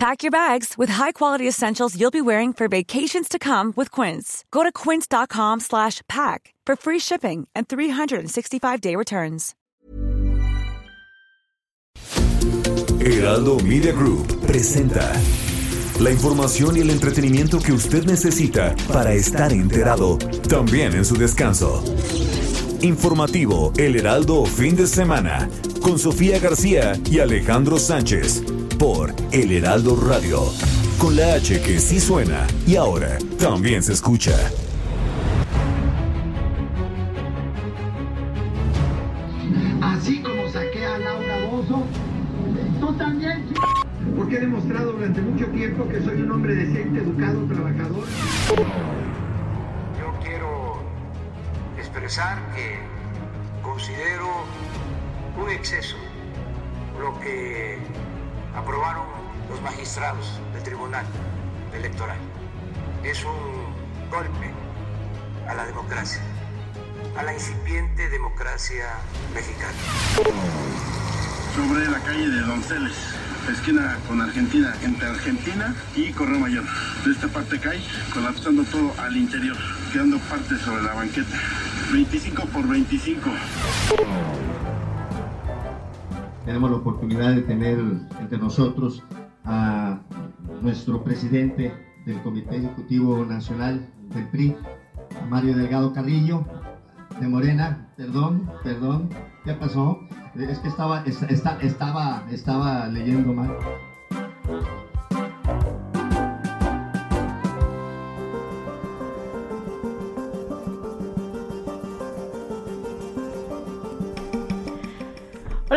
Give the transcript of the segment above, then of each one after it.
Pack your bags with high-quality essentials you'll be wearing for vacations to come with Quince. Go to quince.com slash pack for free shipping and 365-day returns. Heraldo Media Group presenta la información y el entretenimiento que usted necesita para estar enterado, también en su descanso. Informativo El Heraldo Fin de Semana con Sofía García y Alejandro Sánchez por El Heraldo Radio. Con la H que sí suena y ahora también se escucha. Así como saqué a Laura Bozo, tú también. Porque he demostrado durante mucho tiempo que soy un hombre decente, educado, trabajador. Yo quiero expresar que considero un exceso lo que aprobaron los magistrados del Tribunal Electoral. Es un golpe a la democracia, a la incipiente democracia mexicana. Sobre la calle de Donceles, esquina con Argentina, entre Argentina y Correo Mayor. De esta parte cae, colapsando todo al interior, quedando parte sobre la banqueta. 25 por 25. Tenemos la oportunidad de tener entre nosotros a nuestro presidente del Comité Ejecutivo Nacional del PRI, Mario Delgado Carrillo, de Morena, perdón, perdón, ¿qué pasó? Es que estaba, es- esta- estaba, estaba leyendo mal.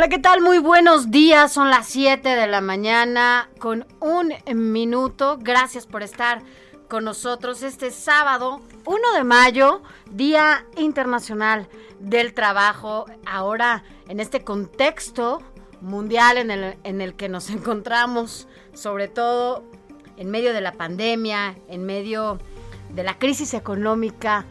Hola, ¿qué tal? Muy buenos días. Son las 7 de la mañana con un minuto. Gracias por estar con nosotros este sábado 1 de mayo, Día Internacional del Trabajo. Ahora, en este contexto mundial en el, en el que nos encontramos, sobre todo en medio de la pandemia, en medio de la crisis económica,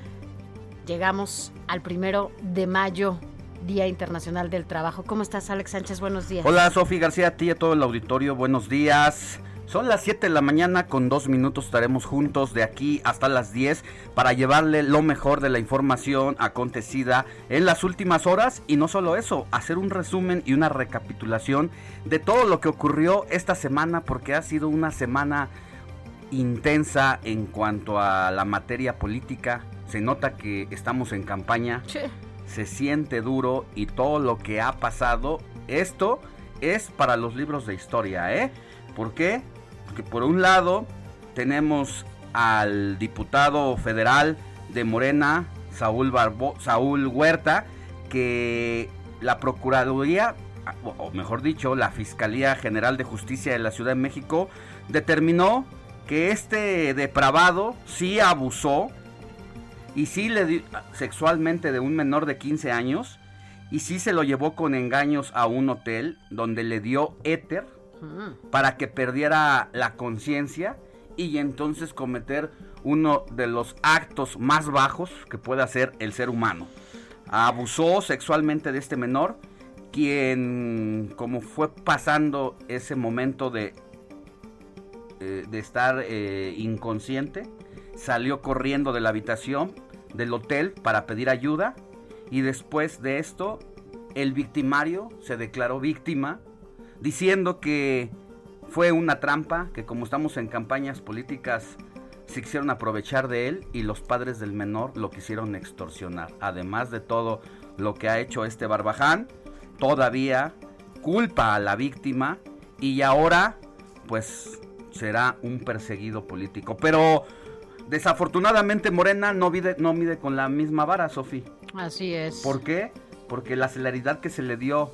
llegamos al primero de mayo, Día Internacional del Trabajo. ¿Cómo estás, Alex Sánchez? Buenos días. Hola, Sofi García, a ti y a todo el auditorio, buenos días. Son las 7 de la mañana, con dos minutos estaremos juntos de aquí hasta las 10 para llevarle lo mejor de la información acontecida en las últimas horas y no solo eso, hacer un resumen y una recapitulación de todo lo que ocurrió esta semana porque ha sido una semana intensa en cuanto a la materia política. Se nota que estamos en campaña Sí. Se siente duro y todo lo que ha pasado, esto es para los libros de historia, ¿eh? ¿Por qué? Porque por un lado tenemos al diputado federal de Morena, Saúl, Barbo- Saúl Huerta, que la Procuraduría, o mejor dicho, la Fiscalía General de Justicia de la Ciudad de México, determinó que este depravado sí abusó y sí le dio sexualmente de un menor de 15 años y sí se lo llevó con engaños a un hotel donde le dio éter Mm. para que perdiera la conciencia y entonces cometer uno de los actos más bajos que puede hacer el ser humano. Abusó sexualmente de este menor, quien como fue pasando ese momento de, eh, de estar eh, inconsciente, salió corriendo de la habitación del hotel para pedir ayuda y después de esto el victimario se declaró víctima diciendo que fue una trampa, que como estamos en campañas políticas se quisieron aprovechar de él y los padres del menor lo quisieron extorsionar. Además de todo lo que ha hecho este barbaján, todavía culpa a la víctima y ahora pues será un perseguido político. Pero desafortunadamente Morena no mide, no mide con la misma vara, Sofi. Así es. ¿Por qué? Porque la celeridad que se le dio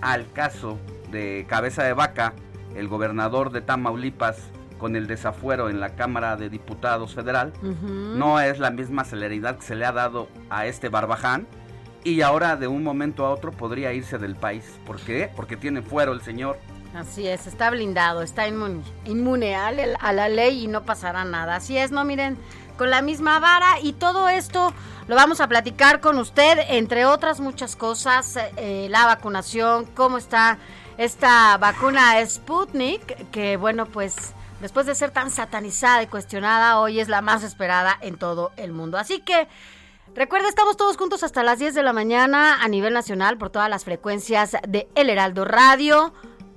al caso de Cabeza de Vaca, el gobernador de Tamaulipas, con el desafuero en la Cámara de Diputados Federal, no es la misma celeridad que se le ha dado a este Barbaján, y ahora de un momento a otro podría irse del país. ¿Por qué? Porque tiene fuero el señor. Así es, está blindado, está inmune, inmune a, a la ley y no pasará nada. Así es, no miren, con la misma vara y todo esto lo vamos a platicar con usted, entre otras muchas cosas, eh, la vacunación, cómo está esta vacuna Sputnik, que bueno, pues después de ser tan satanizada y cuestionada, hoy es la más esperada en todo el mundo. Así que recuerda, estamos todos juntos hasta las 10 de la mañana a nivel nacional por todas las frecuencias de El Heraldo Radio.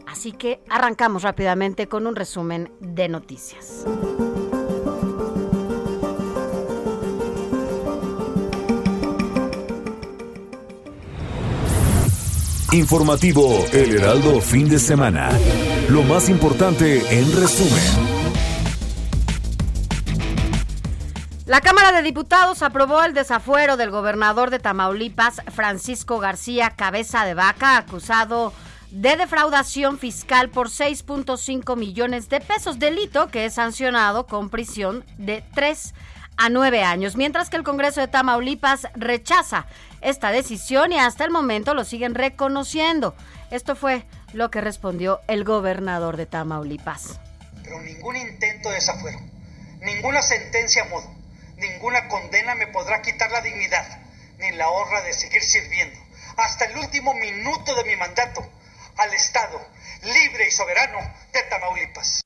Así que arrancamos rápidamente con un resumen de noticias. Informativo El Heraldo fin de semana. Lo más importante en resumen. La Cámara de Diputados aprobó el desafuero del gobernador de Tamaulipas, Francisco García Cabeza de Vaca, acusado de defraudación fiscal por 6.5 millones de pesos, delito que es sancionado con prisión de 3 a 9 años, mientras que el Congreso de Tamaulipas rechaza esta decisión y hasta el momento lo siguen reconociendo. Esto fue lo que respondió el gobernador de Tamaulipas. Pero ningún intento de desafuero, ninguna sentencia a modo, ninguna condena me podrá quitar la dignidad ni la honra de seguir sirviendo hasta el último minuto de mi mandato al Estado libre y soberano de Tamaulipas.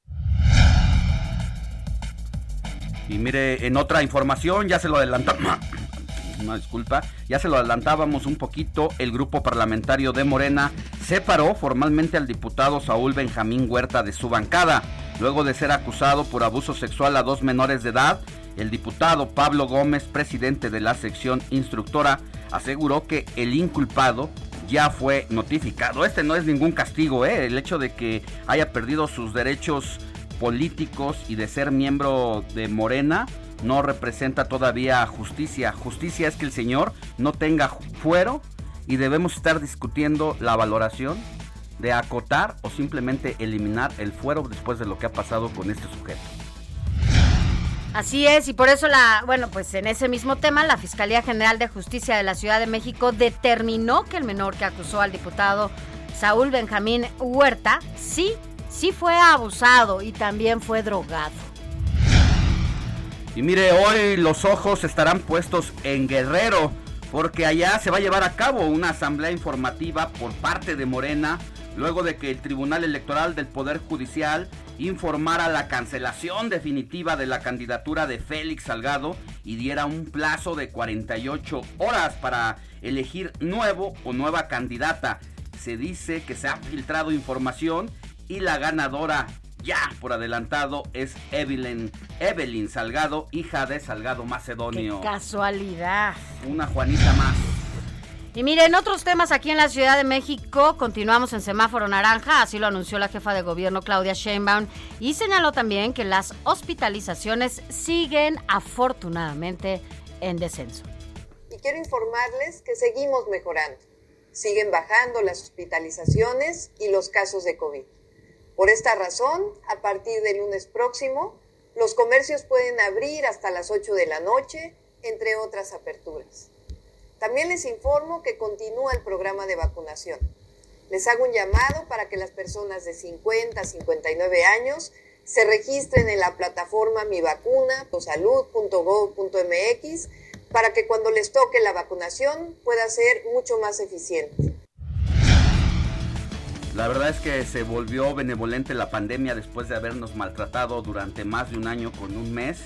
Y mire, en otra información, ya se lo adelantamos. Una disculpa, ya se lo adelantábamos un poquito. El grupo parlamentario de Morena separó formalmente al diputado Saúl Benjamín Huerta de su bancada. Luego de ser acusado por abuso sexual a dos menores de edad, el diputado Pablo Gómez, presidente de la sección instructora, aseguró que el inculpado ya fue notificado. Este no es ningún castigo, ¿eh? el hecho de que haya perdido sus derechos políticos y de ser miembro de Morena no representa todavía justicia. Justicia es que el señor no tenga fuero y debemos estar discutiendo la valoración de acotar o simplemente eliminar el fuero después de lo que ha pasado con este sujeto. Así es, y por eso la, bueno, pues en ese mismo tema, la Fiscalía General de Justicia de la Ciudad de México determinó que el menor que acusó al diputado Saúl Benjamín Huerta sí, sí fue abusado y también fue drogado. Y mire, hoy los ojos estarán puestos en Guerrero, porque allá se va a llevar a cabo una asamblea informativa por parte de Morena, luego de que el Tribunal Electoral del Poder Judicial informara la cancelación definitiva de la candidatura de Félix Salgado y diera un plazo de 48 horas para elegir nuevo o nueva candidata. Se dice que se ha filtrado información y la ganadora ya por adelantado es Evelyn, Evelyn Salgado, hija de Salgado Macedonio. Qué casualidad. Una Juanita más. Y miren, otros temas aquí en la Ciudad de México, continuamos en semáforo naranja, así lo anunció la jefa de gobierno Claudia Sheinbaum y señaló también que las hospitalizaciones siguen afortunadamente en descenso. Y quiero informarles que seguimos mejorando. Siguen bajando las hospitalizaciones y los casos de COVID. Por esta razón, a partir del lunes próximo, los comercios pueden abrir hasta las 8 de la noche, entre otras aperturas. También les informo que continúa el programa de vacunación. Les hago un llamado para que las personas de 50 a 59 años se registren en la plataforma mivacuna.salud.gov.mx para que cuando les toque la vacunación pueda ser mucho más eficiente. La verdad es que se volvió benevolente la pandemia después de habernos maltratado durante más de un año con un mes.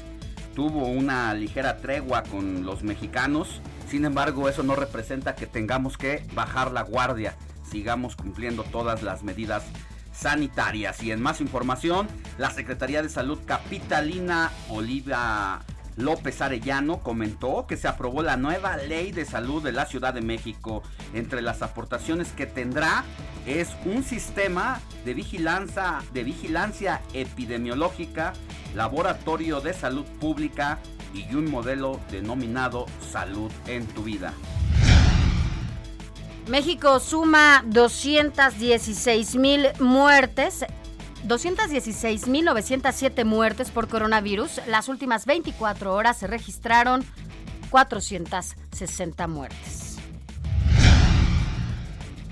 Tuvo una ligera tregua con los mexicanos sin embargo, eso no representa que tengamos que bajar la guardia. Sigamos cumpliendo todas las medidas sanitarias. Y en más información, la Secretaría de Salud Capitalina Olivia López Arellano comentó que se aprobó la nueva ley de salud de la Ciudad de México. Entre las aportaciones que tendrá es un sistema de vigilancia, de vigilancia epidemiológica, laboratorio de salud pública y un modelo denominado Salud en tu vida. México suma 216 mil muertes 216.907 muertes por coronavirus. Las últimas 24 horas se registraron 460 muertes.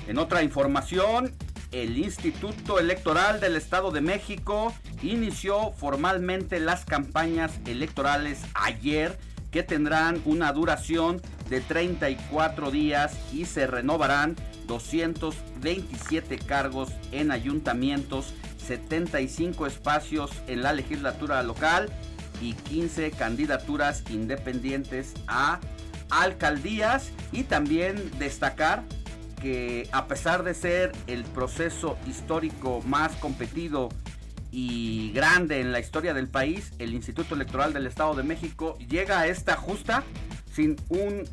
En otra información, el Instituto Electoral del Estado de México inició formalmente las campañas electorales ayer que tendrán una duración de 34 días y se renovarán 227 cargos en ayuntamientos, 75 espacios en la legislatura local y 15 candidaturas independientes a alcaldías. Y también destacar que a pesar de ser el proceso histórico más competido y grande en la historia del país, el Instituto Electoral del Estado de México llega a esta justa sin un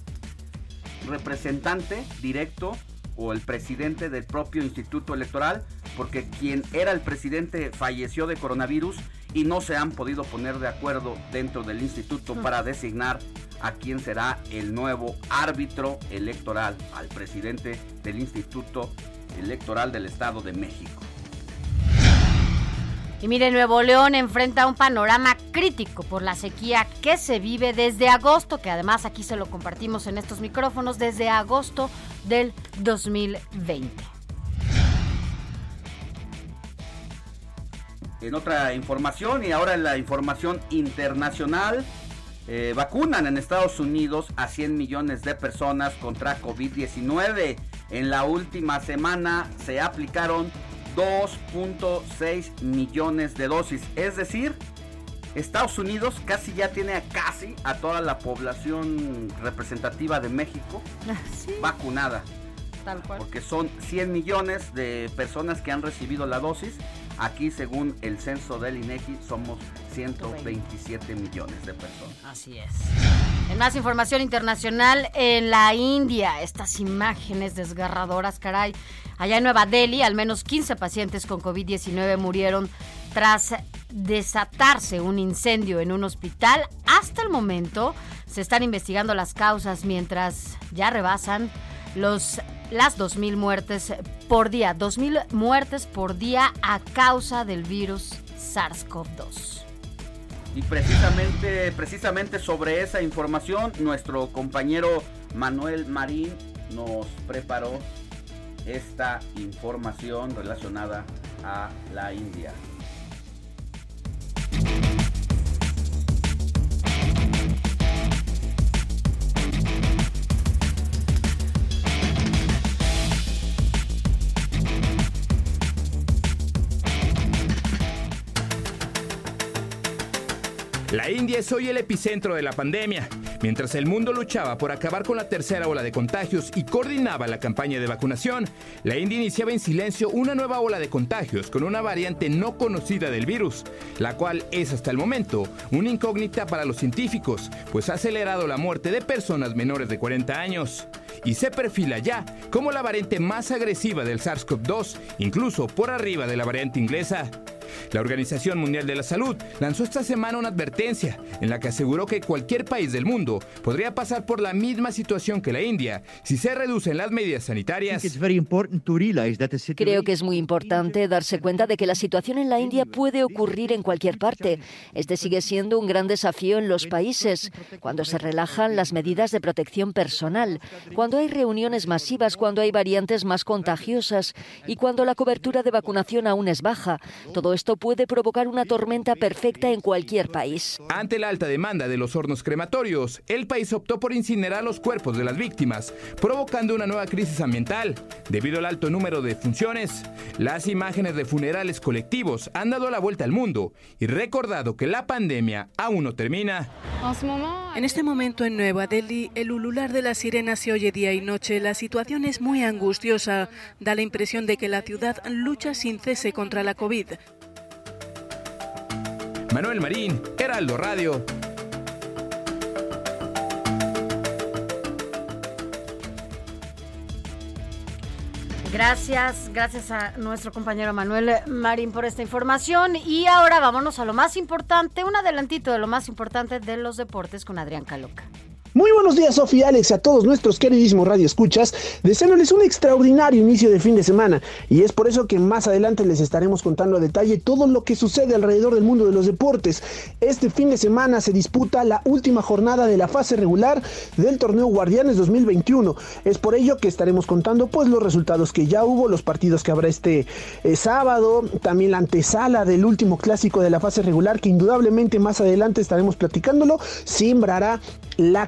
representante directo o el presidente del propio Instituto Electoral, porque quien era el presidente falleció de coronavirus y no se han podido poner de acuerdo dentro del instituto para designar a quién será el nuevo árbitro electoral, al presidente del Instituto Electoral del Estado de México. Y mire, Nuevo León enfrenta un panorama crítico por la sequía que se vive desde agosto, que además aquí se lo compartimos en estos micrófonos, desde agosto del 2020. En otra información y ahora en la información internacional, eh, vacunan en Estados Unidos a 100 millones de personas contra COVID-19. En la última semana se aplicaron 2.6 millones de dosis. Es decir, Estados Unidos casi ya tiene a casi a toda la población representativa de México vacunada. Tal cual. Porque son 100 millones de personas que han recibido la dosis. Aquí, según el censo del INEGI, somos 127 millones de personas. Así es. En más información internacional, en la India, estas imágenes desgarradoras, caray. Allá en Nueva Delhi, al menos 15 pacientes con COVID-19 murieron tras desatarse un incendio en un hospital. Hasta el momento se están investigando las causas mientras ya rebasan los las 2.000 muertes por día. 2.000 muertes por día a causa del virus SARS-CoV-2. Y precisamente, precisamente sobre esa información, nuestro compañero Manuel Marín nos preparó esta información relacionada a la India. La India es hoy el epicentro de la pandemia. Mientras el mundo luchaba por acabar con la tercera ola de contagios y coordinaba la campaña de vacunación, la India iniciaba en silencio una nueva ola de contagios con una variante no conocida del virus, la cual es hasta el momento una incógnita para los científicos, pues ha acelerado la muerte de personas menores de 40 años. Y se perfila ya como la variante más agresiva del SARS-CoV-2, incluso por arriba de la variante inglesa. La Organización Mundial de la Salud lanzó esta semana una advertencia en la que aseguró que cualquier país del mundo podría pasar por la misma situación que la India si se reducen las medidas sanitarias. Creo que es muy importante darse cuenta de que la situación en la India puede ocurrir en cualquier parte. Este sigue siendo un gran desafío en los países, cuando se relajan las medidas de protección personal, cuando hay reuniones masivas, cuando hay variantes más contagiosas y cuando la cobertura de vacunación aún es baja. Todo esto puede provocar una tormenta perfecta en cualquier país. Ante la alta demanda de los hornos crematorios, el país optó por incinerar los cuerpos de las víctimas, provocando una nueva crisis ambiental. Debido al alto número de funciones, las imágenes de funerales colectivos han dado la vuelta al mundo y recordado que la pandemia aún no termina. En este momento en Nueva Delhi, el ulular de la sirena se oye día y noche. La situación es muy angustiosa. Da la impresión de que la ciudad lucha sin cese contra la COVID. Manuel Marín, Heraldo Radio. Gracias, gracias a nuestro compañero Manuel Marín por esta información. Y ahora vámonos a lo más importante, un adelantito de lo más importante de los deportes con Adrián Caloca. Muy buenos días, Sofía Alex, a todos nuestros queridísimos Radio Escuchas, deseándoles un extraordinario inicio de fin de semana. Y es por eso que más adelante les estaremos contando a detalle todo lo que sucede alrededor del mundo de los deportes. Este fin de semana se disputa la última jornada de la fase regular del torneo Guardianes 2021. Es por ello que estaremos contando pues los resultados que ya hubo, los partidos que habrá este eh, sábado, también la antesala del último clásico de la fase regular que indudablemente más adelante estaremos platicándolo. Simbrará la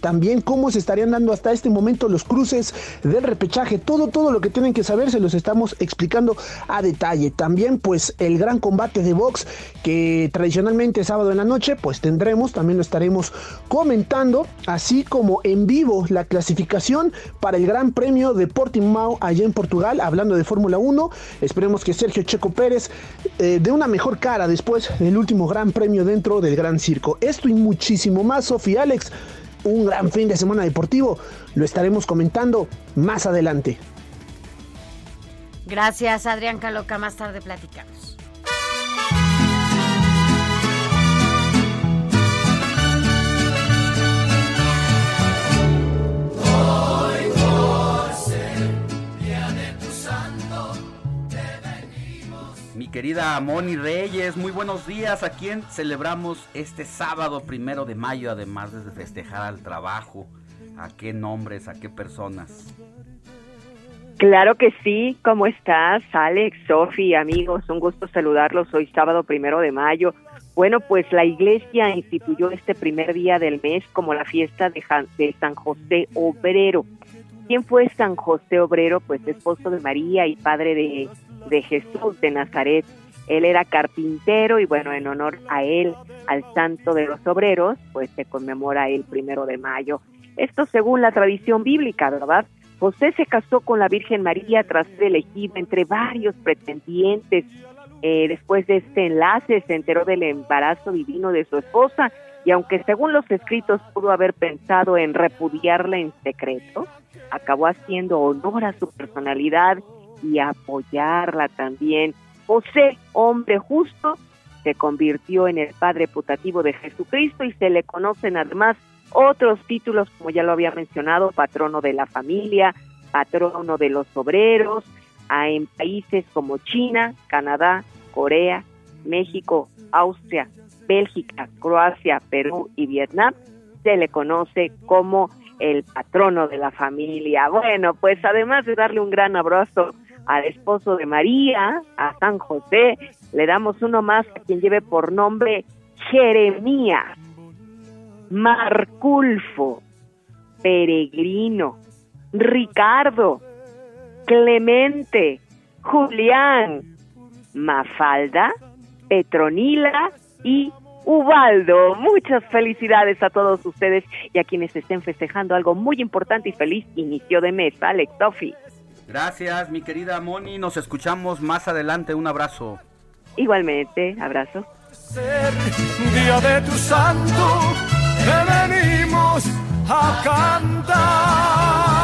También cómo se estarían dando hasta este momento los cruces del repechaje. Todo, todo lo que tienen que saber se los estamos explicando a detalle. También pues el gran combate de box que tradicionalmente sábado en la noche pues tendremos. También lo estaremos comentando. Así como en vivo la clasificación para el Gran Premio de Portimao allá en Portugal. Hablando de Fórmula 1. Esperemos que Sergio Checo Pérez eh, dé una mejor cara después del último Gran Premio dentro del Gran Circo. Esto y muchísimo más, Sofía Alex un gran fin de semana deportivo. Lo estaremos comentando más adelante. Gracias, Adrián Caloca. Más tarde platicamos. Querida Moni Reyes, muy buenos días. ¿A quién celebramos este sábado primero de mayo, además de festejar al trabajo? ¿A qué nombres, a qué personas? Claro que sí, ¿cómo estás? Alex, Sofi, amigos, un gusto saludarlos hoy sábado primero de mayo. Bueno, pues la iglesia instituyó este primer día del mes como la fiesta de San José Obrero. ¿Quién fue San José Obrero? Pues esposo de María y padre de de Jesús de Nazaret. Él era carpintero y bueno, en honor a él, al santo de los obreros, pues se conmemora el primero de mayo. Esto según la tradición bíblica, ¿verdad? José se casó con la Virgen María tras ser elegido entre varios pretendientes. Eh, después de este enlace se enteró del embarazo divino de su esposa y aunque según los escritos pudo haber pensado en repudiarla en secreto, acabó haciendo honor a su personalidad y apoyarla también. José, hombre justo, se convirtió en el padre putativo de Jesucristo y se le conocen además otros títulos, como ya lo había mencionado, patrono de la familia, patrono de los obreros, en países como China, Canadá, Corea, México, Austria, Bélgica, Croacia, Perú y Vietnam, se le conoce como el patrono de la familia. Bueno, pues además de darle un gran abrazo al esposo de María, a San José, le damos uno más a quien lleve por nombre Jeremías, Marculfo, Peregrino, Ricardo, Clemente, Julián, Mafalda, Petronila y Ubaldo. Muchas felicidades a todos ustedes y a quienes estén festejando algo muy importante y feliz inicio de mes. Alex Tofi. Gracias, mi querida Moni. Nos escuchamos más adelante. Un abrazo. Igualmente, abrazo. Día de tu santo, te venimos a cantar.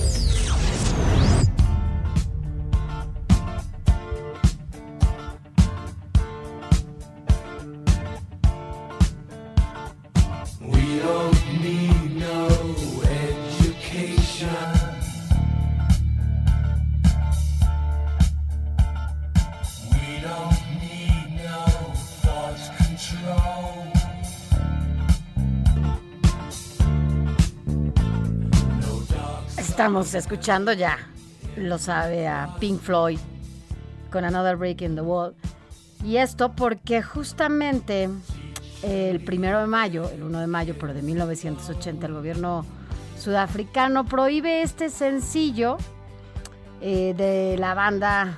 Estamos escuchando ya, lo sabe, a Pink Floyd con Another Break in the Wall. Y esto porque justamente el primero de mayo, el 1 de mayo, pero de 1980, el gobierno sudafricano prohíbe este sencillo eh, de la banda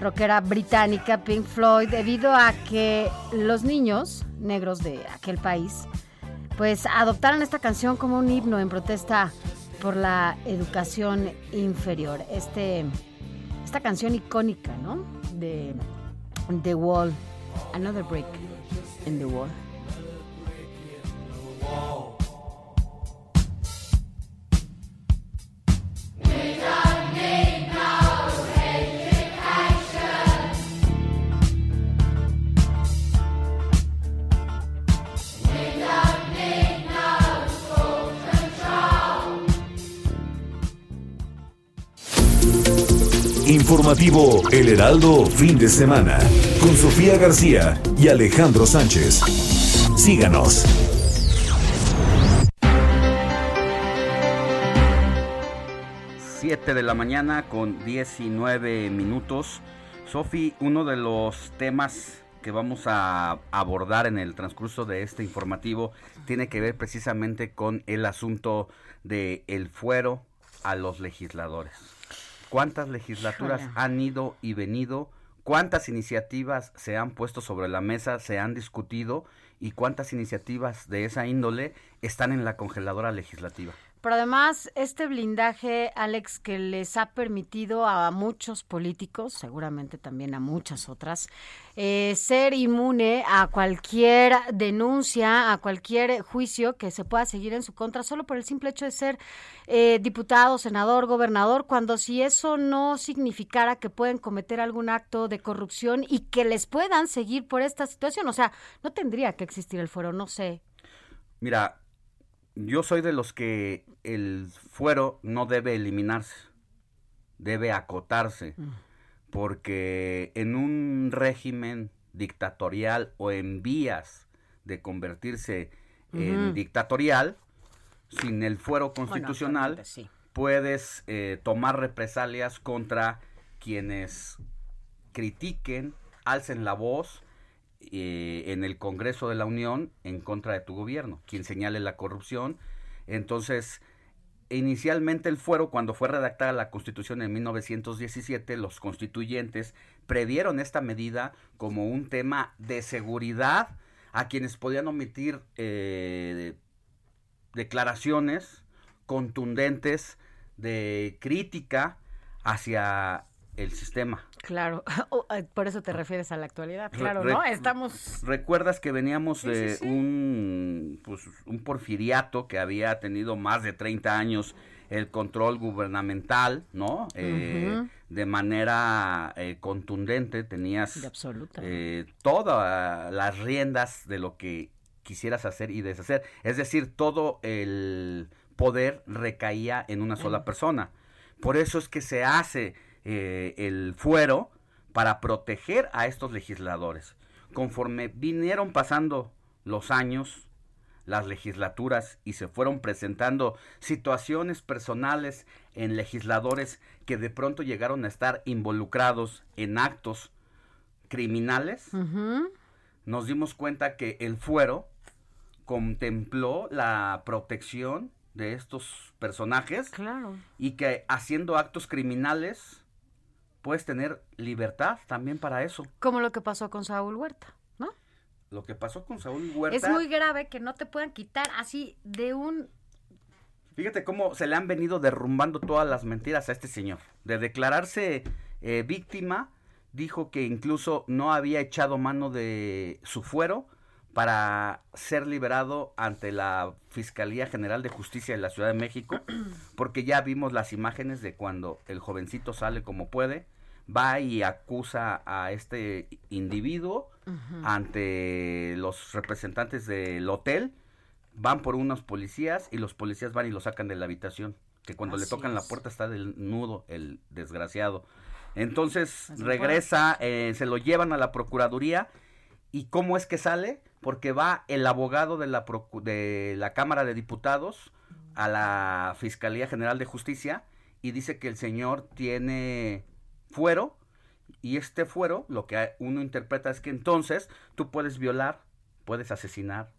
rockera británica Pink Floyd debido a que los niños negros de aquel país pues adoptaron esta canción como un himno en protesta por la educación inferior. Este, esta canción icónica, ¿no? De The Wall, Another Break in the Wall. Informativo El Heraldo Fin de Semana con Sofía García y Alejandro Sánchez. Síganos. Siete de la mañana con 19 minutos. Sofi, uno de los temas que vamos a abordar en el transcurso de este informativo tiene que ver precisamente con el asunto de el fuero a los legisladores. ¿Cuántas legislaturas han ido y venido? ¿Cuántas iniciativas se han puesto sobre la mesa, se han discutido y cuántas iniciativas de esa índole están en la congeladora legislativa? Pero además, este blindaje, Alex, que les ha permitido a muchos políticos, seguramente también a muchas otras, eh, ser inmune a cualquier denuncia, a cualquier juicio que se pueda seguir en su contra, solo por el simple hecho de ser eh, diputado, senador, gobernador, cuando si eso no significara que pueden cometer algún acto de corrupción y que les puedan seguir por esta situación. O sea, no tendría que existir el foro, no sé. Mira, yo soy de los que el fuero no debe eliminarse, debe acotarse, mm. porque en un régimen dictatorial o en vías de convertirse en dictatorial, sin el fuero constitucional, puedes eh, tomar represalias contra quienes critiquen, alcen la voz eh, en el Congreso de la Unión en contra de tu gobierno, quien señale la corrupción. Entonces, inicialmente el fuero, cuando fue redactada la Constitución en 1917, los constituyentes previeron esta medida como un tema de seguridad a quienes podían omitir eh, declaraciones contundentes de crítica hacia el sistema. Claro, oh, por eso te refieres a la actualidad, claro, ¿no? Estamos... ¿Recuerdas que veníamos de un, pues, un porfiriato que había tenido más de 30 años el control gubernamental, ¿no? Eh, de manera eh, contundente, tenías eh, todas las riendas de lo que quisieras hacer y deshacer. Es decir, todo el poder recaía en una sola persona. Por eso es que se hace eh, el fuero para proteger a estos legisladores. Conforme vinieron pasando los años, las legislaturas y se fueron presentando situaciones personales en legisladores que de pronto llegaron a estar involucrados en actos criminales, nos dimos cuenta que el fuero contempló la protección de estos personajes y que haciendo actos criminales puedes tener libertad también para eso. Como lo que pasó con Saúl Huerta, ¿no? Lo que pasó con Saúl Huerta. Es muy grave que no te puedan quitar así de un... Fíjate cómo se le han venido derrumbando todas las mentiras a este señor. De declararse eh, víctima, dijo que incluso no había echado mano de su fuero para ser liberado ante la Fiscalía General de Justicia de la Ciudad de México, porque ya vimos las imágenes de cuando el jovencito sale como puede, va y acusa a este individuo ante los representantes del hotel, van por unos policías y los policías van y lo sacan de la habitación, que cuando le tocan la puerta está del nudo el desgraciado. Entonces regresa, eh, se lo llevan a la Procuraduría y ¿cómo es que sale? Porque va el abogado de la, de la Cámara de Diputados a la Fiscalía General de Justicia y dice que el señor tiene fuero y este fuero lo que uno interpreta es que entonces tú puedes violar, puedes asesinar,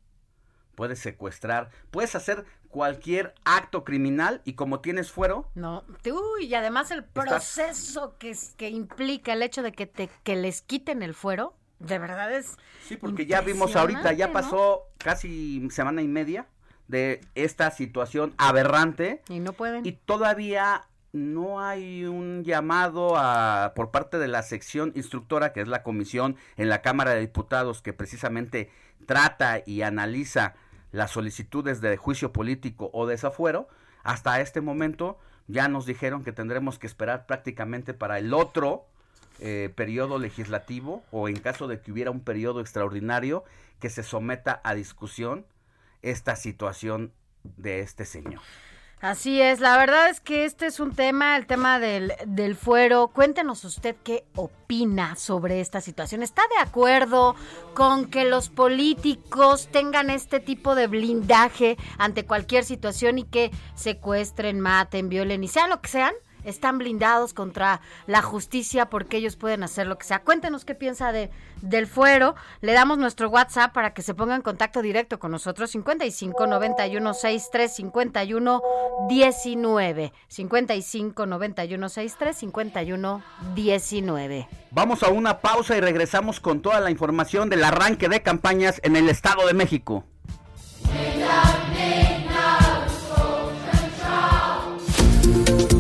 puedes secuestrar, puedes hacer cualquier acto criminal y como tienes fuero. No, uy, y además el proceso que, que implica el hecho de que, te, que les quiten el fuero, de verdad es. Sí, porque ya vimos ahorita, ya pasó casi semana y media de esta situación aberrante. Y no pueden. Y todavía no hay un llamado a, por parte de la sección instructora, que es la comisión en la Cámara de Diputados, que precisamente trata y analiza las solicitudes de juicio político o desafuero. Hasta este momento ya nos dijeron que tendremos que esperar prácticamente para el otro eh, periodo legislativo o en caso de que hubiera un periodo extraordinario que se someta a discusión esta situación de este señor. Así es, la verdad es que este es un tema, el tema del, del fuero. Cuéntenos usted qué opina sobre esta situación. ¿Está de acuerdo con que los políticos tengan este tipo de blindaje ante cualquier situación y que secuestren, maten, violen y sean lo que sean? Están blindados contra la justicia porque ellos pueden hacer lo que sea. Cuéntenos qué piensa de del fuero. Le damos nuestro WhatsApp para que se ponga en contacto directo con nosotros 55 91 63 51 19 55 91 63 51 19. Vamos a una pausa y regresamos con toda la información del arranque de campañas en el Estado de México.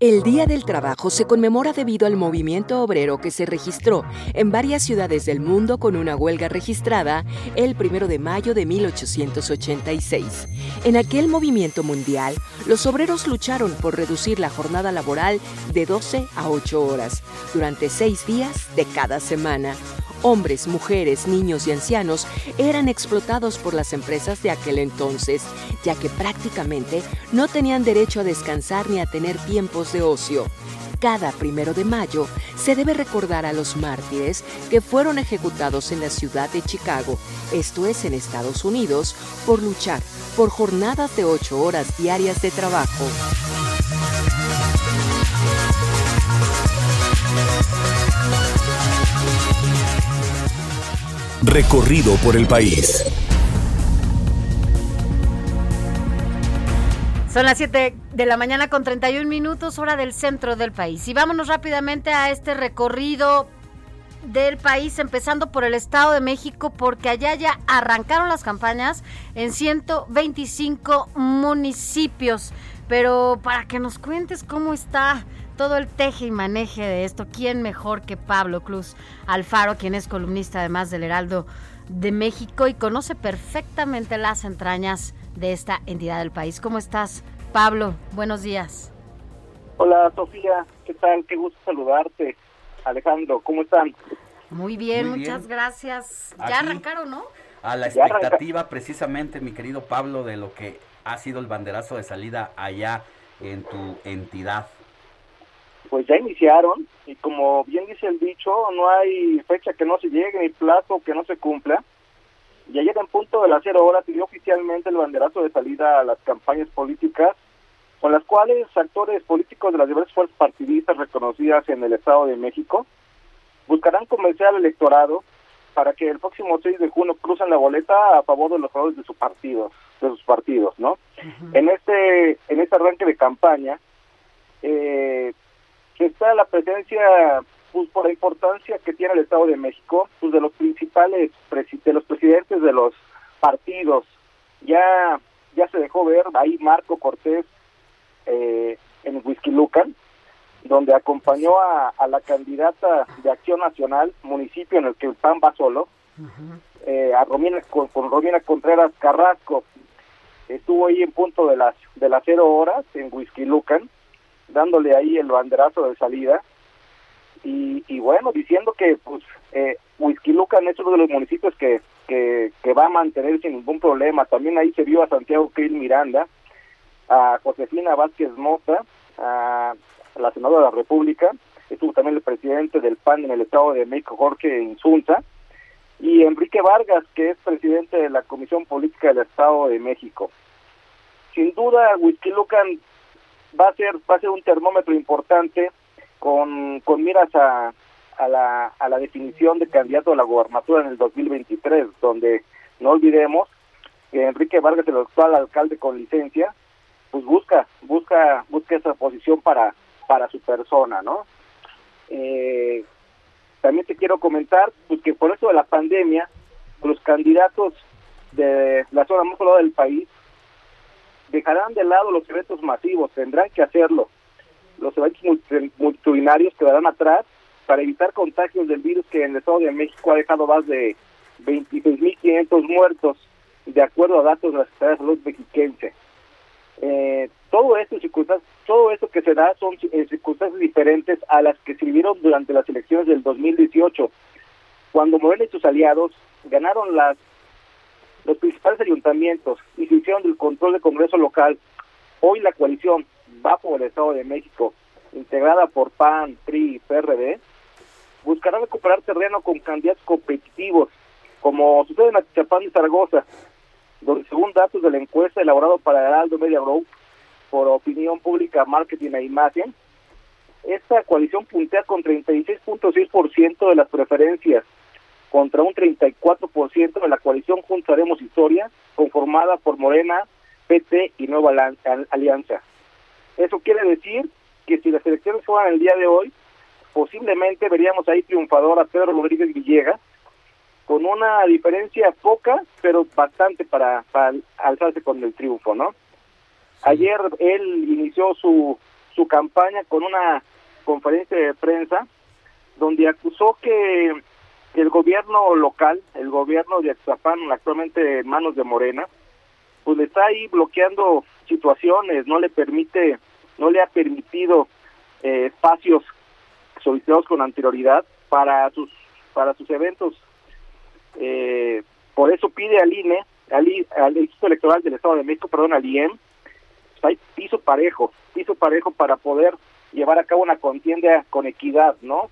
El Día del Trabajo se conmemora debido al movimiento obrero que se registró en varias ciudades del mundo con una huelga registrada el 1 de mayo de 1886. En aquel movimiento mundial, los obreros lucharon por reducir la jornada laboral de 12 a 8 horas durante seis días de cada semana. Hombres, mujeres, niños y ancianos eran explotados por las empresas de aquel entonces, ya que prácticamente no tenían derecho a descansar ni a tener tiempos de ocio. Cada primero de mayo se debe recordar a los mártires que fueron ejecutados en la ciudad de Chicago, esto es en Estados Unidos, por luchar por jornadas de ocho horas diarias de trabajo. Recorrido por el país. Son las 7 de la mañana con 31 minutos, hora del centro del país. Y vámonos rápidamente a este recorrido del país, empezando por el Estado de México, porque allá ya arrancaron las campañas en 125 municipios. Pero para que nos cuentes cómo está todo el teje y maneje de esto. ¿Quién mejor que Pablo Cruz Alfaro, quien es columnista además del Heraldo de México y conoce perfectamente las entrañas de esta entidad del país? ¿Cómo estás, Pablo? Buenos días. Hola, Sofía. ¿Qué tal? Qué gusto saludarte. Alejandro, ¿cómo están? Muy bien, muchas gracias. Ya arrancaron, ¿no? A la expectativa precisamente, mi querido Pablo, de lo que ha sido el banderazo de salida allá en tu entidad pues ya iniciaron y como bien dice el dicho, no hay fecha que no se llegue ni plazo que no se cumpla. Y ayer en punto de las cero horas dio oficialmente el banderazo de salida a las campañas políticas con las cuales actores políticos de las diversas fuerzas partidistas reconocidas en el Estado de México buscarán convencer al electorado para que el próximo 6 de junio crucen la boleta a favor de los favores de su partido, de sus partidos, ¿no? En este en este arranque de campaña eh, está la presencia, pues por la importancia que tiene el Estado de México, pues de los principales, de los presidentes de los partidos. Ya, ya se dejó ver ahí Marco Cortés eh, en Whisky Lucan, donde acompañó a, la candidata de Acción Nacional, municipio en el que el PAN va solo, eh, a Romina, con, con Romina Contreras Carrasco. Estuvo ahí en punto de las, de las cero horas en Whisky Lucan dándole ahí el banderazo de salida y, y bueno, diciendo que pues eh, Lucan es uno de los municipios que, que, va a mantener sin ningún problema. También ahí se vio a Santiago Krill Miranda, a Josefina Vázquez Mota, a la senadora de la República, estuvo también el presidente del PAN en el Estado de México, Jorge Insunza, y Enrique Vargas, que es presidente de la Comisión Política del Estado de México. Sin duda, Lucan va a ser va a ser un termómetro importante con, con miras a, a, la, a la definición de candidato a la gobernatura en el 2023, donde no olvidemos que Enrique Vargas, el actual alcalde con licencia, pues busca busca busca esa posición para para su persona, ¿no? Eh, también te quiero comentar pues que por eso de la pandemia los candidatos de la zona más poblada del país dejarán de lado los eventos masivos, tendrán que hacerlo. Los eventos multitudinarios quedarán atrás para evitar contagios del virus que en el Estado de México ha dejado más de 26.500 muertos, de acuerdo a datos de la Secretaría de Salud mexiquense. Eh, todo esto todo esto que se da son circunstancias diferentes a las que sirvieron durante las elecciones del 2018, cuando Morena y sus aliados ganaron las los principales ayuntamientos y se hicieron del control del Congreso local. Hoy la coalición va por el Estado de México, integrada por PAN, PRI y PRD, buscará recuperar terreno con candidatos competitivos, como sucede en Atizapán y Zaragoza, donde según datos de la encuesta elaborada para Heraldo Media Group por Opinión Pública, Marketing e Imagen, esta coalición puntea con 36.6% de las preferencias contra un 34% de la coalición Juntos Haremos Historia, conformada por Morena, PT y Nueva Alianza. Eso quiere decir que si las elecciones fueran el día de hoy, posiblemente veríamos ahí triunfador a Pedro Rodríguez Villegas, con una diferencia poca, pero bastante para, alzarse con el triunfo, ¿no? Ayer él inició su, su campaña con una conferencia de prensa donde acusó que el gobierno local, el gobierno de Aztlapán, actualmente en manos de Morena, pues le está ahí bloqueando situaciones, no le permite, no le ha permitido eh, espacios solicitados con anterioridad para sus para sus eventos. Eh, por eso pide al INE, al, al Instituto Electoral del Estado de México, perdón, al IEM, pues piso parejo, piso parejo para poder llevar a cabo una contienda con equidad, ¿no?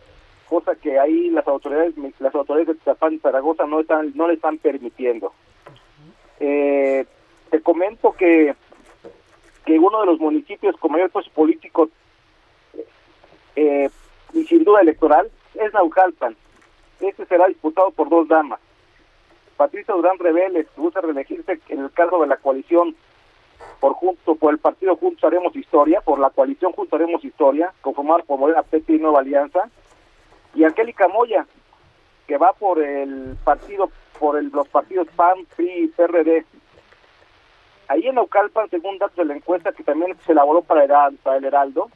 Cosa que ahí las autoridades las autoridades de Tizapán y Zaragoza no están no le están permitiendo. Eh, te comento que que uno de los municipios con mayor peso político eh, y sin duda electoral es Naucalpan. Este será disputado por dos damas. Patricia Durán Reveles busca reelegirse en el cargo de la coalición por junto por el partido Juntos Haremos Historia, por la coalición Juntos Haremos Historia, conformada por Morena PT y Nueva Alianza, y Angélica Moya, que va por el partido, por el, los partidos PAN, PRI y PRD. Ahí en Naucalpan, según datos de la encuesta que también se elaboró para el, para el Heraldo,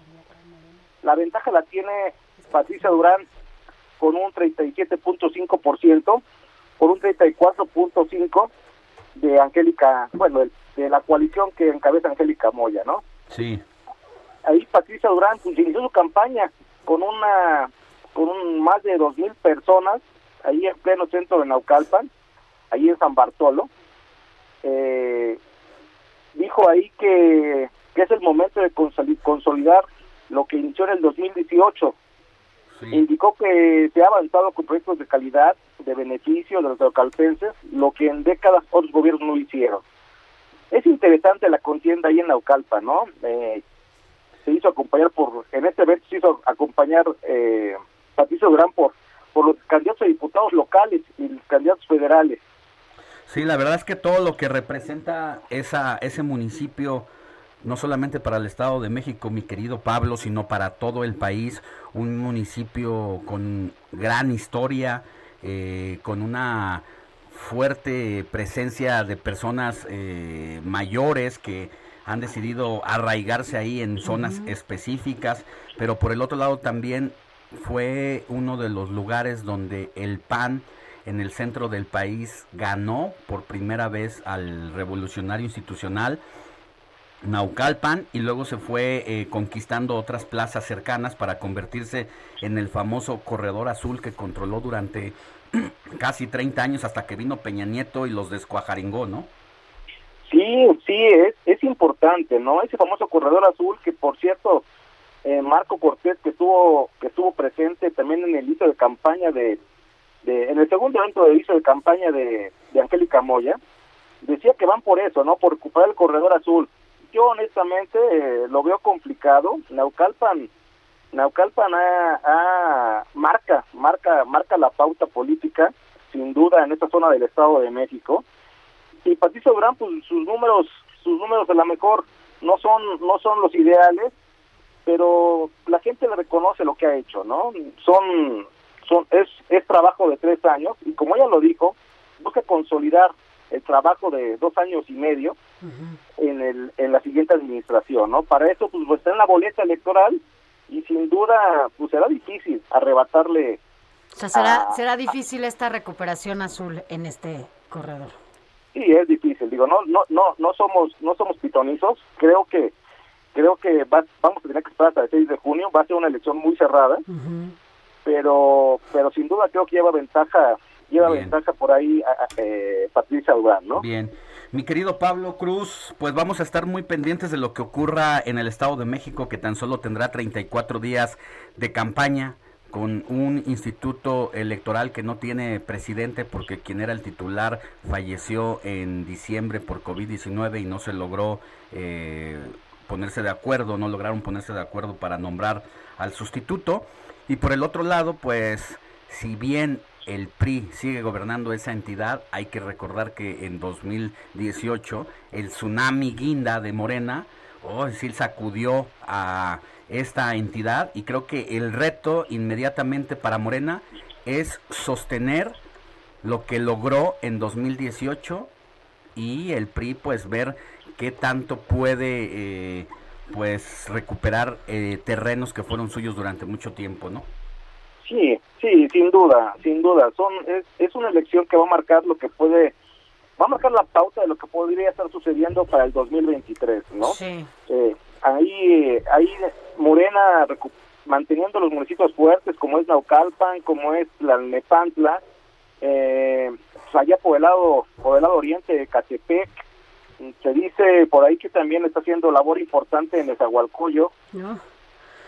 la ventaja la tiene Patricia Durán con un 37.5%, por un 34.5% de Angélica, bueno, de la coalición que encabeza Angélica Moya, ¿no? Sí. Ahí Patricia Durán pues, inició su campaña con una con más de dos mil personas ahí en pleno centro de Naucalpan, ahí en San Bartolo. Eh, dijo ahí que, que, es el momento de consolidar lo que inició en el 2018. Indicó que se ha avanzado con proyectos de calidad, de beneficio de los naucalpenses, lo que en décadas otros gobiernos no hicieron. Es interesante la contienda ahí en Naucalpan, ¿no? Eh, se hizo acompañar por, en este evento se hizo acompañar eh, Patricio Durán por, por los candidatos a diputados locales y los candidatos federales. Sí, la verdad es que todo lo que representa esa, ese municipio, no solamente para el Estado de México, mi querido Pablo, sino para todo el país, un municipio con gran historia, eh, con una fuerte presencia de personas eh, mayores que han decidido arraigarse ahí en zonas específicas, pero por el otro lado también fue uno de los lugares donde el PAN en el centro del país ganó por primera vez al revolucionario institucional Naucalpan y luego se fue eh, conquistando otras plazas cercanas para convertirse en el famoso corredor azul que controló durante casi 30 años hasta que vino Peña Nieto y los descuajaringó, ¿no? Sí, sí, es, es importante, ¿no? Ese famoso corredor azul que por cierto eh, Marco Cortés que estuvo que estuvo presente también en el inicio de campaña de, en el segundo evento de inicio de campaña de, Angélica Moya decía que van por eso no por recuperar el corredor azul. Yo honestamente eh, lo veo complicado. Naucalpan Naucalpan marca marca marca la pauta política sin duda en esta zona del Estado de México. Y Patricio Durán pues sus números sus números a lo mejor no son no son los ideales pero la gente le reconoce lo que ha hecho, ¿no? Son, son, es, es trabajo de tres años y como ella lo dijo, busca consolidar el trabajo de dos años y medio en, el, en la siguiente administración, ¿no? Para eso, pues, está en la boleta electoral y sin duda pues será difícil arrebatarle. O sea, será, será difícil esta recuperación azul en este corredor. Sí, es difícil. Digo, no, no, no, no somos, no somos pitonizos. Creo que, creo que vamos a tener que esperar hasta el 6 de junio. Va a ser una elección muy cerrada, pero, pero sin duda creo que lleva ventaja, lleva ventaja por ahí eh, Patricia Durán, ¿no? Bien. Mi querido Pablo Cruz, pues vamos a estar muy pendientes de lo que ocurra en el Estado de México, que tan solo tendrá 34 días de campaña con un instituto electoral que no tiene presidente porque quien era el titular falleció en diciembre por COVID-19 y no se logró eh, ponerse de acuerdo, no lograron ponerse de acuerdo para nombrar al sustituto. Y por el otro lado, pues si bien el PRI sigue gobernando esa entidad, hay que recordar que en 2018 el tsunami guinda de Morena, oh, decir, sacudió a esta entidad y creo que el reto inmediatamente para Morena es sostener lo que logró en 2018 y el PRI pues ver qué tanto puede eh, pues recuperar eh, terrenos que fueron suyos durante mucho tiempo, ¿no? Sí, sí, sin duda, sin duda. Son es, es una elección que va a marcar lo que puede, va a marcar la pauta de lo que podría estar sucediendo para el 2023, ¿no? Sí. Eh, ahí, ahí Morena manteniendo los municipios fuertes como es Naucalpan, como es la Nepantla, eh, pues allá por el lado, por el lado oriente de Catepec, se dice por ahí que también está haciendo labor importante en Esahualcoyo, no.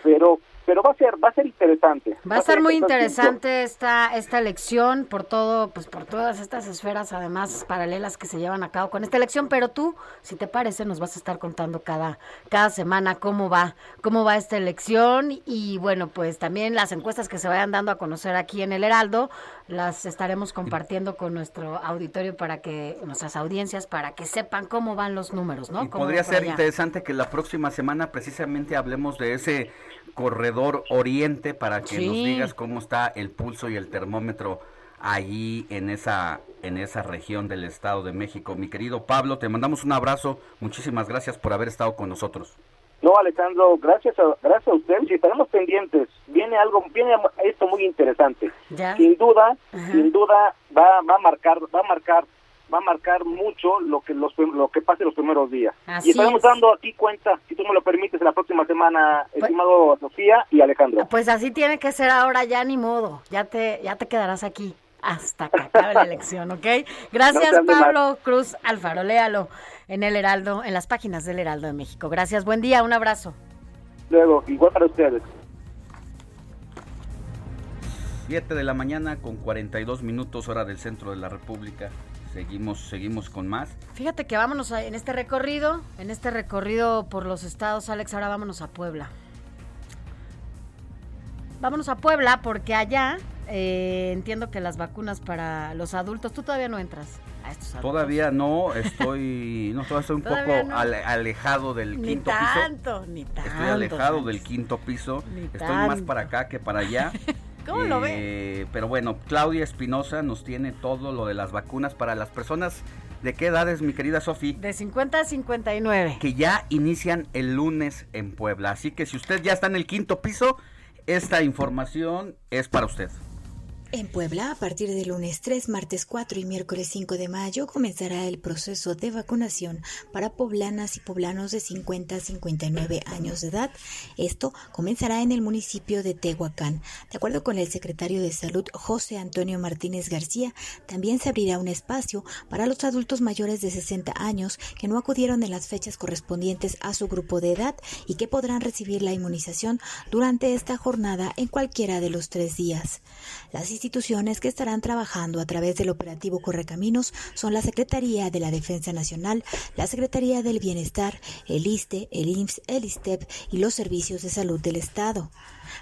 pero pero va a ser va a ser interesante. Va, a ser muy interesante esta esta elección por todo pues por todas estas esferas además paralelas que se llevan a cabo con esta elección, pero tú, si te parece, nos vas a estar contando cada cada semana cómo va cómo va esta elección y bueno, pues también las encuestas que se vayan dando a conocer aquí en el Heraldo las estaremos compartiendo con nuestro auditorio para que nuestras audiencias para que sepan cómo van los números, ¿no? Y podría ser interesante que la próxima semana precisamente hablemos de ese corredor oriente para que nos digas cómo está el pulso y el termómetro allí en esa en esa región del Estado de México. Mi querido Pablo, te mandamos un abrazo. Muchísimas gracias por haber estado con nosotros. No, Alejandro, gracias a, gracias a ustedes y estaremos pendientes. Viene algo, viene esto muy interesante. Sin duda, sin duda va, va a marcar, va a marcar va a marcar mucho lo que los, lo que pase los primeros días. y estaremos dando aquí cuenta, si tú me lo permites, la próxima semana, pues estimado Sofía y Alejandro. Pues así tiene que ser ahora, ya ni modo, ya te, ya te quedarás aquí hasta que acabe la elección, ¿ok? Gracias, Pablo Cruz Alfaro, léalo en el Heraldo, en las páginas del Heraldo de México. Gracias, buen día, un abrazo. Luego, igual para ustedes. 7 de la mañana con 42 minutos hora del centro de la República. Seguimos, seguimos con más. Fíjate que vámonos en este recorrido, en este recorrido por los estados, Alex, ahora vámonos a Puebla. Vámonos a Puebla porque allá eh, entiendo que las vacunas para los adultos, tú todavía no entras a estos adultos. Todavía no, estoy, no, todavía estoy un poco alejado del quinto tanto, piso. Ni tanto, Estoy alejado del quinto piso, estoy más para acá que para allá. ¿Cómo lo ve? Eh, pero bueno, Claudia Espinosa nos tiene todo lo de las vacunas para las personas. ¿De qué edades, mi querida Sofi? De 50 a 59. Que ya inician el lunes en Puebla. Así que si usted ya está en el quinto piso, esta información es para usted. En Puebla, a partir del lunes 3, martes 4 y miércoles 5 de mayo, comenzará el proceso de vacunación para poblanas y poblanos de 50 a 59 años de edad. Esto comenzará en el municipio de Tehuacán. De acuerdo con el secretario de Salud, José Antonio Martínez García, también se abrirá un espacio para los adultos mayores de 60 años que no acudieron en las fechas correspondientes a su grupo de edad y que podrán recibir la inmunización durante esta jornada en cualquiera de los tres días. Instituciones que estarán trabajando a través del operativo Correcaminos son la Secretaría de la Defensa Nacional, la Secretaría del Bienestar, el ISTE, el IMSS, el ISTEP y los servicios de salud del Estado.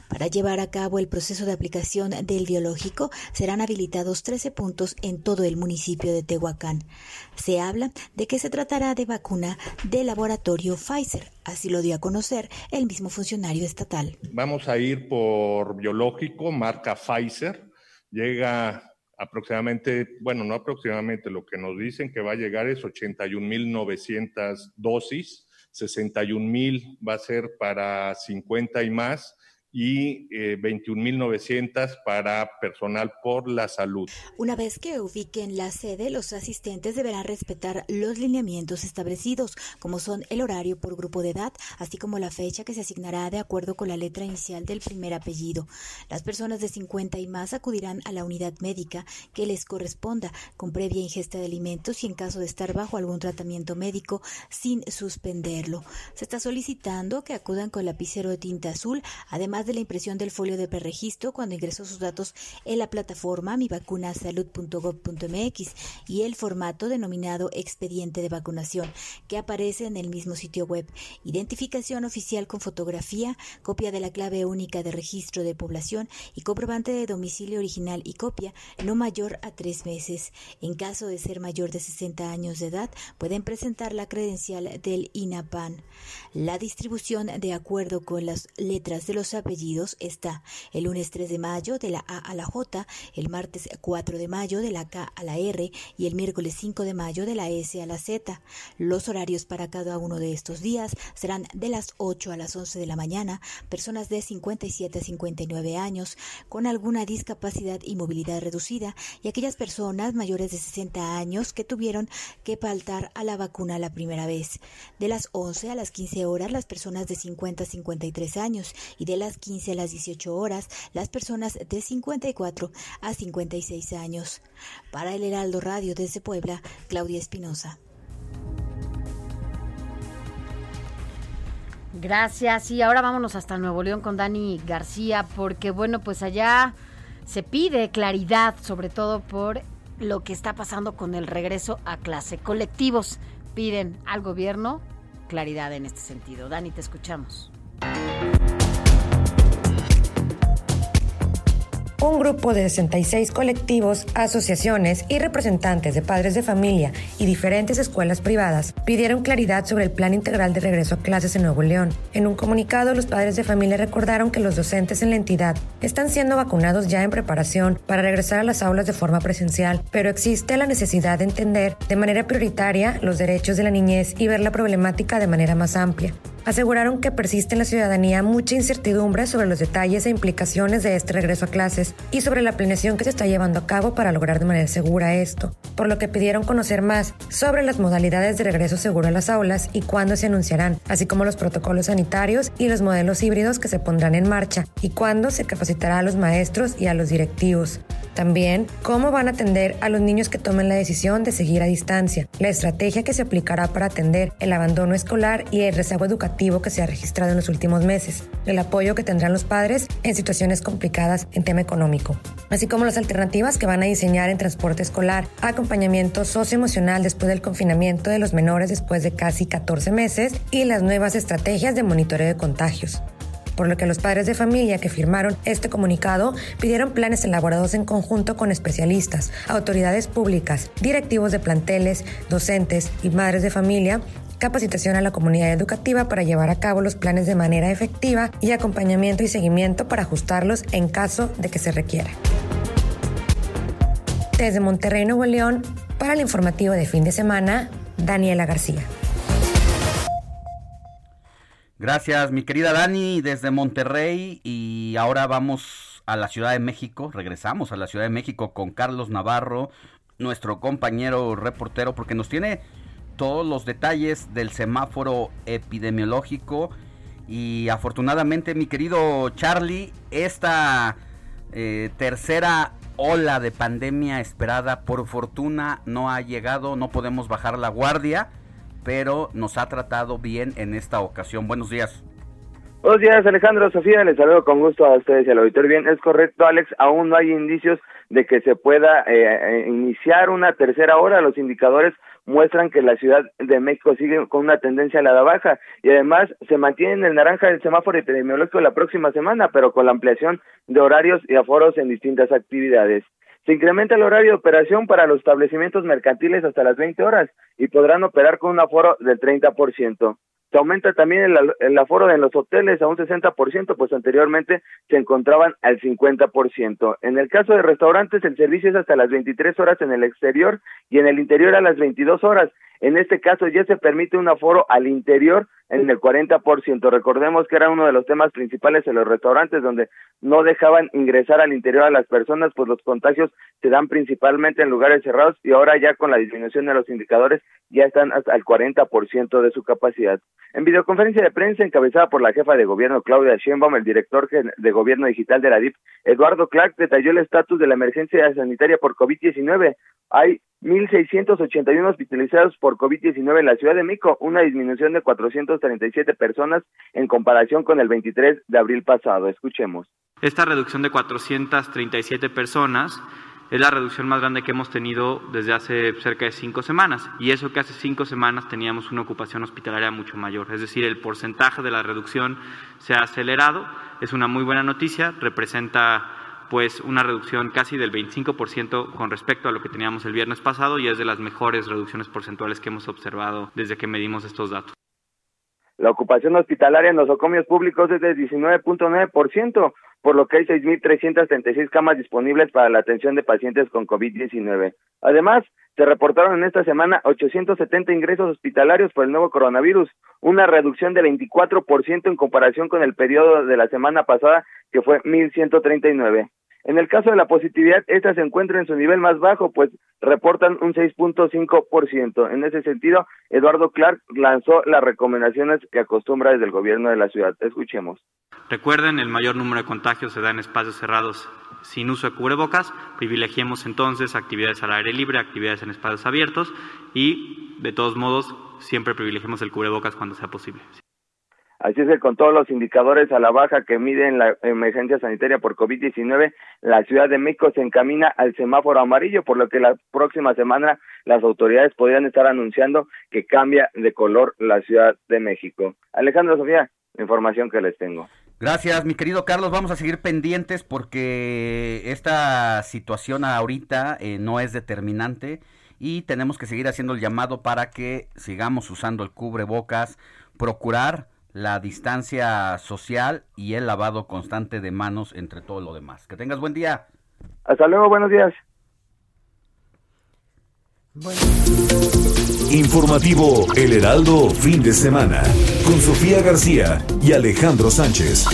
Para llevar a cabo el proceso de aplicación del biológico serán habilitados 13 puntos en todo el municipio de Tehuacán. Se habla de que se tratará de vacuna del laboratorio Pfizer, así lo dio a conocer el mismo funcionario estatal. Vamos a ir por biológico, marca Pfizer, llega aproximadamente, bueno, no aproximadamente, lo que nos dicen que va a llegar es 81.900 dosis 61 mil va a ser para 50 y más y eh, 21.900 para personal por la salud. Una vez que ubiquen la sede, los asistentes deberán respetar los lineamientos establecidos, como son el horario por grupo de edad, así como la fecha que se asignará de acuerdo con la letra inicial del primer apellido. Las personas de 50 y más acudirán a la unidad médica que les corresponda, con previa ingesta de alimentos y en caso de estar bajo algún tratamiento médico sin suspenderlo. Se está solicitando que acudan con lapicero de tinta azul, además de la impresión del folio de preregistro cuando ingresó sus datos en la plataforma mivacunasalud.gov.mx y el formato denominado expediente de vacunación que aparece en el mismo sitio web. Identificación oficial con fotografía, copia de la clave única de registro de población y comprobante de domicilio original y copia no mayor a tres meses. En caso de ser mayor de 60 años de edad, pueden presentar la credencial del INAPAN. La distribución de acuerdo con las letras de los apellidos está el lunes 3 de mayo de la A a la J, el martes 4 de mayo de la K a la R y el miércoles 5 de mayo de la S a la Z. Los horarios para cada uno de estos días serán de las 8 a las 11 de la mañana, personas de 57 a 59 años con alguna discapacidad y movilidad reducida y aquellas personas mayores de 60 años que tuvieron que faltar a la vacuna la primera vez. De las 11 a las 15 horas las personas de 50 a 53 años y de las 15 a las 18 horas las personas de 54 a 56 años. Para el Heraldo Radio desde Puebla, Claudia Espinosa. Gracias. Y ahora vámonos hasta Nuevo León con Dani García, porque bueno, pues allá se pide claridad, sobre todo por lo que está pasando con el regreso a clase. Colectivos piden al gobierno claridad en este sentido. Dani, te escuchamos. Un grupo de 66 colectivos, asociaciones y representantes de padres de familia y diferentes escuelas privadas pidieron claridad sobre el plan integral de regreso a clases en Nuevo León. En un comunicado, los padres de familia recordaron que los docentes en la entidad están siendo vacunados ya en preparación para regresar a las aulas de forma presencial, pero existe la necesidad de entender de manera prioritaria los derechos de la niñez y ver la problemática de manera más amplia aseguraron que persiste en la ciudadanía mucha incertidumbre sobre los detalles e implicaciones de este regreso a clases y sobre la planeación que se está llevando a cabo para lograr de manera segura esto, por lo que pidieron conocer más sobre las modalidades de regreso seguro a las aulas y cuándo se anunciarán, así como los protocolos sanitarios y los modelos híbridos que se pondrán en marcha y cuándo se capacitará a los maestros y a los directivos. También, cómo van a atender a los niños que tomen la decisión de seguir a distancia, la estrategia que se aplicará para atender el abandono escolar y el rezago educativo que se ha registrado en los últimos meses, el apoyo que tendrán los padres en situaciones complicadas en tema económico, así como las alternativas que van a diseñar en transporte escolar, acompañamiento socioemocional después del confinamiento de los menores después de casi 14 meses y las nuevas estrategias de monitoreo de contagios. Por lo que los padres de familia que firmaron este comunicado pidieron planes elaborados en conjunto con especialistas, autoridades públicas, directivos de planteles, docentes y madres de familia capacitación a la comunidad educativa para llevar a cabo los planes de manera efectiva y acompañamiento y seguimiento para ajustarlos en caso de que se requiera. Desde Monterrey, Nuevo León, para el informativo de fin de semana, Daniela García. Gracias, mi querida Dani, desde Monterrey. Y ahora vamos a la Ciudad de México. Regresamos a la Ciudad de México con Carlos Navarro, nuestro compañero reportero, porque nos tiene todos los detalles del semáforo epidemiológico. Y afortunadamente, mi querido Charlie, esta eh, tercera ola de pandemia esperada, por fortuna, no ha llegado. No podemos bajar la guardia pero nos ha tratado bien en esta ocasión. Buenos días. Buenos días, Alejandro, Sofía, les saludo con gusto a ustedes y al auditorio. Bien, es correcto, Alex, aún no hay indicios de que se pueda eh, eh, iniciar una tercera hora. Los indicadores muestran que la Ciudad de México sigue con una tendencia a la baja y además se mantiene en el naranja del semáforo epidemiológico la próxima semana, pero con la ampliación de horarios y aforos en distintas actividades. Se incrementa el horario de operación para los establecimientos mercantiles hasta las 20 horas y podrán operar con un aforo del 30%. Se aumenta también el, aforo en los hoteles a un 60%, pues anteriormente se encontraban al 50%. En el caso de restaurantes, el servicio es hasta las 23 horas en el exterior y en el interior a las 22 horas. En este caso ya se permite un aforo al interior en el 40%. Recordemos que era uno de los temas principales en los restaurantes donde no dejaban ingresar al interior a las personas, pues los contagios se dan principalmente en lugares cerrados y ahora ya con la disminución de los indicadores ya están hasta el 40% de su capacidad. En videoconferencia de prensa encabezada por la jefa de gobierno Claudia Sheinbaum, el director de gobierno digital de la DIP, Eduardo Clark, detalló el estatus de la emergencia sanitaria por COVID-19. Hay 1.681 hospitalizados por COVID-19 en la Ciudad de Mico, una disminución de 437 personas en comparación con el 23 de abril pasado. Escuchemos. Esta reducción de 437 personas es la reducción más grande que hemos tenido desde hace cerca de cinco semanas. Y eso que hace cinco semanas teníamos una ocupación hospitalaria mucho mayor. Es decir, el porcentaje de la reducción se ha acelerado. Es una muy buena noticia. Representa pues una reducción casi del 25% con respecto a lo que teníamos el viernes pasado y es de las mejores reducciones porcentuales que hemos observado desde que medimos estos datos. La ocupación hospitalaria en los públicos es de 19.9%, por lo que hay 6.336 camas disponibles para la atención de pacientes con COVID-19. Además, se reportaron en esta semana 870 ingresos hospitalarios por el nuevo coronavirus, una reducción de 24% en comparación con el periodo de la semana pasada, que fue 1.139. En el caso de la positividad, esta se encuentra en su nivel más bajo, pues reportan un 6.5%. En ese sentido, Eduardo Clark lanzó las recomendaciones que acostumbra desde el gobierno de la ciudad. Escuchemos. Recuerden, el mayor número de contagios se da en espacios cerrados sin uso de cubrebocas. Privilegiemos entonces actividades al aire libre, actividades en espacios abiertos y, de todos modos, siempre privilegiemos el cubrebocas cuando sea posible. Así es que con todos los indicadores a la baja que miden la emergencia sanitaria por COVID-19, la Ciudad de México se encamina al semáforo amarillo, por lo que la próxima semana las autoridades podrían estar anunciando que cambia de color la Ciudad de México. Alejandro Sofía, información que les tengo. Gracias, mi querido Carlos. Vamos a seguir pendientes porque esta situación ahorita eh, no es determinante y tenemos que seguir haciendo el llamado para que sigamos usando el cubrebocas, procurar la distancia social y el lavado constante de manos entre todo lo demás. Que tengas buen día. Hasta luego, buenos días. Informativo El Heraldo, fin de semana, con Sofía García y Alejandro Sánchez.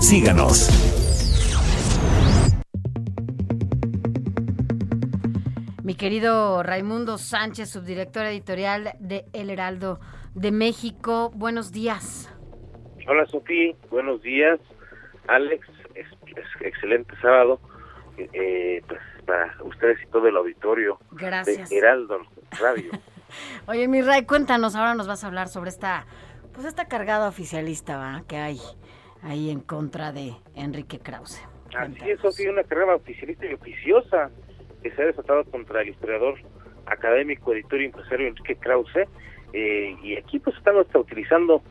Síganos. Querido Raimundo Sánchez, subdirector editorial de El Heraldo de México. Buenos días. Hola Sofía, buenos días. Alex, excelente sábado. Eh, pues para ustedes y todo el auditorio Gracias. de Heraldo Radio. Oye, mi Ray, cuéntanos, ahora nos vas a hablar sobre esta, pues esta cargada oficialista ¿va? que hay ahí en contra de Enrique Krause. Así es, Sofía, una carrera oficialista y oficiosa que se ha desatado contra el historiador académico, editor y empresario Enrique Krause, eh, y aquí pues estamos utilizando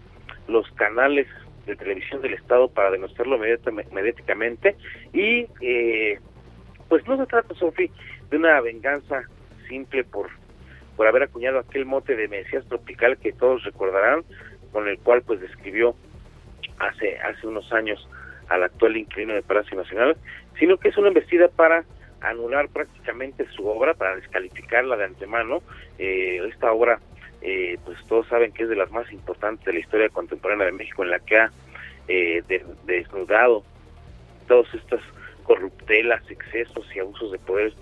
los canales de televisión del Estado para demostrarlo mediáticamente y eh, pues no se trata, Sofi, de una venganza simple por por haber acuñado aquel mote de Mesías tropical que todos recordarán, con el cual pues describió hace hace unos años al actual inquilino de Palacio Nacional, sino que es una embestida para anular prácticamente su obra, para descalificarla de antemano. Eh, esta obra eh, pues todos saben que es de las más importantes de la historia contemporánea de México, en la que ha eh, desnudado todas estas corruptelas, excesos y abusos de poder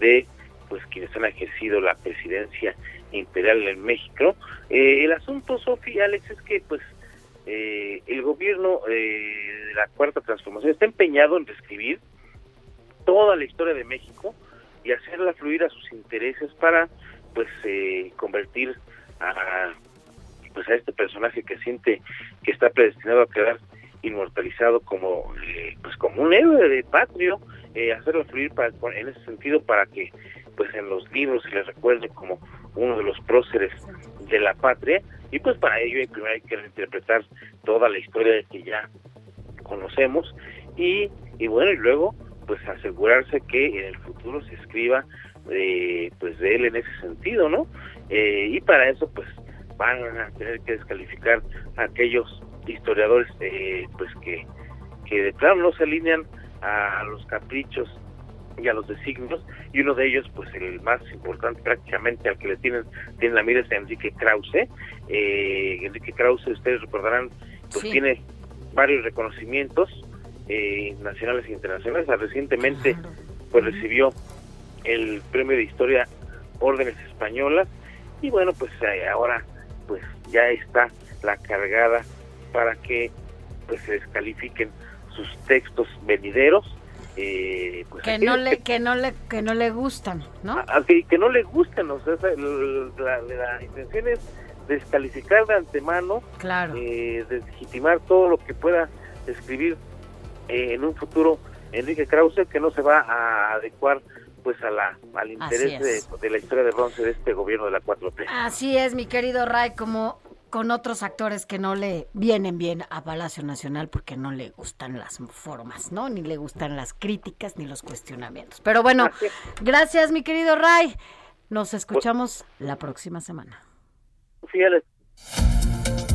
de pues quienes han ejercido la presidencia imperial en México. Eh, el asunto, Sofía Alex, es que pues el gobierno de la Cuarta Transformación está empeñado en describir toda la historia de México y hacerla fluir a sus intereses para pues convertir a, pues a este personaje que siente que está predestinado a quedar inmortalizado como eh, pues como un héroe de patrio eh, hacerlo fluir para, en ese sentido para que pues en los libros se le recuerde como uno de los próceres de la patria y pues para ello primero hay que reinterpretar toda la historia que ya conocemos y, y bueno y luego pues asegurarse que en el futuro se escriba eh, pues de él en ese sentido no eh, y para eso pues van a tener que descalificar a aquellos historiadores eh, pues que, que de plano no se alinean a los caprichos y a los designios y uno de ellos pues el más importante prácticamente al que le tienen tienen la mira es Enrique Krause eh, Enrique Krause ustedes recordarán pues tiene varios reconocimientos eh, nacionales e internacionales. Recientemente pues recibió el premio de historia órdenes españolas. Y bueno pues eh, ahora pues ya está la cargada para que pues se descalifiquen sus textos venideros eh, pues que no le que, no le que no le gustan no a, que, no le gustan o sea la, intención es descalificar de antemano claro. eh, deslegitimar todo lo que pueda escribir eh, en un futuro Enrique Krause que no se va a adecuar pues a la, al interés de, de, la historia de bronce de este gobierno de la 4T. Así es, mi querido Ray, como con otros actores que no le vienen bien a Palacio Nacional porque no le gustan las formas, ¿no? Ni le gustan las críticas ni los cuestionamientos. Pero bueno, gracias, mi querido Ray. Nos escuchamos la próxima semana. Fíjale.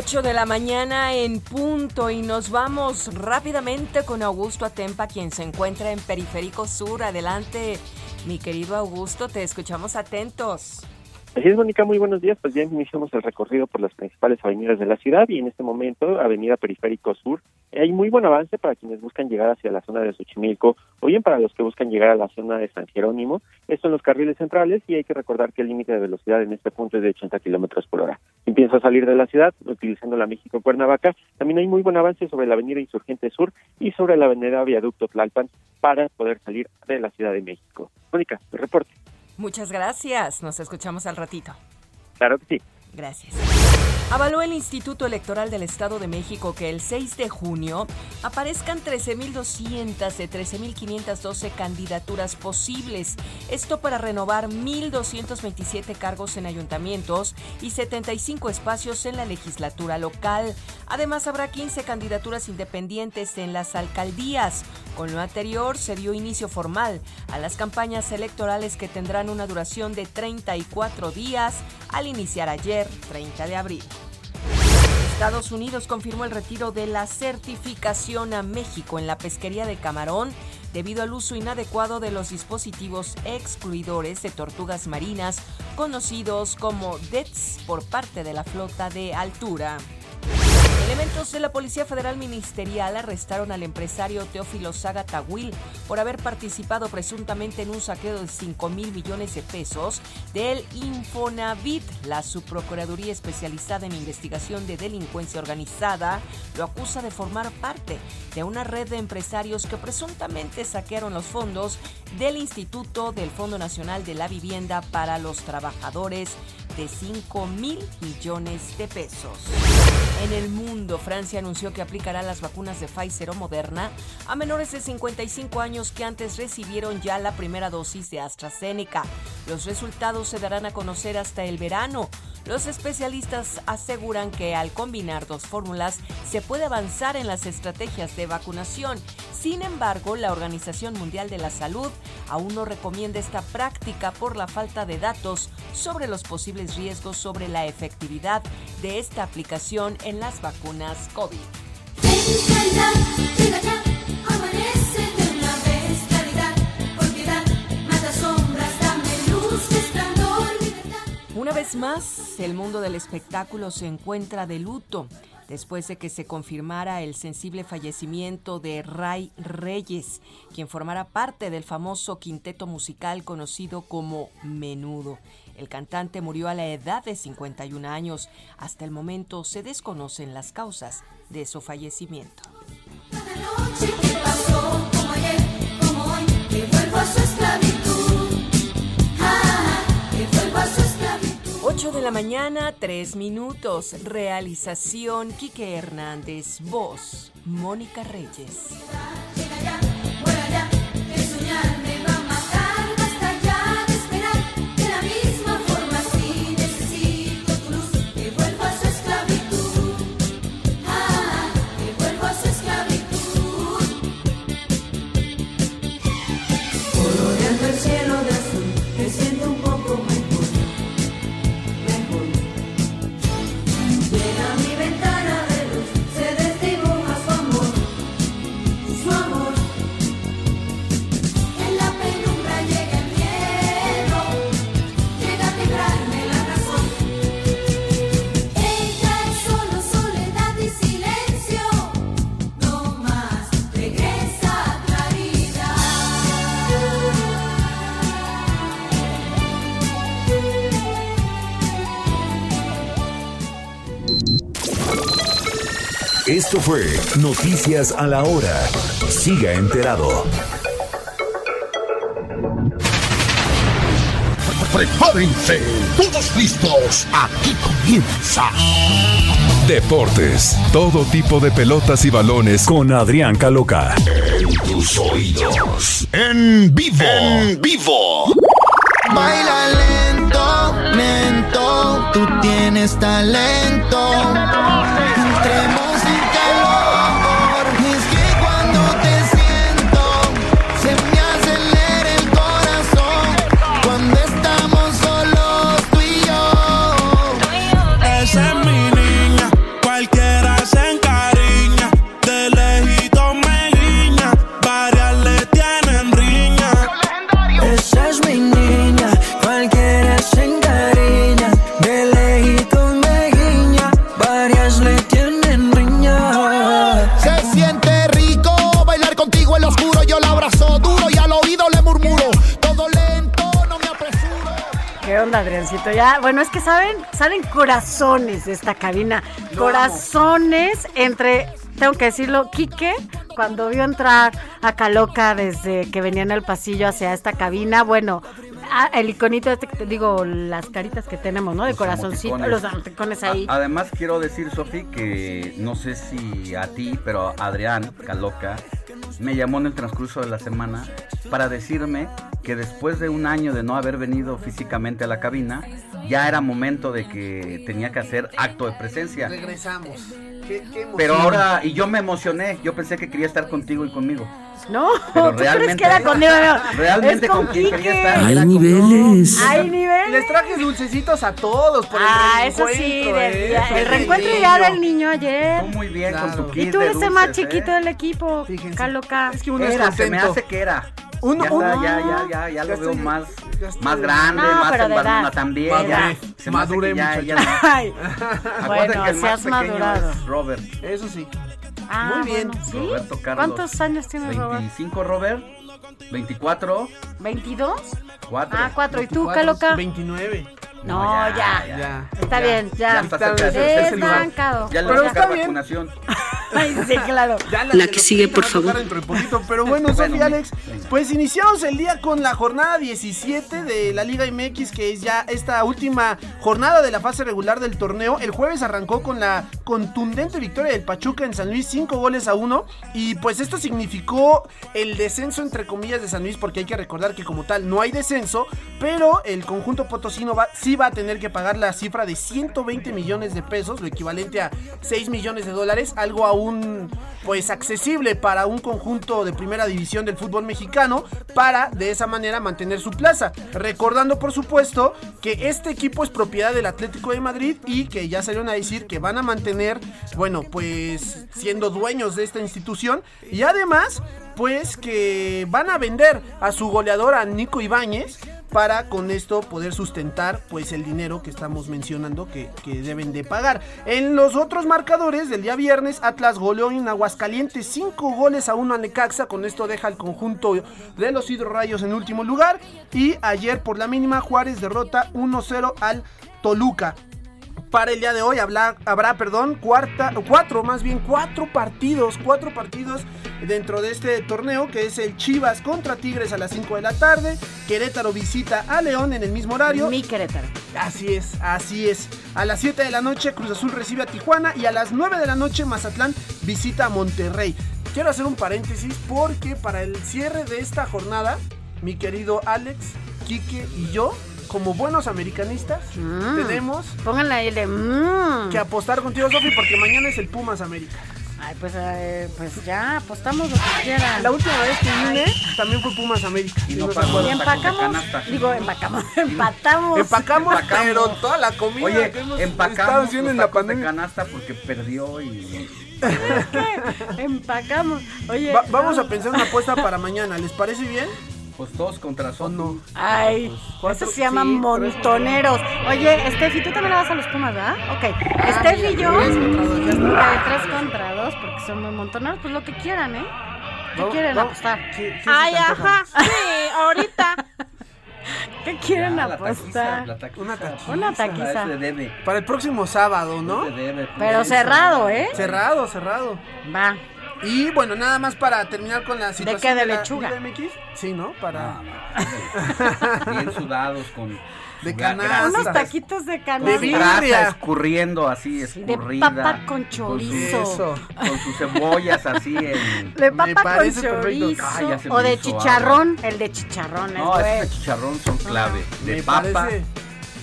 8 de la mañana en punto y nos vamos rápidamente con Augusto Atempa, quien se encuentra en Periférico Sur. Adelante, mi querido Augusto, te escuchamos atentos. Así es, Mónica, muy buenos días. Pues ya iniciamos el recorrido por las principales avenidas de la ciudad y en este momento, Avenida Periférico Sur, hay muy buen avance para quienes buscan llegar hacia la zona de Xochimilco o bien para los que buscan llegar a la zona de San Jerónimo. Esto en los carriles centrales y hay que recordar que el límite de velocidad en este punto es de 80 kilómetros por hora. Si a salir de la ciudad utilizando la México-Cuernavaca, también hay muy buen avance sobre la Avenida Insurgente Sur y sobre la Avenida Viaducto Tlalpan para poder salir de la Ciudad de México. Mónica, el reporte. Muchas gracias. Nos escuchamos al ratito. Claro que sí. Gracias. Avaló el Instituto Electoral del Estado de México que el 6 de junio aparezcan 13.200 de 13.512 candidaturas posibles. Esto para renovar 1.227 cargos en ayuntamientos y 75 espacios en la legislatura local. Además, habrá 15 candidaturas independientes en las alcaldías. Con lo anterior, se dio inicio formal a las campañas electorales que tendrán una duración de 34 días al iniciar ayer, 30 de abril. Estados Unidos confirmó el retiro de la certificación a México en la pesquería de camarón debido al uso inadecuado de los dispositivos excluidores de tortugas marinas conocidos como DETS por parte de la flota de altura. Elementos de la Policía Federal Ministerial arrestaron al empresario Teófilo Saga Tawil por haber participado presuntamente en un saqueo de 5 mil millones de pesos del Infonavit. La subprocuraduría especializada en investigación de delincuencia organizada lo acusa de formar parte de una red de empresarios que presuntamente saquearon los fondos del Instituto del Fondo Nacional de la Vivienda para los Trabajadores de 5 mil millones de pesos. En el mundo, Francia anunció que aplicará las vacunas de Pfizer o Moderna a menores de 55 años que antes recibieron ya la primera dosis de AstraZeneca. Los resultados se darán a conocer hasta el verano. Los especialistas aseguran que al combinar dos fórmulas se puede avanzar en las estrategias de vacunación. Sin embargo, la Organización Mundial de la Salud aún no recomienda esta práctica por la falta de datos sobre los posibles riesgos sobre la efectividad de esta aplicación en las vacunas COVID. Una vez más, el mundo del espectáculo se encuentra de luto después de que se confirmara el sensible fallecimiento de Ray Reyes, quien formará parte del famoso quinteto musical conocido como Menudo. El cantante murió a la edad de 51 años. Hasta el momento se desconocen las causas de su fallecimiento. 8 de la mañana, 3 minutos. Realización Quique Hernández. Voz Mónica Reyes. Esto fue Noticias a la Hora. Siga enterado. Prepárense, todos listos. Aquí comienza. Deportes. Todo tipo de pelotas y balones con Adrián Caloca. En tus oídos. En vivo. En vivo. Baila lento, lento, tú tienes talento. Bueno, es que saben, salen corazones de esta cabina. corazones entre, tengo que decirlo, Quique, cuando vio entrar a Caloca desde que venía en el pasillo hacia esta cabina, bueno, ah, el iconito este que te digo, las caritas que tenemos, ¿no? De corazoncito, emoticones. los emoticones ahí. A- además quiero decir, Sofi, que no sé si a ti, pero Adrián Caloca me llamó en el transcurso de la semana para decirme que después de un año de no haber venido físicamente a la cabina, ya era momento de que tenía que hacer acto de presencia. Regresamos. Qué, qué. Pero ahora, y yo me emocioné, yo pensé que quería estar contigo y conmigo. No, Pero ¿tú crees realmente- que era conmigo? Realmente es con, con quien quería estar. Hay niveles. Hay niveles. Les traje dulcecitos a todos por el Ah, eso sí, del ¿eh? Eso el reencuentro ya del niño ayer. Tú muy bien con tu Y kit tú de eres el más chiquito ¿eh? del equipo, Caloca. Es que uno es Era, se me hace que era. Uno- ya, uno- está, ya, ya, ya, ya, lo veo estoy- más, ya más grande, No, más edad. también. Maduré, ya. Se que ya, ya. Ay, Acuérdate bueno, que el más seas pequeño madurado. es Robert. Eso sí. Ah, Muy bien. bueno, ¿sí? Roberto Carlos. ¿Cuántos años tiene Robert? 25 Robert, 24, ¿22? 4. Ah, 4. ¿Y tú, Caloca? 29. No, No, ya. ya, Ya. Está bien, ya. Ya está. Desbancado. Ya le Pero está bien. vacunación. Ay, sí, claro. Ya La de que sigue, por favor. dentro de poquito, pero bueno, Bueno, Sofía Alex, venga. pues iniciamos el día con la jornada 17 de la Liga MX, que es ya esta última jornada de la fase regular del torneo. El jueves arrancó con la contundente victoria del Pachuca en San Luis, 5 goles a 1, y pues esto significó el descenso entre comillas de San Luis, porque hay que recordar que como tal no hay descenso, pero el conjunto potosino va, sí va a tener que pagar la cifra de 120 millones de pesos, lo equivalente a 6 millones de dólares, algo aún pues accesible para un conjunto de primera división del fútbol mexicano para de esa manera mantener su plaza. Recordando por supuesto que este equipo es propiedad del Atlético de Madrid y que ya salieron a decir que van a mantener, bueno, pues siendo dueños de esta institución y además pues que van a vender a su goleador a Nico Ibáñez para con esto poder sustentar pues el dinero que estamos mencionando que, que deben de pagar. En los otros marcadores del día viernes, Atlas goleó en Aguascalientes 5 goles a 1 a Necaxa, con esto deja al conjunto de los hidrorrayos en último lugar y ayer por la mínima Juárez derrota 1-0 al Toluca. Para el día de hoy habrá, habrá perdón, cuarta, cuatro, más bien cuatro partidos, cuatro partidos dentro de este torneo, que es el Chivas contra Tigres a las 5 de la tarde, Querétaro visita a León en el mismo horario. Mi Querétaro. Así es, así es. A las 7 de la noche Cruz Azul recibe a Tijuana y a las 9 de la noche Mazatlán visita a Monterrey. Quiero hacer un paréntesis porque para el cierre de esta jornada, mi querido Alex, Quique y yo, como buenos americanistas, Mm. tenemos Pónganle ahí de. mm. que apostar contigo, Sofi, porque mañana es el Pumas América. Ay, pues, eh, pues ya, apostamos lo que quieran. La última vez que vine también fue Pumas América. Y no pagó. Y empacamos. Digo, empacamos. Empatamos. Empacamos, Empacamos. pero toda la comida Oye, que hemos estado empacamos haciendo en la de pandemia. canasta porque perdió y... Empacamos. Oye. Va- vamos no. a pensar una apuesta para mañana, ¿les parece bien? Pues todos contra son. no? Ay, Cuatro- eso se llama sí, montoneros. Oye, Steffi, tú también le vas a los Pumas, ¿verdad? Ok. Steffi y yo. tres contra dos, ya está. Ok, tres contra dos, porque son muy montoneros. Pues lo que quieran, ¿eh? ¿Qué quieren apostar? ¿Qué- qué Ay, ajá. Sí, ahorita. ¿Qué ¿Qué quieren Ya, la apostar? taquiza, la taquiza. Una taquiza. Una taquiza. Para el próximo sábado, ¿no? Debe. Pero cerrado, ¿eh? Cerrado, cerrado. Va. Y bueno, nada más para terminar con la situación qué? ¿De la lechuga? Liga MX. Sí, ¿no? Para Bien sudados con De canasta. Unos taquitos de De canasta. birria. grasa escurriendo así, de escurrida. papa con chorizo. Eso. Con sus cebollas así en... De Me papa con parece chorizo. Ay, o de chicharrón. El de chicharrón No, es esos de chicharrón son clave. De Me papa parece-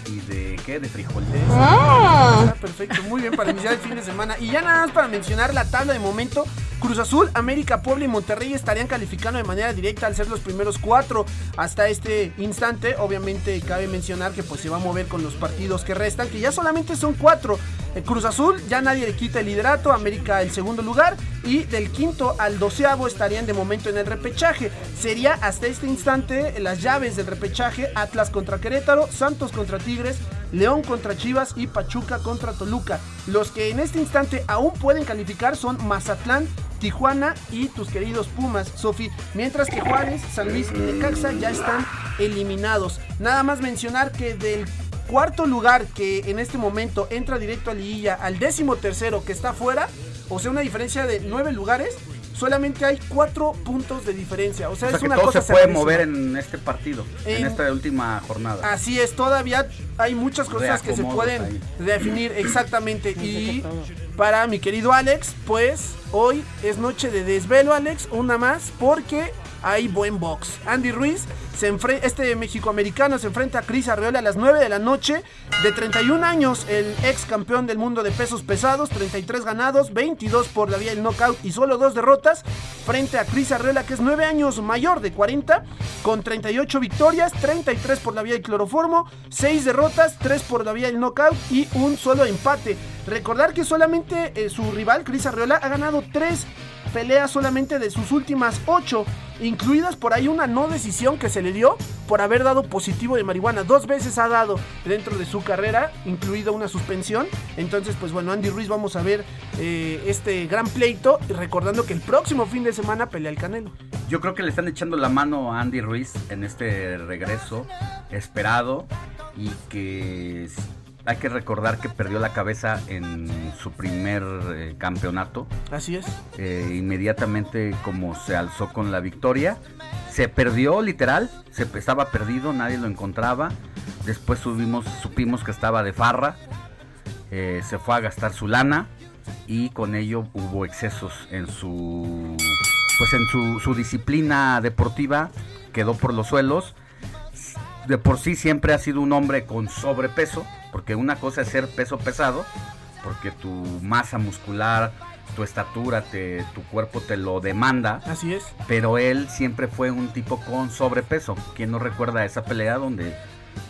y de... ¿qué? De frijol. Ah. Ah, perfecto, muy bien para iniciar el fin de semana. Y ya nada más para mencionar la tabla de momento. Cruz Azul, América, Puebla y Monterrey estarían calificando de manera directa al ser los primeros cuatro hasta este instante. Obviamente cabe mencionar que pues se va a mover con los partidos que restan, que ya solamente son cuatro. El Cruz Azul ya nadie le quita el liderato, América el segundo lugar y del quinto al doceavo estarían de momento en el repechaje. Sería hasta este instante las llaves del repechaje Atlas contra Querétaro, Santos contra Tigres, León contra Chivas y Pachuca contra Toluca. Los que en este instante aún pueden calificar son Mazatlán, Tijuana y tus queridos Pumas, Sofi. Mientras que Juárez, San Luis y Necaxa ya están eliminados. Nada más mencionar que del cuarto lugar que en este momento entra directo a liguilla al décimo tercero que está fuera, o sea, una diferencia de nueve lugares, solamente hay cuatro puntos de diferencia. O sea, O sea es que una todo cosa se puede mover en este partido, en, En- esta última jornada. Así es, todavía hay muchas cosas que se pueden ahí. definir exactamente. Y para mi querido Alex, pues hoy es noche de desvelo, Alex, una más, porque hay buen box. Andy Ruiz, se este mexicoamericano se enfrenta a Chris Arreola a las 9 de la noche, de 31 años, el ex campeón del mundo de pesos pesados, 33 ganados, 22 por la vía del knockout y solo dos derrotas, frente a Chris Arreola, que es 9 años mayor de 40, con 38 victorias, 33 por la vía del cloroformo, 6 derrotas, 3 por la vía del knockout y un solo empate. Recordar que solamente eh, su rival, Chris Arreola, ha ganado 3 peleas solamente de sus últimas 8, incluidas por ahí una no decisión que se le dio por haber dado positivo de marihuana. Dos veces ha dado dentro de su carrera, incluida una suspensión. Entonces, pues bueno, Andy Ruiz, vamos a ver eh, este gran pleito, recordando que el próximo fin de semana pelea el Canelo. Yo creo que le están echando la mano a Andy Ruiz en este regreso esperado y que hay que recordar que perdió la cabeza en su primer eh, campeonato. Así es. Eh, inmediatamente como se alzó con la victoria, se perdió literal, se estaba perdido, nadie lo encontraba. Después subimos, supimos que estaba de farra, eh, se fue a gastar su lana y con ello hubo excesos en su pues en su, su disciplina deportiva quedó por los suelos de por sí siempre ha sido un hombre con sobrepeso porque una cosa es ser peso pesado porque tu masa muscular tu estatura te, tu cuerpo te lo demanda Así es. pero él siempre fue un tipo con sobrepeso. ¿Quién no recuerda esa pelea donde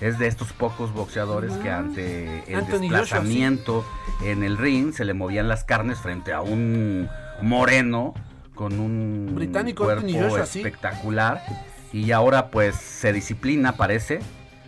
es de estos pocos boxeadores que ante el Anthony Joshua, desplazamiento en el ring se le movían las carnes frente a un moreno con un Británico cuerpo Joshua, sí. espectacular y ahora pues se disciplina parece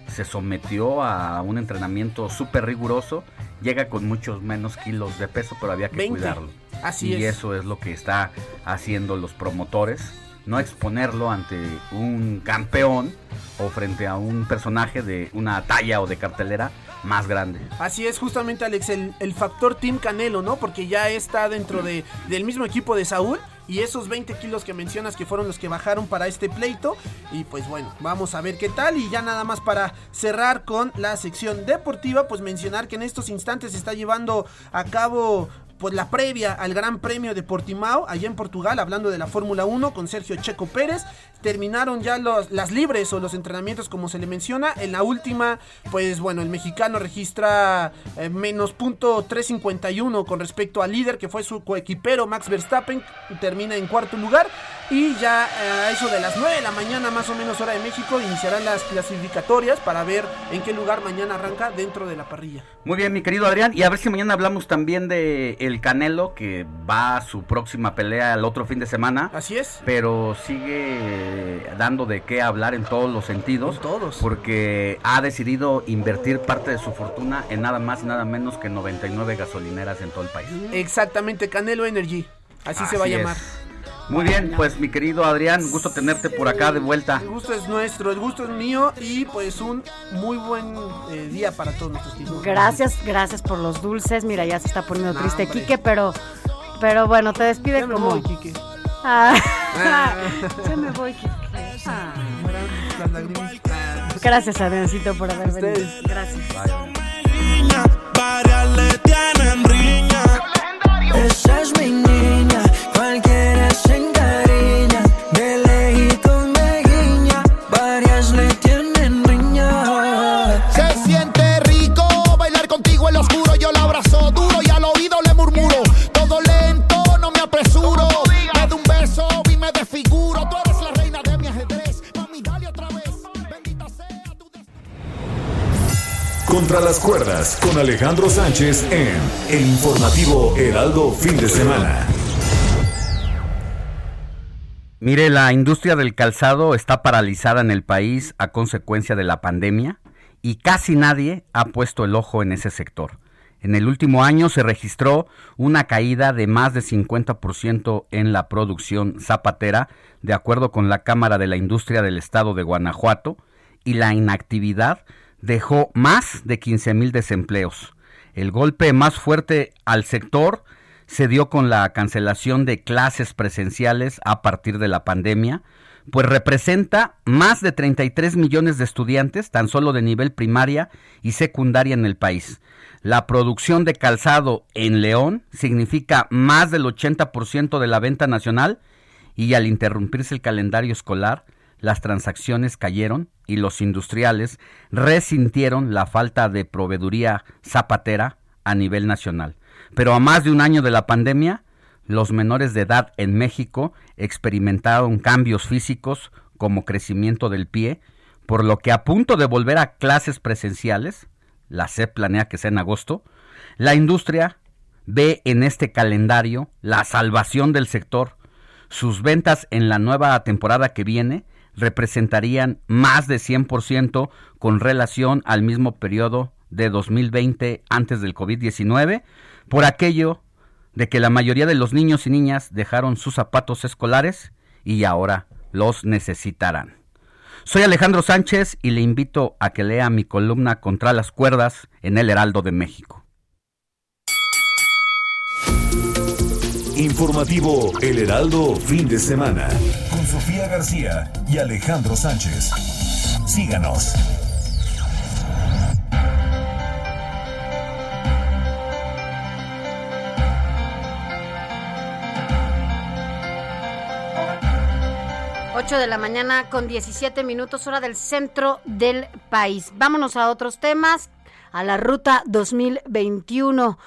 se sometió a un entrenamiento súper riguroso llega con muchos menos kilos de peso pero había que 20. cuidarlo Así y es. eso es lo que está haciendo los promotores, no exponerlo ante un campeón o frente a un personaje de una talla o de cartelera más grande. Así es, justamente Alex, el, el factor Team Canelo, ¿no? Porque ya está dentro de, del mismo equipo de Saúl. Y esos 20 kilos que mencionas que fueron los que bajaron para este pleito. Y pues bueno, vamos a ver qué tal. Y ya nada más para cerrar con la sección deportiva, pues mencionar que en estos instantes se está llevando a cabo pues la previa al Gran Premio de Portimao, allá en Portugal, hablando de la Fórmula 1 con Sergio Checo Pérez. Terminaron ya los, las libres o los entrenamientos como se le menciona. En la última, pues bueno, el mexicano registra eh, menos punto 351 con respecto al líder que fue su coequipero Max Verstappen, termina en cuarto lugar. Y ya eh, a eso de las 9 de la mañana, más o menos hora de México, iniciarán las clasificatorias para ver en qué lugar mañana arranca dentro de la parrilla. Muy bien, mi querido Adrián, y a ver si mañana hablamos también de el Canelo que va a su próxima pelea el otro fin de semana. Así es. Pero sigue dando de qué hablar en todos los sentidos. todos. Porque ha decidido invertir parte de su fortuna en nada más y nada menos que 99 gasolineras en todo el país. Exactamente, Canelo Energy. Así, se va a llamar. es. Muy bien, pues mi querido Adrián, gusto tenerte por acá de vuelta. El gusto es nuestro, el gusto es mío y pues un muy buen eh, día para todos nuestros hijos. Gracias, gracias por los dulces. Mira, ya se está poniendo triste Quique, pero, pero bueno, te despide me como. voy, Quique. Ah. Ah. ya me voy, Quique. Ah. Gracias, Adriancito, por haber venido. Gracias. Varias le tienen riña. Esa es mi niña, cualquiera se encariña, Contra las cuerdas con Alejandro Sánchez en El Informativo Heraldo Fin de Semana. Mire, la industria del calzado está paralizada en el país a consecuencia de la pandemia y casi nadie ha puesto el ojo en ese sector. En el último año se registró una caída de más de 50% en la producción zapatera, de acuerdo con la Cámara de la Industria del Estado de Guanajuato, y la inactividad dejó más de 15 mil desempleos. El golpe más fuerte al sector se dio con la cancelación de clases presenciales a partir de la pandemia, pues representa más de 33 millones de estudiantes, tan solo de nivel primaria y secundaria en el país. La producción de calzado en León significa más del 80% de la venta nacional y al interrumpirse el calendario escolar, las transacciones cayeron y los industriales resintieron la falta de proveeduría zapatera a nivel nacional. Pero a más de un año de la pandemia, los menores de edad en México experimentaron cambios físicos como crecimiento del pie, por lo que a punto de volver a clases presenciales, la SEP planea que sea en agosto, la industria ve en este calendario la salvación del sector. Sus ventas en la nueva temporada que viene representarían más de 100% con relación al mismo periodo de 2020 antes del COVID-19, por aquello de que la mayoría de los niños y niñas dejaron sus zapatos escolares y ahora los necesitarán. Soy Alejandro Sánchez y le invito a que lea mi columna Contra las cuerdas en el Heraldo de México. Informativo El Heraldo Fin de Semana. Sofía García y Alejandro Sánchez. Síganos. Ocho de la mañana con 17 minutos hora del centro del país. Vámonos a otros temas, a la ruta 2021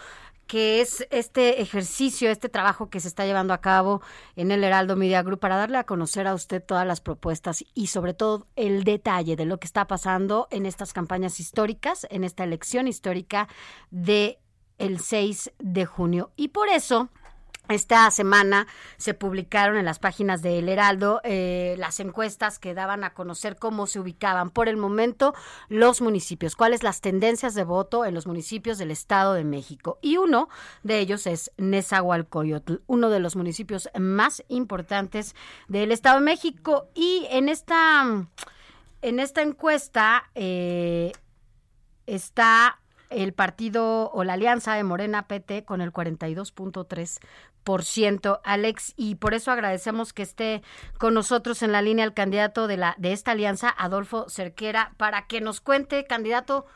que es este ejercicio, este trabajo que se está llevando a cabo en el Heraldo Media Group para darle a conocer a usted todas las propuestas y sobre todo el detalle de lo que está pasando en estas campañas históricas, en esta elección histórica de el 6 de junio. Y por eso esta semana se publicaron en las páginas de El Heraldo eh, las encuestas que daban a conocer cómo se ubicaban por el momento los municipios, cuáles las tendencias de voto en los municipios del Estado de México. Y uno de ellos es Nezahualcóyotl, uno de los municipios más importantes del Estado de México. Y en esta, en esta encuesta eh, está el partido o la alianza de Morena PT con el 42.3%, Alex, y por eso agradecemos que esté con nosotros en la línea el candidato de la de esta alianza, Adolfo Cerquera, para que nos cuente, candidato,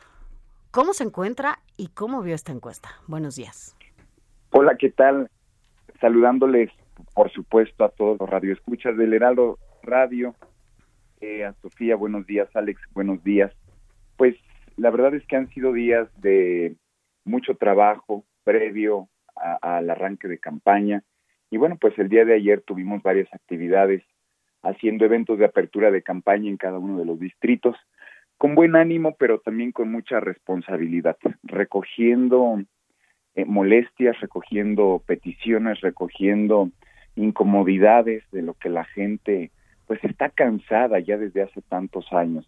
cómo se encuentra y cómo vio esta encuesta. Buenos días. Hola, ¿qué tal? Saludándoles, por supuesto, a todos los radioescuchas del Heraldo Radio. Eh, a Sofía, buenos días, Alex, buenos días. Pues la verdad es que han sido días de mucho trabajo previo al arranque de campaña. Y bueno, pues el día de ayer tuvimos varias actividades haciendo eventos de apertura de campaña en cada uno de los distritos, con buen ánimo, pero también con mucha responsabilidad, recogiendo eh, molestias, recogiendo peticiones, recogiendo incomodidades de lo que la gente pues está cansada ya desde hace tantos años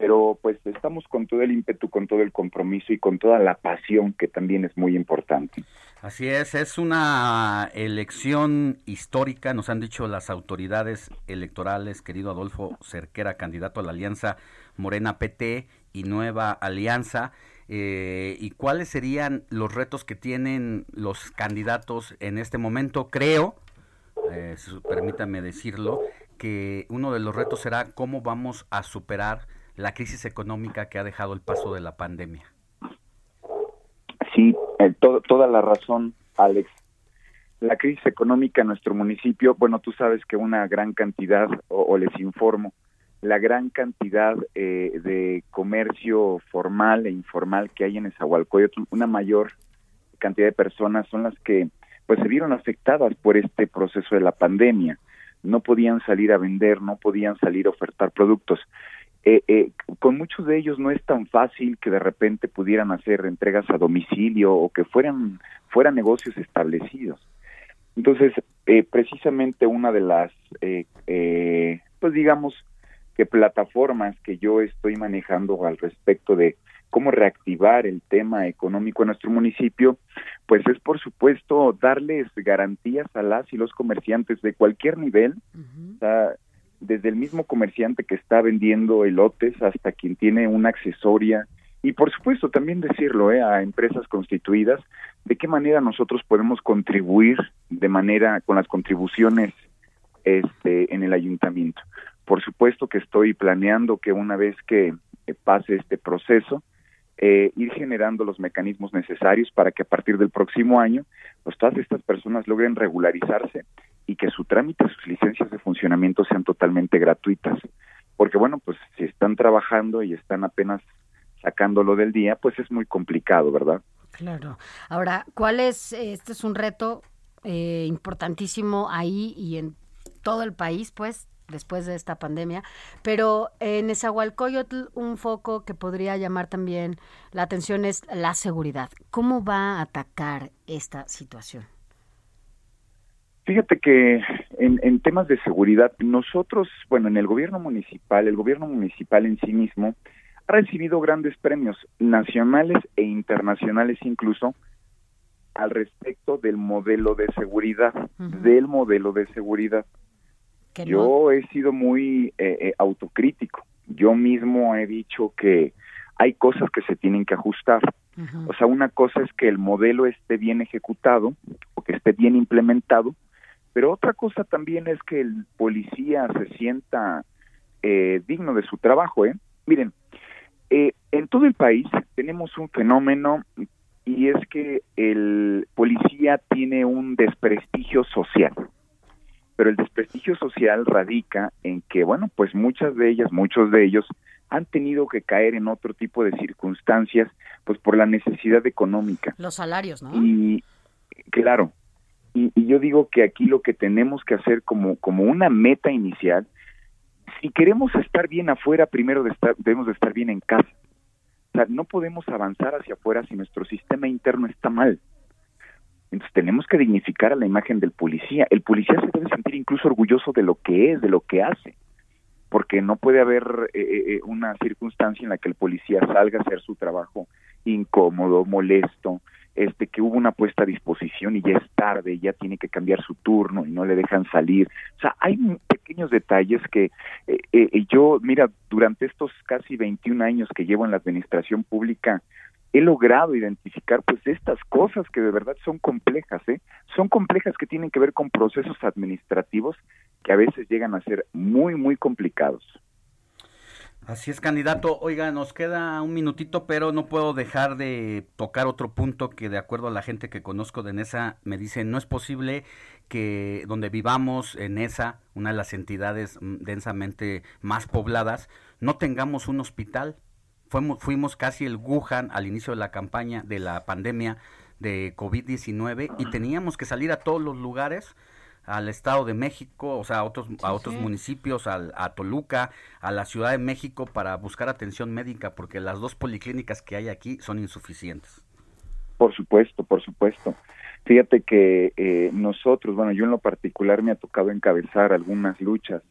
pero pues estamos con todo el ímpetu, con todo el compromiso y con toda la pasión que también es muy importante. Así es, es una elección histórica, nos han dicho las autoridades electorales, querido Adolfo Cerquera, candidato a la Alianza Morena PT y Nueva Alianza. Eh, ¿Y cuáles serían los retos que tienen los candidatos en este momento? Creo, eh, permítame decirlo, que uno de los retos será cómo vamos a superar la crisis económica que ha dejado el paso de la pandemia. Sí, eh, toda la razón, Alex. La crisis económica en nuestro municipio, bueno, tú sabes que una gran cantidad, o, les informo, la gran cantidad eh, de comercio formal e informal que hay en Esahualcoyotl, una mayor cantidad de personas son las que pues se vieron afectadas por este proceso de la pandemia. No podían salir a vender, no podían salir a ofertar productos. Eh, eh, con muchos de ellos no es tan fácil que de repente pudieran hacer entregas a domicilio o que fueran fueran negocios establecidos. Entonces, eh, precisamente una de las, pues digamos, que plataformas que yo estoy manejando al respecto de cómo reactivar el tema económico en nuestro municipio, pues es por supuesto darles garantías a las y los comerciantes de cualquier nivel, desde el mismo comerciante que está vendiendo elotes hasta quien tiene una accesoria y por supuesto también decirlo ¿eh? a empresas constituidas de qué manera nosotros podemos contribuir de manera con las contribuciones este en el ayuntamiento. Por supuesto que estoy planeando que una vez que pase este proceso eh, ir generando los mecanismos necesarios para que a partir del próximo año, pues todas estas personas logren regularizarse y que su trámite, sus licencias de funcionamiento sean totalmente gratuitas. Porque bueno, pues si están trabajando y están apenas sacándolo del día, pues es muy complicado, ¿verdad? Claro. Ahora, ¿cuál es, este es un reto eh, importantísimo ahí y en todo el país, pues, después de esta pandemia, pero en Esahualcoyotl un foco que podría llamar también la atención es la seguridad. ¿Cómo va a atacar esta situación? Fíjate que en, temas de seguridad, nosotros, bueno, en el gobierno municipal, el gobierno municipal en sí mismo ha recibido grandes premios nacionales e internacionales incluso al respecto del modelo de seguridad, del modelo de seguridad. Yo he sido muy eh, eh, autocrítico. Yo mismo he dicho que hay cosas que se tienen que ajustar. O sea, una cosa es que el modelo esté bien ejecutado o que esté bien implementado, pero otra cosa también es que el policía se sienta eh, digno de su trabajo. ¿eh? Miren, en todo el país tenemos un fenómeno y es que el policía tiene un desprestigio social pero el desprestigio social radica en que, bueno, pues muchas de ellas, muchos de ellos han tenido que caer en otro tipo de circunstancias, pues por la necesidad económica. Los salarios, ¿no? Y claro, y, yo digo que aquí lo que tenemos que hacer como, como una meta inicial, si queremos estar bien afuera, primero de estar, debemos de estar bien en casa. O sea, no podemos avanzar hacia afuera si nuestro sistema interno está mal. Entonces tenemos que dignificar a la imagen del policía. El policía se debe sentir incluso orgulloso de lo que es, de lo que hace, porque no puede haber eh, eh, eh, una circunstancia en la que el policía salga a hacer su trabajo incómodo, molesto, este que hubo una puesta a disposición y ya es tarde, ya tiene que cambiar su turno y no le dejan salir. O sea, hay pequeños detalles que yo, mira, durante estos casi 21 años que llevo en la administración pública, he logrado identificar pues estas cosas que de verdad son complejas, ¿eh? Son complejas que tienen que ver con procesos administrativos que a veces llegan a ser muy, muy complicados. Así es, candidato. Oiga, nos queda un minutito, pero no puedo dejar de tocar otro punto que de acuerdo a la gente que conozco de NESA me dice, no es posible que donde vivamos en ESA, una de las entidades mm, densamente más pobladas, no tengamos un hospital Fuimos, fuimos casi el Wuhan al inicio de la campaña de la pandemia de COVID-19 y teníamos que salir a todos los lugares al Estado de México, o sea, a otros, a otros municipios, al, a Toluca, a la Ciudad de México para buscar atención médica, porque las dos policlínicas que hay aquí son insuficientes. Por supuesto, por supuesto. Fíjate que eh, nosotros, bueno, yo en lo particular me ha tocado encabezar algunas luchas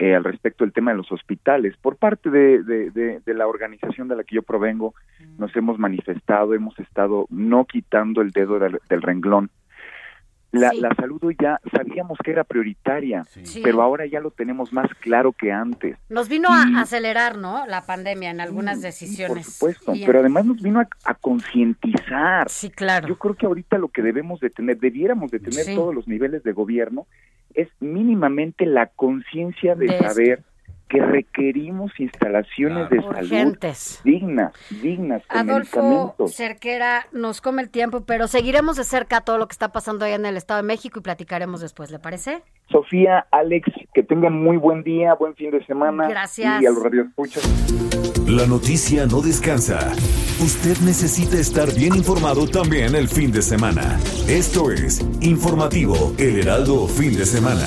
eh, al respecto del tema de los hospitales. Por parte de, de, de, la organización de la que yo provengo, nos hemos manifestado, hemos estado no quitando el dedo del, renglón. La, la, salud hoy ya sabíamos que era prioritaria, pero ahora ya lo tenemos más claro que antes. Nos vino a acelerar, ¿no? La pandemia en algunas decisiones. por supuesto, pero además nos vino a, concientizar. Sí, claro. Yo creo que ahorita lo que debemos de tener, debiéramos de tener todos los niveles de gobierno, es mínimamente la conciencia de, saber que requerimos instalaciones de salud dignas, dignas. Adolfo Cerquera, nos come el tiempo, pero seguiremos de cerca todo lo que está pasando allá en el Estado de México y platicaremos después, ¿le parece? Sofía, Alex, que tengan muy buen día, buen fin de semana. Gracias. Y a los radioescuchas. La noticia no descansa. Usted necesita estar bien informado también el fin de semana. Esto es Informativo El Heraldo Fin de Semana.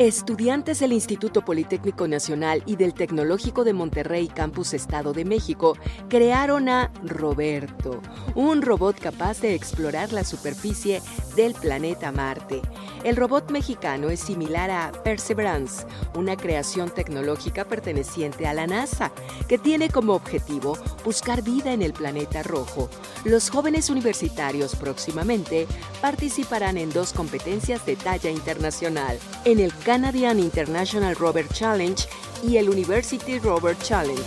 Estudiantes del Instituto Politécnico Nacional y del Tecnológico de Monterrey Campus Estado de México crearon a Roberto, un robot capaz de explorar la superficie del planeta Marte. El robot mexicano es similar a Perseverance, una creación tecnológica perteneciente a la NASA, que tiene como objetivo buscar vida en el planeta rojo. Los jóvenes universitarios próximamente participarán en dos competencias de talla internacional. En el Canadian International Rover Challenge y el University Rover Challenge.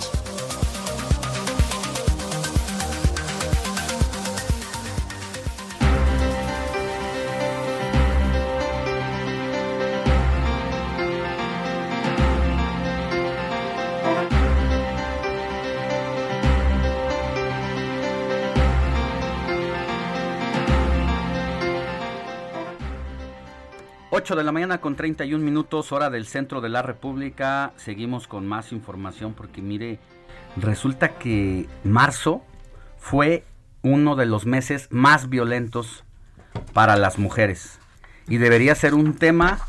8 de la mañana con 31 minutos, hora del centro de la República. Seguimos con más información porque mire, resulta que marzo fue uno de los meses más violentos para las mujeres. Y debería ser un tema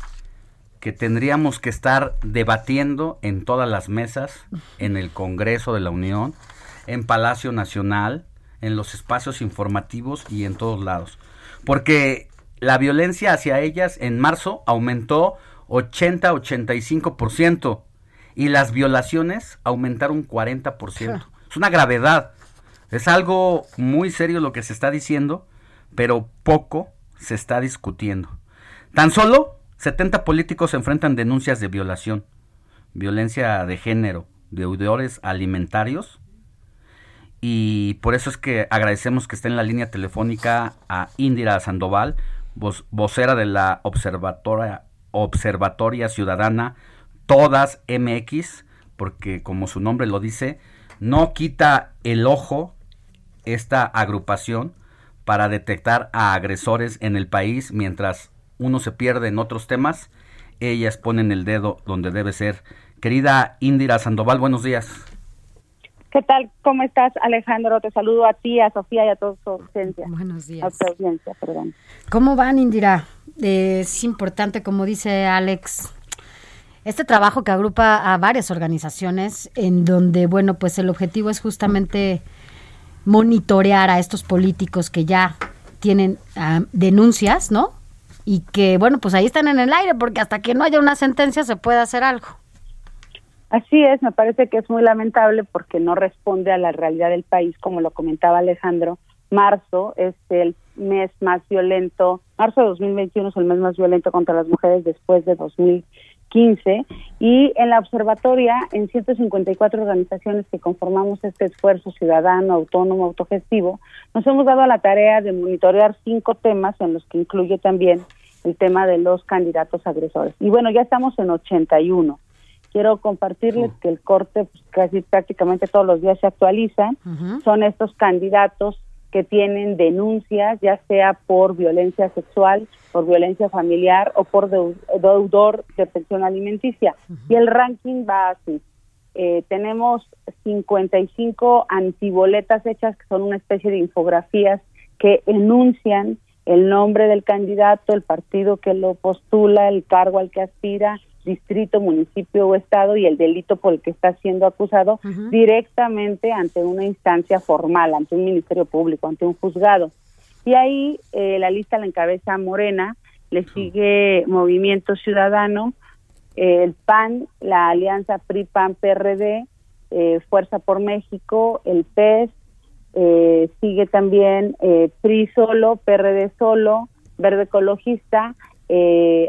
que tendríamos que estar debatiendo en todas las mesas, en el Congreso de la Unión, en Palacio Nacional, en los espacios informativos y en todos lados. Porque la violencia hacia ellas en marzo aumentó 80-85% y las violaciones aumentaron 40%. Es una gravedad. Es algo muy serio lo que se está diciendo, pero poco se está discutiendo. Tan solo 70 políticos enfrentan denuncias de violación, violencia de género, deudores alimentarios. Y por eso es que agradecemos que esté en la línea telefónica a Indira Sandoval, vocera de la Observatoria, Observatoria Ciudadana Todas MX, porque como su nombre lo dice, no quita el ojo esta agrupación para detectar a agresores en el país mientras uno se pierde en otros temas, ellas ponen el dedo donde debe ser. Querida Indira Sandoval, buenos días. ¿Qué tal? ¿Cómo estás, Alejandro? Te saludo a ti, a Sofía y a toda su audiencia. Buenos días. A tu audiencia, perdón. ¿Cómo van, Indira? Eh, es importante, como dice Alex, este trabajo que agrupa a varias organizaciones en donde, bueno, pues el objetivo es justamente monitorear a estos políticos que ya tienen ah, denuncias, ¿no? Y que, bueno, pues ahí están en el aire porque hasta que no haya una sentencia se puede hacer algo. Así es, me parece que es muy lamentable porque no responde a la realidad del país, como lo comentaba Alejandro. Marzo es el mes más violento, marzo de 2021 es el mes más violento contra las mujeres después de 2015 y en la observatoria, en 154 organizaciones que conformamos este esfuerzo ciudadano, autónomo, autogestivo, nos hemos dado a la tarea de monitorear cinco temas en los que incluye también el tema de los candidatos agresores. Y bueno, ya estamos en 81 quiero compartirles que el corte pues, casi prácticamente todos los días se actualiza. Son estos candidatos que tienen denuncias, ya sea por violencia sexual, por violencia familiar o por deudor de pensión alimenticia. Y el ranking va así. Eh, tenemos 55 antiboletas hechas, que son una especie de infografías que enuncian el nombre del candidato, el partido que lo postula, el cargo al que aspira distrito, municipio o estado y el delito por el que está siendo acusado directamente ante una instancia formal, ante un ministerio público, ante un juzgado. Y ahí eh, la lista la encabeza Morena, le sigue Movimiento Ciudadano, eh, el PAN, la Alianza PRI-PAN-PRD, eh, Fuerza por México, el PES, sigue también PRI solo, PRD solo, Verde Ecologista,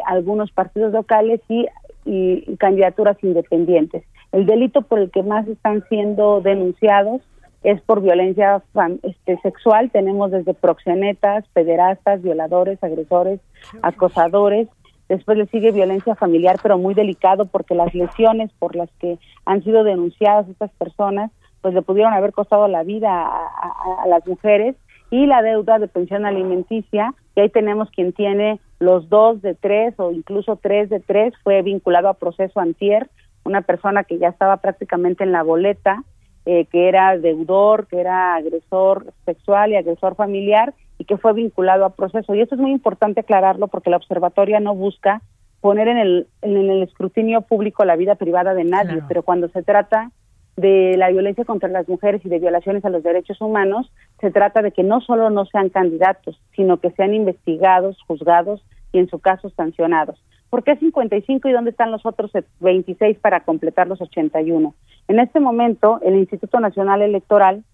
algunos partidos locales y, y candidaturas independientes. El delito por el que más están siendo denunciados es por violencia este, sexual. Tenemos desde proxenetas, pederastas, violadores, agresores, acosadores. Después le sigue violencia familiar, pero muy delicado porque las lesiones por las que han sido denunciadas estas personas, pues le pudieron haber costado la vida a, a las mujeres y la deuda de pensión alimenticia, y ahí tenemos quien tiene los dos de tres o incluso tres de tres, fue vinculado a proceso antier, una persona que ya estaba prácticamente en la boleta, eh, que era deudor, que era agresor sexual y agresor familiar y que fue vinculado a proceso. Y esto es muy importante aclararlo porque la observatoria no busca poner en el, en el escrutinio público la vida privada de nadie, pero cuando se trata de la violencia contra las mujeres y de violaciones a los derechos humanos, se trata de que no solo no sean candidatos, sino que sean investigados, juzgados y en su caso sancionados. ¿Por qué 55 y dónde están los otros 26 para completar los 81? En este momento, el Instituto Nacional Electoral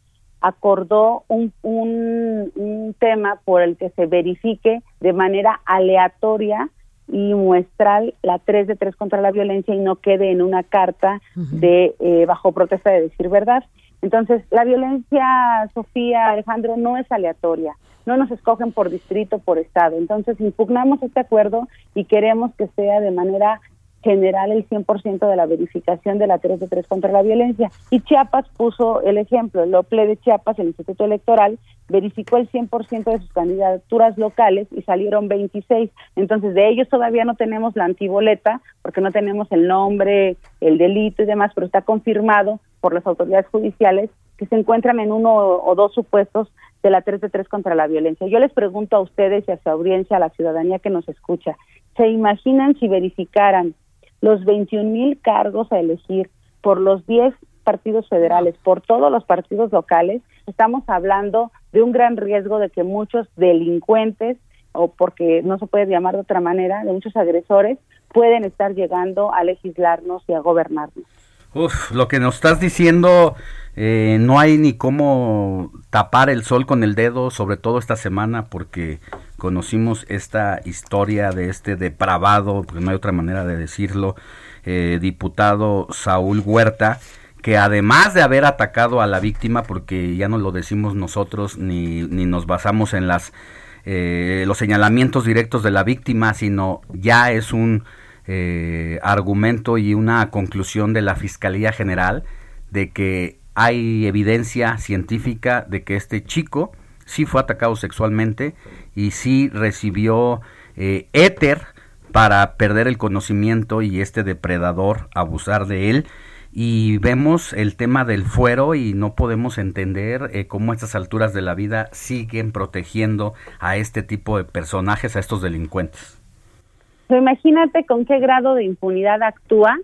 acordó un, un, tema por el que se verifique de manera aleatoria y muestral la 3 de 3 contra la violencia y no quede en una carta de eh, bajo protesta de decir verdad. Entonces, la violencia, Sofía, Alejandro, no es aleatoria no nos escogen por distrito, por estado. Entonces, impugnamos este acuerdo y queremos que sea de manera general el 100% de la verificación de la 3 de 3 contra la violencia. Y Chiapas puso el ejemplo, el OPLE de Chiapas, el Instituto Electoral, verificó el 100% de sus candidaturas locales y salieron 26. Entonces, de ellos todavía no tenemos la antiboleta, porque no tenemos el nombre, el delito y demás, pero está confirmado por las autoridades judiciales que se encuentran en uno o dos supuestos de la 3 de 3 contra la violencia. Yo les pregunto a ustedes y a su audiencia, a la ciudadanía que nos escucha, ¿se imaginan si verificaran los 21 mil cargos a elegir por los 10 partidos federales, por todos los partidos locales? Estamos hablando de un gran riesgo de que muchos delincuentes, o porque no se puede llamar de otra manera, de muchos agresores, pueden estar llegando a legislarnos y a gobernarnos. Uf, lo que nos estás diciendo, eh, no hay ni cómo tapar el sol con el dedo, sobre todo esta semana, porque conocimos esta historia de este depravado, porque no hay otra manera de decirlo, eh, diputado Saúl Huerta, que además de haber atacado a la víctima, porque ya no lo decimos nosotros ni, ni nos basamos en las eh, los señalamientos directos de la víctima, sino ya es un eh, argumento y una conclusión de la Fiscalía General de que hay evidencia científica de que este chico sí fue atacado sexualmente y sí recibió eh, éter para perder el conocimiento y este depredador abusar de él. Y vemos el tema del fuero y no podemos entender eh, cómo a estas alturas de la vida siguen protegiendo a este tipo de personajes, a estos delincuentes imagínate con qué grado de impunidad actúa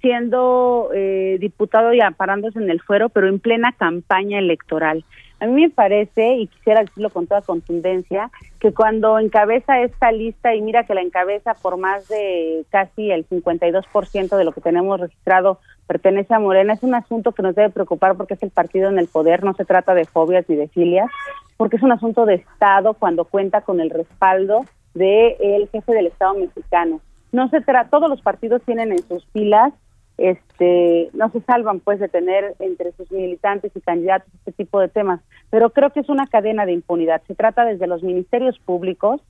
siendo eh, diputado y aparándose en el fuero, pero en plena campaña electoral. A mí me parece, y quisiera decirlo con toda contundencia, que cuando encabeza esta lista, y mira que la encabeza por más de casi el 52% de lo que tenemos registrado pertenece a Morena, es un asunto que nos debe preocupar porque es el partido en el poder, no se trata de fobias ni de filias, porque es un asunto de Estado cuando cuenta con el respaldo del el jefe del Estado mexicano. No se trata, todos los partidos tienen en sus filas, este, no se salvan pues de tener entre sus militantes y candidatos este tipo de temas, pero creo que es una cadena de impunidad. Se trata desde los ministerios públicos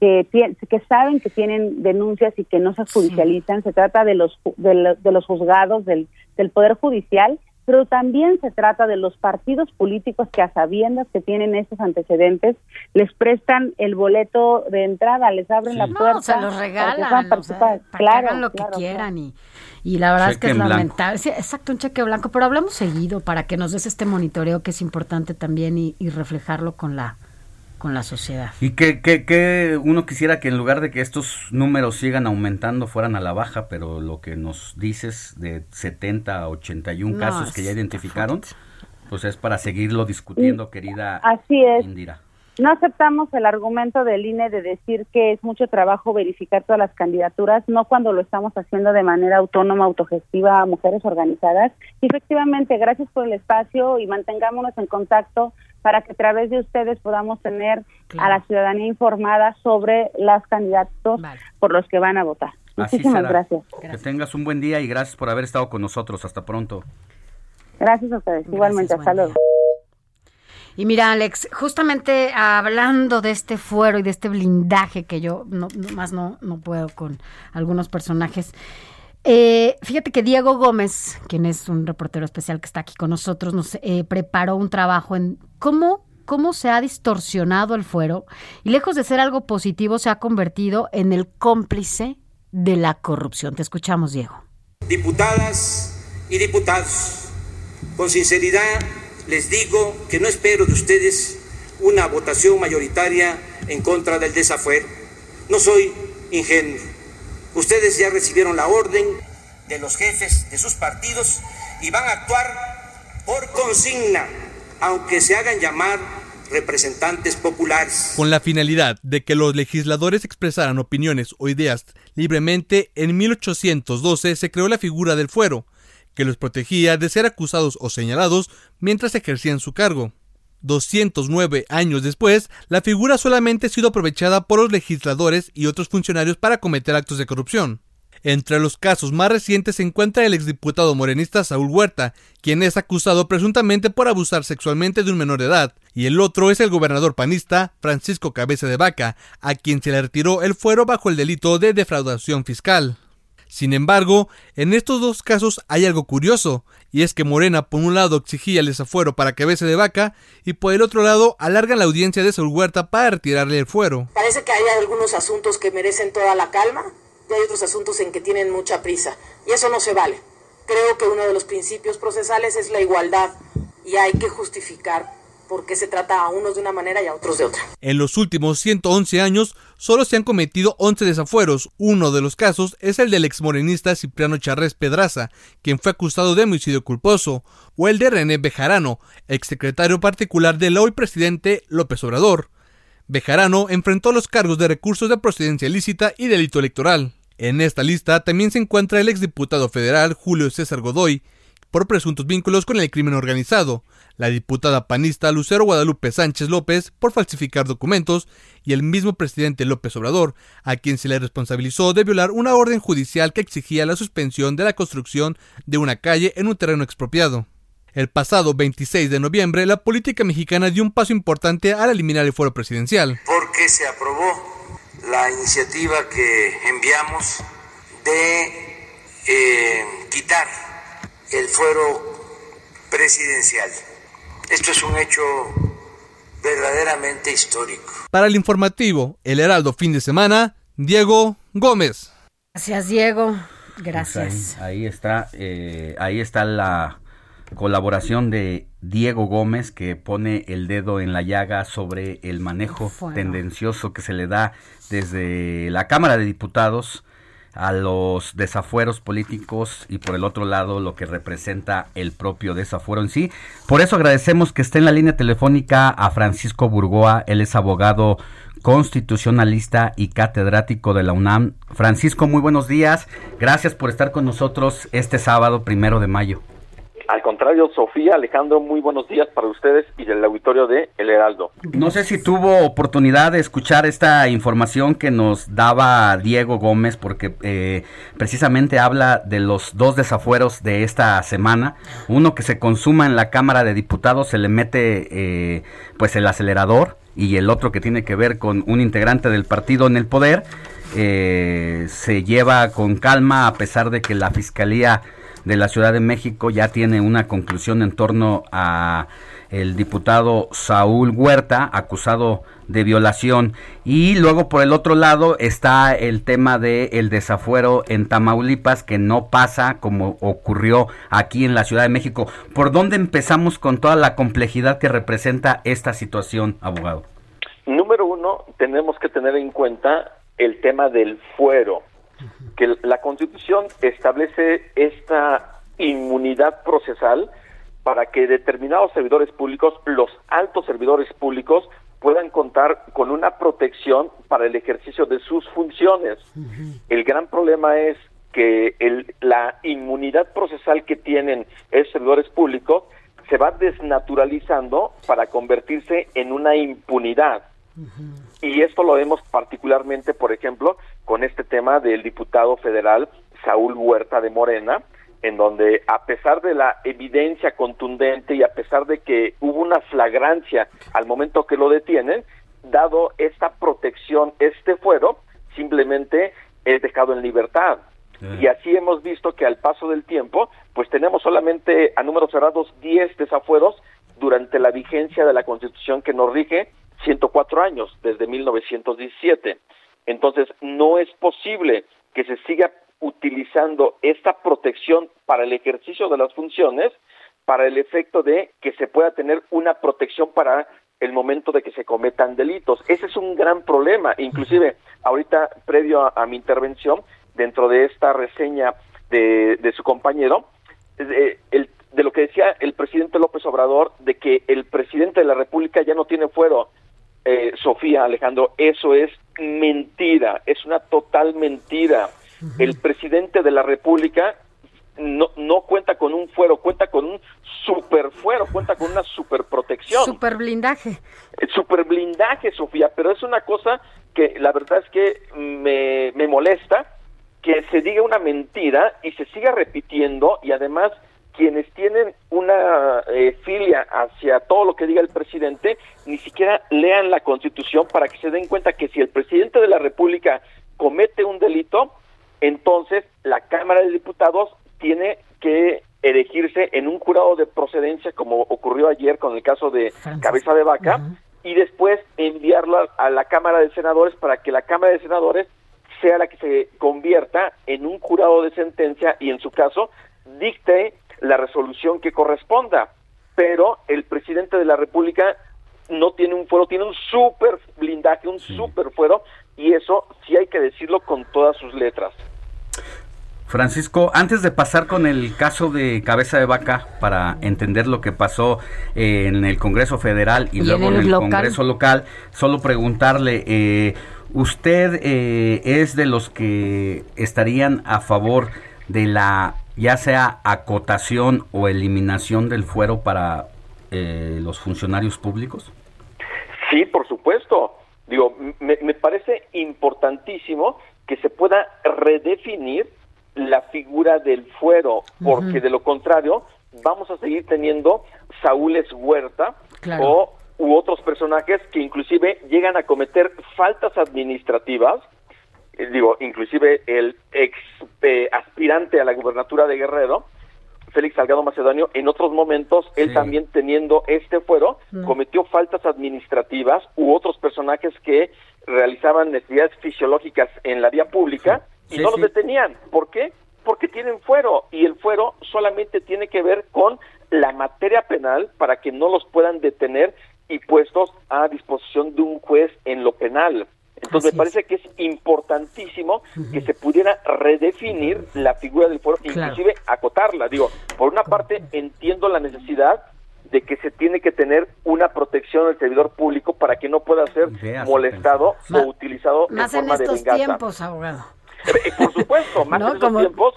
que, que saben que tienen denuncias y que no se judicializan, se trata de los de, los juzgados del, del poder judicial pero también se trata de los partidos políticos que a sabiendas que tienen estos antecedentes les prestan el boleto de entrada, les abren la puerta. No, se los regalan, para, que hagan lo que quieran y, y la verdad es que es lamentable. exacto, un cheque blanco, pero hablamos seguido para que nos des este monitoreo que es importante también y, y reflejarlo con la con la sociedad. Y que, que, que, uno quisiera que en lugar de que estos números sigan aumentando fueran a la baja, pero lo que nos dices de 70 a 81 casos que ya identificaron, pues es para seguirlo discutiendo, querida Así es. Indira. No aceptamos el argumento del INE de decir que es mucho trabajo verificar todas las candidaturas, no cuando lo estamos haciendo de manera autónoma, autogestiva a mujeres organizadas. Y efectivamente, gracias por el espacio y mantengámonos en contacto para que a través de ustedes podamos tener a la ciudadanía informada sobre los candidatos por los que van a votar. Así Muchísimas será. gracias. Que tengas un buen día y gracias por haber estado con nosotros. Hasta pronto. Gracias a ustedes. Igualmente, hasta luego. Y mira, Alex, justamente hablando de este fuero y de este blindaje que yo no, no- más no, no puedo con algunos personajes. Eh, fíjate que Diego Gómez, quien es un reportero especial que está aquí con nosotros, nos eh, preparó un trabajo en cómo, cómo se ha distorsionado el fuero y lejos de ser algo positivo se ha convertido en el cómplice de la corrupción. Te escuchamos, Diego. Diputadas y diputados, con sinceridad les digo que no espero de ustedes una votación mayoritaria en contra del desafuero. No soy ingenuo. Ustedes ya recibieron la orden de los jefes de sus partidos y van a actuar por consigna, aunque se hagan llamar representantes populares. Con la finalidad de que los legisladores expresaran opiniones o ideas libremente, en 1812 se creó la figura del fuero, que los protegía de ser acusados o señalados mientras ejercían su cargo. 209 años después, la figura solamente ha sido aprovechada por los legisladores y otros funcionarios para cometer actos de corrupción. Entre los casos más recientes se encuentra el exdiputado morenista Saúl Huerta, quien es acusado presuntamente por abusar sexualmente de un menor de edad, y el otro es el gobernador panista Francisco Cabeza de Vaca, a quien se le retiró el fuero bajo el delito de defraudación fiscal. Sin embargo, en estos dos casos hay algo curioso, y es que Morena por un lado exigía el desafuero para Cabeza de Vaca y por el otro lado alargan la audiencia de Saúl Huerta para retirarle el fuero. Parece que hay algunos asuntos que merecen toda la calma y hay otros asuntos en que tienen mucha prisa. Y eso no se vale. Creo que uno de los principios procesales es la igualdad y hay que justificar por qué se trata a unos de una manera y a otros de otra. En los últimos 111 años solo se han cometido 11 desafueros. Uno de los casos es el del exmorenista Cipriano Charrés Pedraza, quien fue acusado de homicidio culposo, o el de René Bejarano, exsecretario particular del hoy presidente López Obrador. Bejarano enfrentó los cargos de recursos de procedencia ilícita y delito electoral. En esta lista también se encuentra el exdiputado federal Julio César Godoy, por presuntos vínculos con el crimen organizado, la diputada panista Lucero Guadalupe Sánchez López por falsificar documentos y el mismo presidente López Obrador, a quien se le responsabilizó de violar una orden judicial que exigía la suspensión de la construcción de una calle en un terreno expropiado. El pasado 26 de noviembre, la política mexicana dio un paso importante al eliminar el fuero presidencial. Porque se aprobó la iniciativa que enviamos de eh, quitar el fuero presidencial. Esto es un hecho verdaderamente histórico. Para el informativo El Heraldo fin de semana, Diego Gómez. Gracias, Diego. Pues Gracias. ahí, ahí está, eh, ahí está la colaboración de Diego Gómez que pone el dedo en la llaga sobre el manejo tendencioso que se le da desde la Cámara de Diputados a los desafueros políticos y por el otro lado lo que representa el propio desafuero en sí. Por eso agradecemos que esté en la línea telefónica a Francisco Burgoa, él es abogado constitucionalista y catedrático de la UNAM. Francisco, muy buenos días. Gracias por estar con nosotros este sábado primero de mayo. Al contrario, Sofía, Alejandro, muy buenos días para ustedes y del auditorio de El Heraldo. No sé si tuvo oportunidad de escuchar esta información que nos daba Diego Gómez, porque eh, precisamente habla de los dos desafueros de esta semana. Uno que se consuma en la Cámara de Diputados, se le mete eh, pues el acelerador, y el otro que tiene que ver con un integrante del partido en el poder. eh, se lleva con calma a pesar de que la Fiscalía de la Ciudad de México ya tiene una conclusión en torno a el diputado Saúl Huerta, acusado de violación. Y luego por el otro lado está el tema de el desafuero en Tamaulipas que no pasa como ocurrió aquí en la Ciudad de México. ¿Por dónde empezamos con toda la complejidad que representa esta situación, abogado? tenemos que tener en cuenta el tema del fuero, que la Constitución establece esta inmunidad procesal para que determinados servidores públicos, los altos servidores públicos, puedan contar con una protección para el ejercicio de sus funciones. El gran problema es que el, la inmunidad procesal que tienen esos servidores públicos se va desnaturalizando para convertirse en una impunidad. Y esto lo vemos particularmente, por ejemplo, con este tema del diputado federal Saúl Huerta de Morena, en donde a pesar de la evidencia contundente y a pesar de que hubo una flagrancia al momento que lo detienen, dado esta protección, este fuero, simplemente es dejado en libertad. Y así hemos visto que al paso del tiempo, pues tenemos solamente a números cerrados 10 desafueros durante la vigencia de la Constitución que nos rige 104 años, desde 1917. Entonces, no es posible que se siga utilizando esta protección para el ejercicio de las funciones para el efecto de que se pueda tener una protección para el momento de que se cometan delitos. Ese es un gran problema. Inclusive, ahorita, previo a, mi intervención, dentro de esta reseña de, de su compañero, de, el, de lo que decía el presidente López Obrador, de que el presidente de la República ya no tiene fuero. Eh, Sofía, Alejandro, eso es mentira, es una total mentira el presidente de la República no, no cuenta con un fuero, cuenta con un super fuero, cuenta con una super protección. Super blindaje. El super blindaje, Sofía, pero es una cosa que la verdad es que me, me molesta que se diga una mentira y se siga repitiendo y además quienes tienen una eh, filia hacia todo lo que diga el presidente ni siquiera lean la constitución para que se den cuenta que si el presidente de la república comete un delito entonces la Cámara de Diputados tiene que elegirse en un jurado de procedencia, como ocurrió ayer con el caso de Cabeza de Vaca, y después enviarlo a la Cámara de Senadores para que la Cámara de Senadores sea la que se convierta en un jurado de sentencia y en su caso dicte la resolución que corresponda. Pero el presidente de la República no tiene un fuero, tiene un súper blindaje, un súper fuero, y eso sí hay que decirlo con todas sus letras. Francisco, antes de pasar con el caso de Cabeza de Vaca para entender lo que pasó eh, en el Congreso Federal y, luego en el, Congreso local, solo preguntarle, eh, ¿usted eh, es de los que estarían a favor de la ya sea acotación o eliminación del fuero para los funcionarios públicos? Sí, por supuesto. Digo, me, me parece importantísimo que se pueda redefinir la figura del fuero, porque de lo contrario vamos a seguir teniendo Saúles Huerta o u otros personajes que inclusive llegan a cometer faltas administrativas, eh, digo, inclusive el ex eh, aspirante a la gubernatura de Guerrero, Félix Salgado Macedonio, en otros momentos, él también teniendo este fuero, cometió faltas administrativas u otros personajes que realizaban necesidades fisiológicas en la vía pública y no los detenían. ¿Por qué? Porque tienen fuero y el fuero solamente tiene que ver con la materia penal para que no los puedan detener y puestos a disposición de un juez en lo penal. Entonces me parece que es importantísimo que se pudiera redefinir la figura del fuero, inclusive acotarla. Digo, por una parte entiendo la necesidad de que se tiene que tener una protección del servidor público para que no pueda ser molestado o utilizado en forma en estos de tiempos, abogado. Eh, por supuesto, más en estos tiempos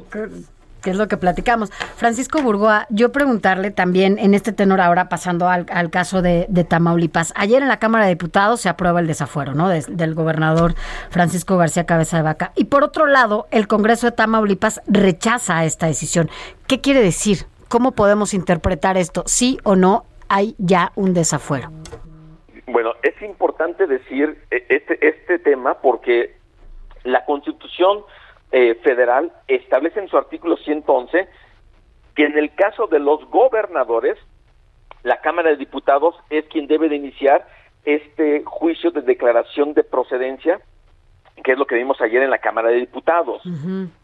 que es lo que platicamos. Francisco Burgoa, yo preguntarle también en este tenor ahora pasando al, caso de, Tamaulipas. Ayer en la Cámara de Diputados se aprueba el desafuero, ¿no? del gobernador Francisco García Cabeza de Vaca. Y por otro lado, el Congreso de Tamaulipas rechaza esta decisión. ¿Qué quiere decir? ¿Cómo podemos interpretar esto? ¿Sí o no hay ya un desafuero? Bueno, es importante decir eh, este, este tema porque la Constitución eh, federal establece en su artículo 111 que en el caso de los gobernadores, la Cámara de Diputados es quien debe de iniciar este juicio de declaración de procedencia, que es lo que vimos ayer en la Cámara de Diputados.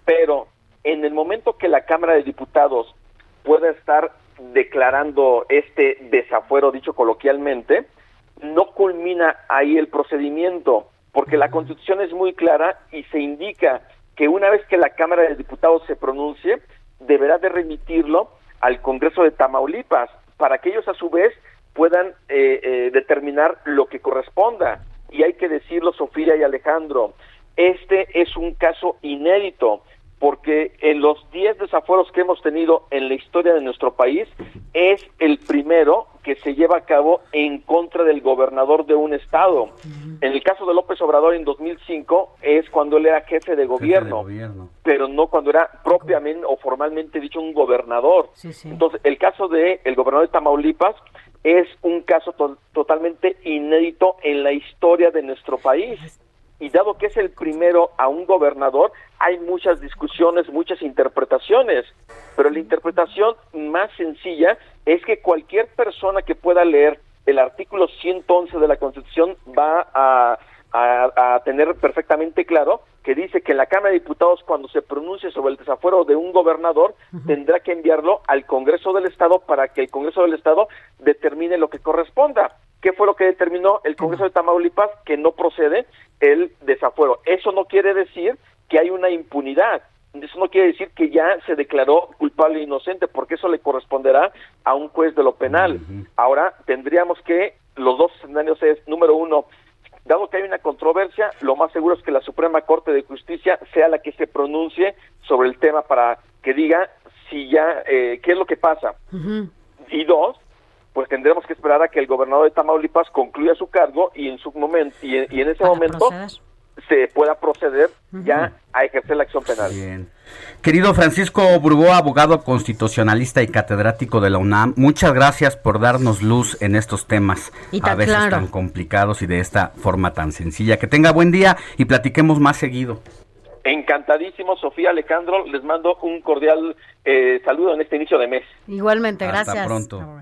Pero en el momento que la Cámara de Diputados pueda estar declarando este desafuero, dicho coloquialmente, no culmina ahí el procedimiento porque la Constitución es muy clara y se indica que una vez que la Cámara de Diputados se pronuncie, deberá de remitirlo al Congreso de Tamaulipas para que ellos a su vez puedan eh, eh, determinar lo que corresponda. Y hay que decirlo, Sofía y Alejandro, este es un caso inédito porque en los 10 desafueros que hemos tenido en la historia de nuestro país es el primero que se lleva a cabo en contra del gobernador de un estado. En el caso de López Obrador en 2005 es cuando él era jefe de gobierno, pero no cuando era propiamente o formalmente dicho un gobernador. Entonces, el caso de el gobernador de Tamaulipas es un caso totalmente inédito en la historia de nuestro país y dado que es el primero a un gobernador, hay muchas discusiones, muchas interpretaciones, pero la interpretación más sencilla es que cualquier persona que pueda leer el artículo 111 de la Constitución va a, tener perfectamente claro que dice que la Cámara de Diputados cuando se pronuncie sobre el desafuero de un gobernador tendrá que enviarlo al Congreso del Estado para que el Congreso del Estado determine lo que corresponda. ¿Qué fue lo que determinó el Congreso de Tamaulipas? Que no procede el desafuero. Eso no quiere decir que hay una impunidad. Eso no quiere decir que ya se declaró culpable e inocente, porque eso le corresponderá a un juez de lo penal. Ahora tendríamos que, los dos escenarios es, número uno, dado que hay una controversia, lo más seguro es que la Suprema Corte de Justicia sea la que se pronuncie sobre el tema para que diga si ya, eh, qué es lo que pasa. Y dos, pues tendremos que esperar a que el gobernador de Tamaulipas concluya su cargo y en su momento y en, ese momento se pueda proceder ya a ejercer la acción penal. Bien. Querido Francisco Burgó, abogado constitucionalista y catedrático de la UNAM, muchas gracias por darnos luz en estos temas a veces tan complicados y de esta forma tan sencilla. Que tenga buen día y platiquemos más seguido. Encantadísimo, Sofía Alejandro, les mando un cordial eh, saludo en este inicio de mes. Igualmente, gracias. Hasta pronto.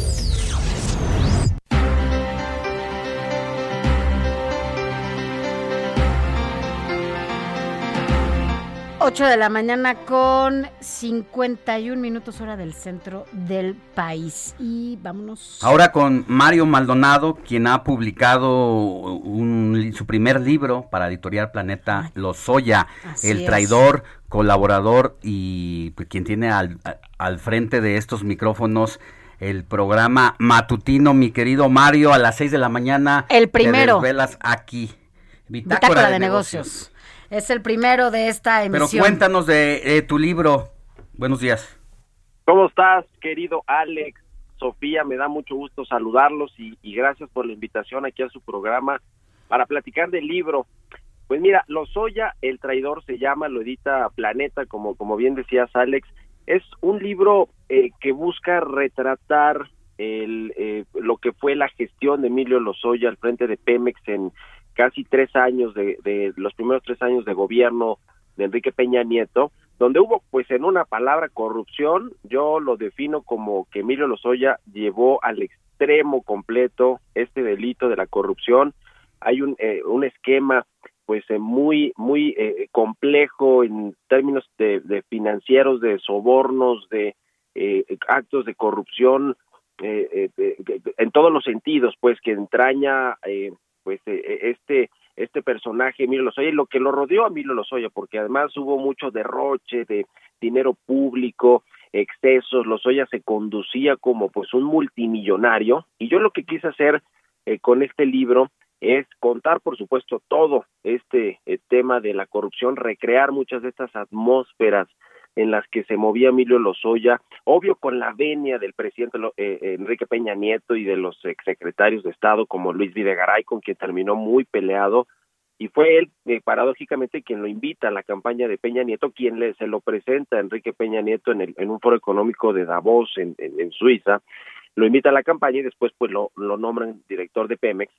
8 de la mañana con 51 minutos hora del centro del país. Y vámonos. Ahora con Mario Maldonado, quien ha publicado su primer libro para Editorial Planeta, Los Soya, el traidor, colaborador y pues, quien tiene al, al frente de estos micrófonos el programa matutino, mi querido Mario, a las 6 de la mañana. El primero. Te desvelas aquí. Bitácora, de, negocios. Es el primero de esta emisión. Pero cuéntanos de tu libro. Buenos días. ¿Cómo estás, querido Alex? Sofía, me da mucho gusto saludarlos y, gracias por la invitación aquí a su programa para platicar del libro. Pues mira, Lozoya, el traidor se llama, lo edita Planeta, como, como bien decías, Alex. Es un libro eh, que busca retratar el, eh, lo que fue la gestión de Emilio Lozoya al frente de Pemex en, casi tres años de, de los primeros tres años de gobierno de Enrique Peña Nieto, donde hubo, pues en una palabra, corrupción, yo lo defino como que Emilio Lozoya llevó al extremo completo este delito de la corrupción. Hay un, eh, un esquema pues eh, muy muy eh, complejo en términos de, de, financieros, de sobornos, de actos de corrupción en todos los sentidos, pues que entraña pues eh, eh, este este personaje Emilio Lozoya lo que lo rodeó a Emilio Lozoya porque además hubo mucho derroche de dinero público excesos. Lozoya se conducía como pues un multimillonario y yo lo que quise hacer eh, con este libro es contar por supuesto todo este tema de la corrupción recrear muchas de estas atmósferas en las que se movía Emilio Lozoya, obvio con la venia del presidente eh, Enrique Peña Nieto y de los exsecretarios de Estado como Luis Videgaray, con quien terminó muy peleado, y fue él, eh, paradójicamente, quien lo invita a la campaña de Peña Nieto, quien le, se lo presenta a Enrique Peña Nieto en, el, en un foro económico de Davos, en, en, Suiza, lo invita a la campaña y después pues lo, lo nombran director de Pemex.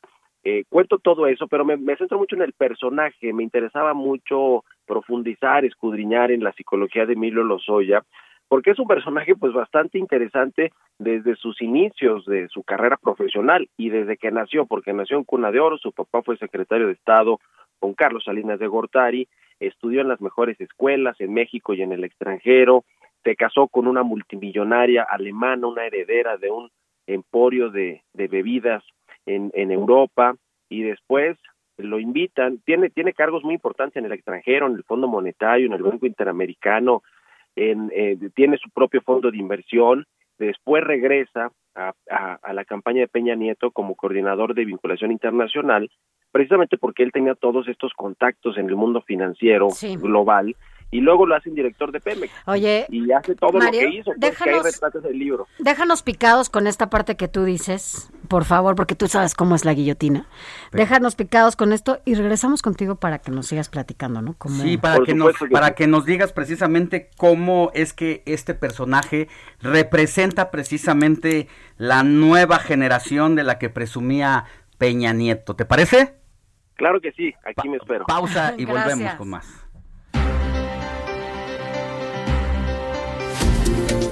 Eh, cuento todo eso, pero me, centro mucho en el personaje, me interesaba mucho profundizar, escudriñar en la psicología de Emilio Lozoya, porque es un personaje pues bastante interesante desde sus inicios de su carrera profesional y desde que nació, porque nació en Cuna de Oro, su papá fue secretario de Estado con Carlos Salinas de Gortari, estudió en las mejores escuelas en México y en el extranjero, se casó con una multimillonaria alemana, una heredera de un emporio de, de bebidas en, en Europa y después lo invitan, tiene, tiene cargos muy importantes en el extranjero, en el Fondo Monetario, en el Banco Interamericano, en, eh, tiene su propio fondo de inversión, después regresa a, a, a la campaña de Peña Nieto como coordinador de vinculación internacional, precisamente porque él tenía todos estos contactos en el mundo financiero Sí. global y luego lo hacen director de Pemex. Oye, y hace todo Mario, lo que hizo, pues, que hay déjanos- retratos del libro. Déjanos picados con esta parte que tú dices, por favor, porque tú sabes cómo es la guillotina. Déjanos picados con esto y regresamos contigo para que nos sigas platicando, ¿no? Sí, para que, nos, para que nos digas precisamente cómo es que este personaje representa precisamente la nueva generación de la que presumía Peña Nieto. ¿Te parece? Claro que sí, aquí me espero. Pausa y volvemos con más.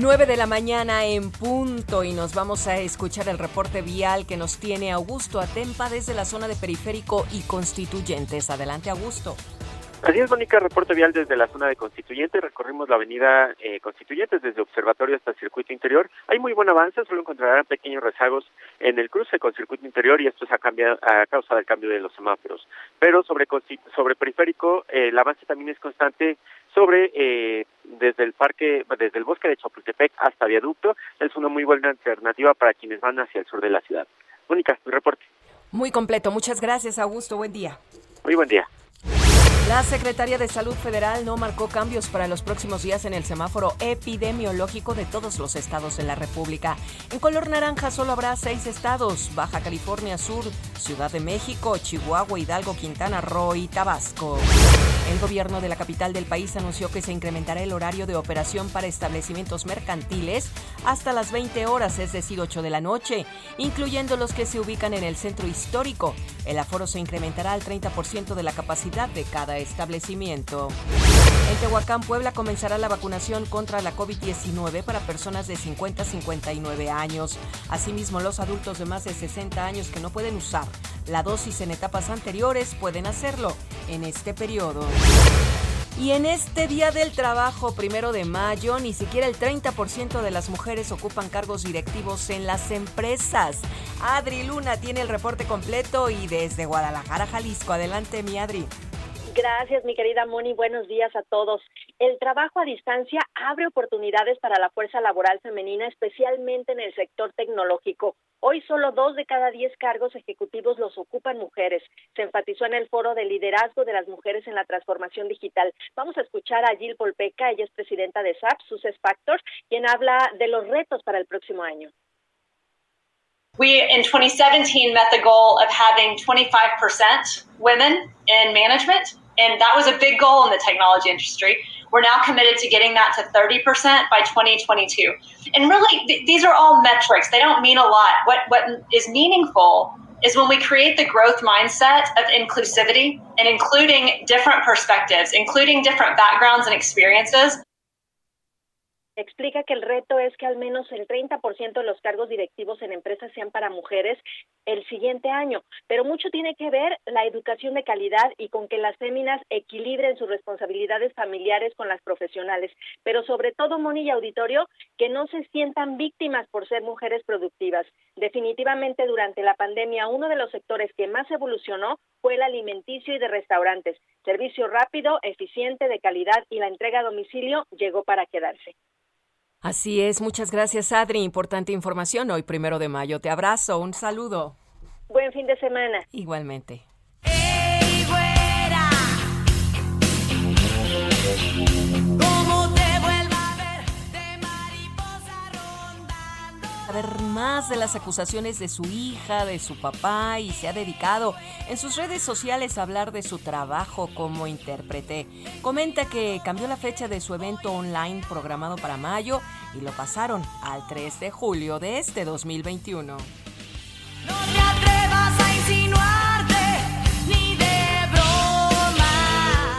9 de la mañana en punto y nos vamos a escuchar el reporte vial que nos tiene Augusto Atempa desde la zona de Periférico y Constituyentes. Adelante, Augusto. Así es, Mónica, reporte vial desde la zona de Constituyente. Recorrimos la avenida eh, Constituyentes desde Observatorio hasta Circuito Interior. Hay muy buen avance, solo encontrarán pequeños rezagos en el cruce con Circuito Interior y esto es a, cambia- a causa del cambio de los semáforos. Pero sobre, sobre Periférico, eh, el avance también es constante sobre eh, desde el parque, desde el bosque de Chapultepec hasta Viaducto. Es una muy buena alternativa para quienes van hacia el sur de la ciudad. Mónica, tu reporte. Muy completo. Muchas gracias, Augusto. Buen día. Muy buen día. La Secretaría de Salud Federal no marcó cambios para los próximos días en el semáforo epidemiológico de todos los estados de la República. En color naranja solo habrá seis estados, Baja California Sur, Ciudad de México, Chihuahua, Hidalgo, Quintana Roo y Tabasco. El gobierno de la capital del país anunció que se incrementará el horario de operación para establecimientos mercantiles hasta las 20 horas, es decir, 8 de la noche, incluyendo los que se ubican en el centro histórico. El aforo se incrementará al 30% de la capacidad de cada establecimiento. En Tehuacán, Puebla, comenzará la vacunación contra la COVID-19 para personas de 50 a 59 años. Asimismo, los adultos de más de 60 años que no pueden usar la dosis en etapas anteriores pueden hacerlo en este periodo. Y en este Día del Trabajo, primero de mayo, ni siquiera el 30% de las mujeres ocupan cargos directivos en las empresas. Adri Luna tiene el reporte completo y desde Guadalajara, Jalisco. Adelante, mi Adri. Gracias, mi querida Moni. Buenos días a todos. El trabajo a distancia abre oportunidades para la fuerza laboral femenina, especialmente en el sector tecnológico. Hoy solo dos de cada diez cargos ejecutivos los ocupan mujeres. Se enfatizó en el foro de liderazgo de las mujeres en la transformación digital. Vamos a escuchar a Jill Polpeca, ella es presidenta de SAP, Success Factors, quien habla de los retos para el próximo año. We in 2017 met the goal of having 25% women in management, and that was a big goal in the technology industry. We're now committed to getting that to 30% by 2022. And really, th- these are all metrics. They don't mean a lot. What what is meaningful is when we create the growth mindset of inclusivity and including different perspectives, including different backgrounds and experiences. Explica que el reto es que al menos el 30% de los cargos directivos en empresas sean para mujeres el siguiente año, pero mucho tiene que ver la educación de calidad y con que las féminas equilibren sus responsabilidades familiares con las profesionales, pero sobre todo, Moni y Auditorio, que no se sientan víctimas por ser mujeres productivas. Definitivamente durante la pandemia uno de los sectores que más evolucionó fue el alimenticio y de restaurantes. Servicio rápido, eficiente, de calidad y la entrega a domicilio llegó para quedarse. Así es, muchas gracias Adri. Importante información hoy, primero de mayo. Te abrazo, un saludo. Buen fin de semana. Igualmente. Como saber más de las acusaciones de su hija, de su papá y se ha dedicado en sus redes sociales a hablar de su trabajo como intérprete. Comenta que cambió la fecha de su evento online programado para mayo y lo pasaron al 3 de julio de este 2021. No te atrevas a insinuarte ni de broma.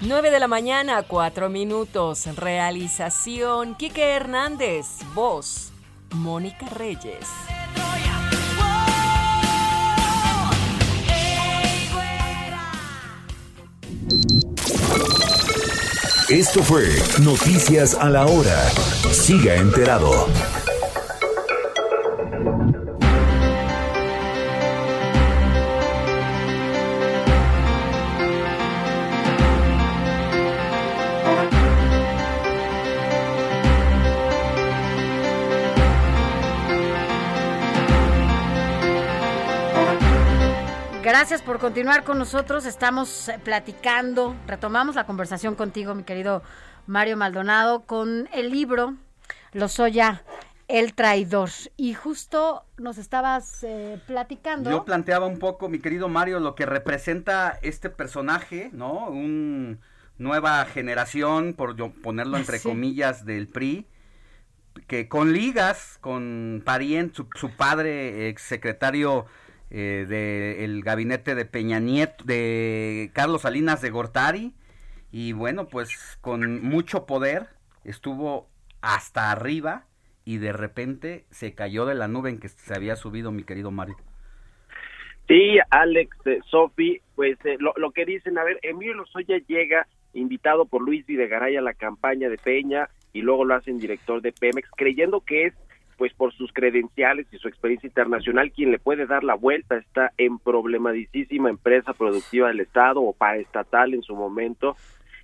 9 de la mañana, 4 minutos. Realización: Quique Hernández. Voz: Mónica Reyes. Esto fue Noticias a la Hora. Siga enterado. Gracias por continuar con nosotros. Estamos eh, platicando, retomamos la conversación contigo, mi querido Mario Maldonado, con el libro Lozoya, el traidor. Y justo nos estabas eh, platicando. Yo planteaba un poco, mi querido Mario, lo que representa este personaje, ¿no? Un nueva generación, por yo ponerlo entre Sí. comillas, del PRI, que con ligas, con pariente, su, su padre, ex secretario del gabinete de Peña Nieto, de Carlos Salinas de Gortari, y bueno, pues con mucho poder estuvo hasta arriba y de repente se cayó de la nube en que se había subido mi querido Mario. Sí, Alex, eh, Sofi, pues eh, lo, lo que dicen, a ver, Emilio Lozoya llega invitado por Luis Videgaray a la campaña de Peña y luego lo hacen director de Pemex, creyendo que es pues por sus credenciales y su experiencia internacional quien le puede dar la vuelta a esta emproblemadísima empresa productiva del Estado o paraestatal en su momento.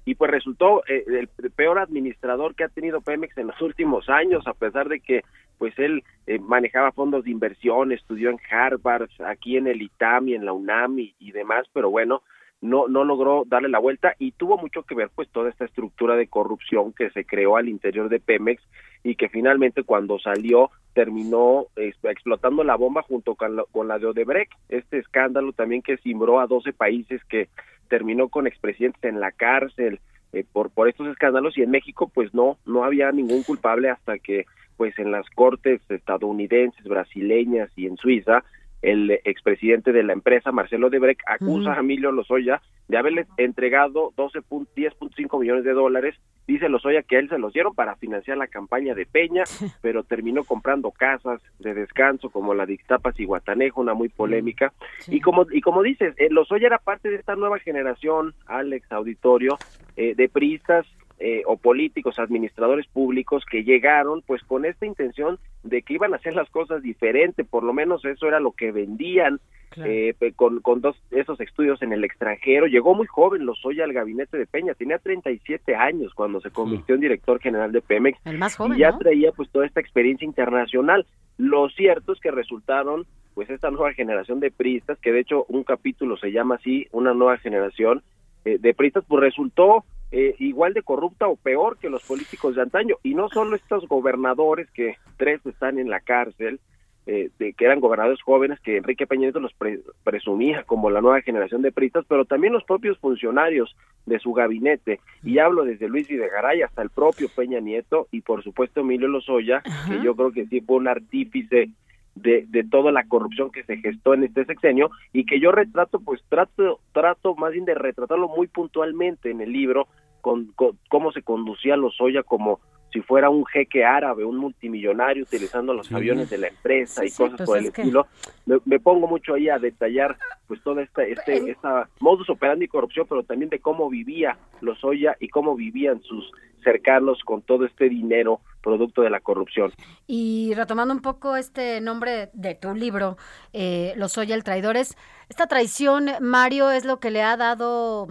Y pues resultó eh, el peor administrador que ha tenido Pemex en los últimos años, a pesar de que pues él eh, manejaba fondos de inversión, estudió en Harvard, aquí en el ITAM y en la UNAM y demás, pero bueno, no no logró darle la vuelta y tuvo mucho que ver pues toda esta estructura de corrupción que se creó al interior de Pemex y que finalmente cuando salió terminó explotando la bomba junto con la, con la de Odebrecht, este escándalo también que cimbró a 12 países que terminó con expresidentes en la cárcel eh, por por estos escándalos y en México pues no no había ningún culpable hasta que pues en las cortes estadounidenses, brasileñas y en Suiza el expresidente de la empresa, Marcelo Debrecht, acusa a Emilio Lozoya de haberle entregado 12 pun- 10.5 millones de dólares. Dice Lozoya que él se los dieron para financiar la campaña de Peña, pero terminó comprando casas de descanso como la de Ixtapas y Guatanejo, una muy polémica. Y como y como dices, eh, Lozoya era parte de esta nueva generación, Alex Auditorio, eh, de priistas eh, o políticos, administradores públicos que llegaron pues con esta intención de que iban a hacer las cosas diferente, por lo menos eso era lo que vendían eh, con, con dos esos estudios en el extranjero. Llegó muy joven Lozoya al gabinete de Peña, tenía 37 años cuando se convirtió en director general de Pemex El más joven, y ya ¿no? traía pues toda esta experiencia internacional. Lo cierto es que resultaron pues esta nueva generación de priistas, que de hecho un capítulo se llama así, una nueva generación eh, de priistas, pues resultó eh, igual de corrupta o peor que los políticos de antaño. Y no solo estos gobernadores, que tres están en la cárcel, eh, de, que eran gobernadores jóvenes que Enrique Peña Nieto los pre- presumía como la nueva generación de priistas, pero también los propios funcionarios de su gabinete. Y hablo desde Luis Videgaray hasta el propio Peña Nieto y por supuesto Emilio Lozoya, que yo creo que sí fue un artífice de, de toda la corrupción que se gestó en este sexenio y que yo retrato, pues trato, trato más bien de retratarlo muy puntualmente en el libro, con, con cómo se conducía Lozoya como si fuera un jeque árabe, un multimillonario utilizando los Sí. aviones de la empresa Sí, y sí, cosas pues por es el que- estilo. Me, me pongo mucho ahí a detallar pues toda esta este esta modus operandi y corrupción, pero también de cómo vivía Lozoya y cómo vivían sus cercanos con todo este dinero producto de la corrupción. Y retomando un poco este nombre de tu libro, eh, Lozoya el traidor, es esta traición, Mario, es lo que le ha dado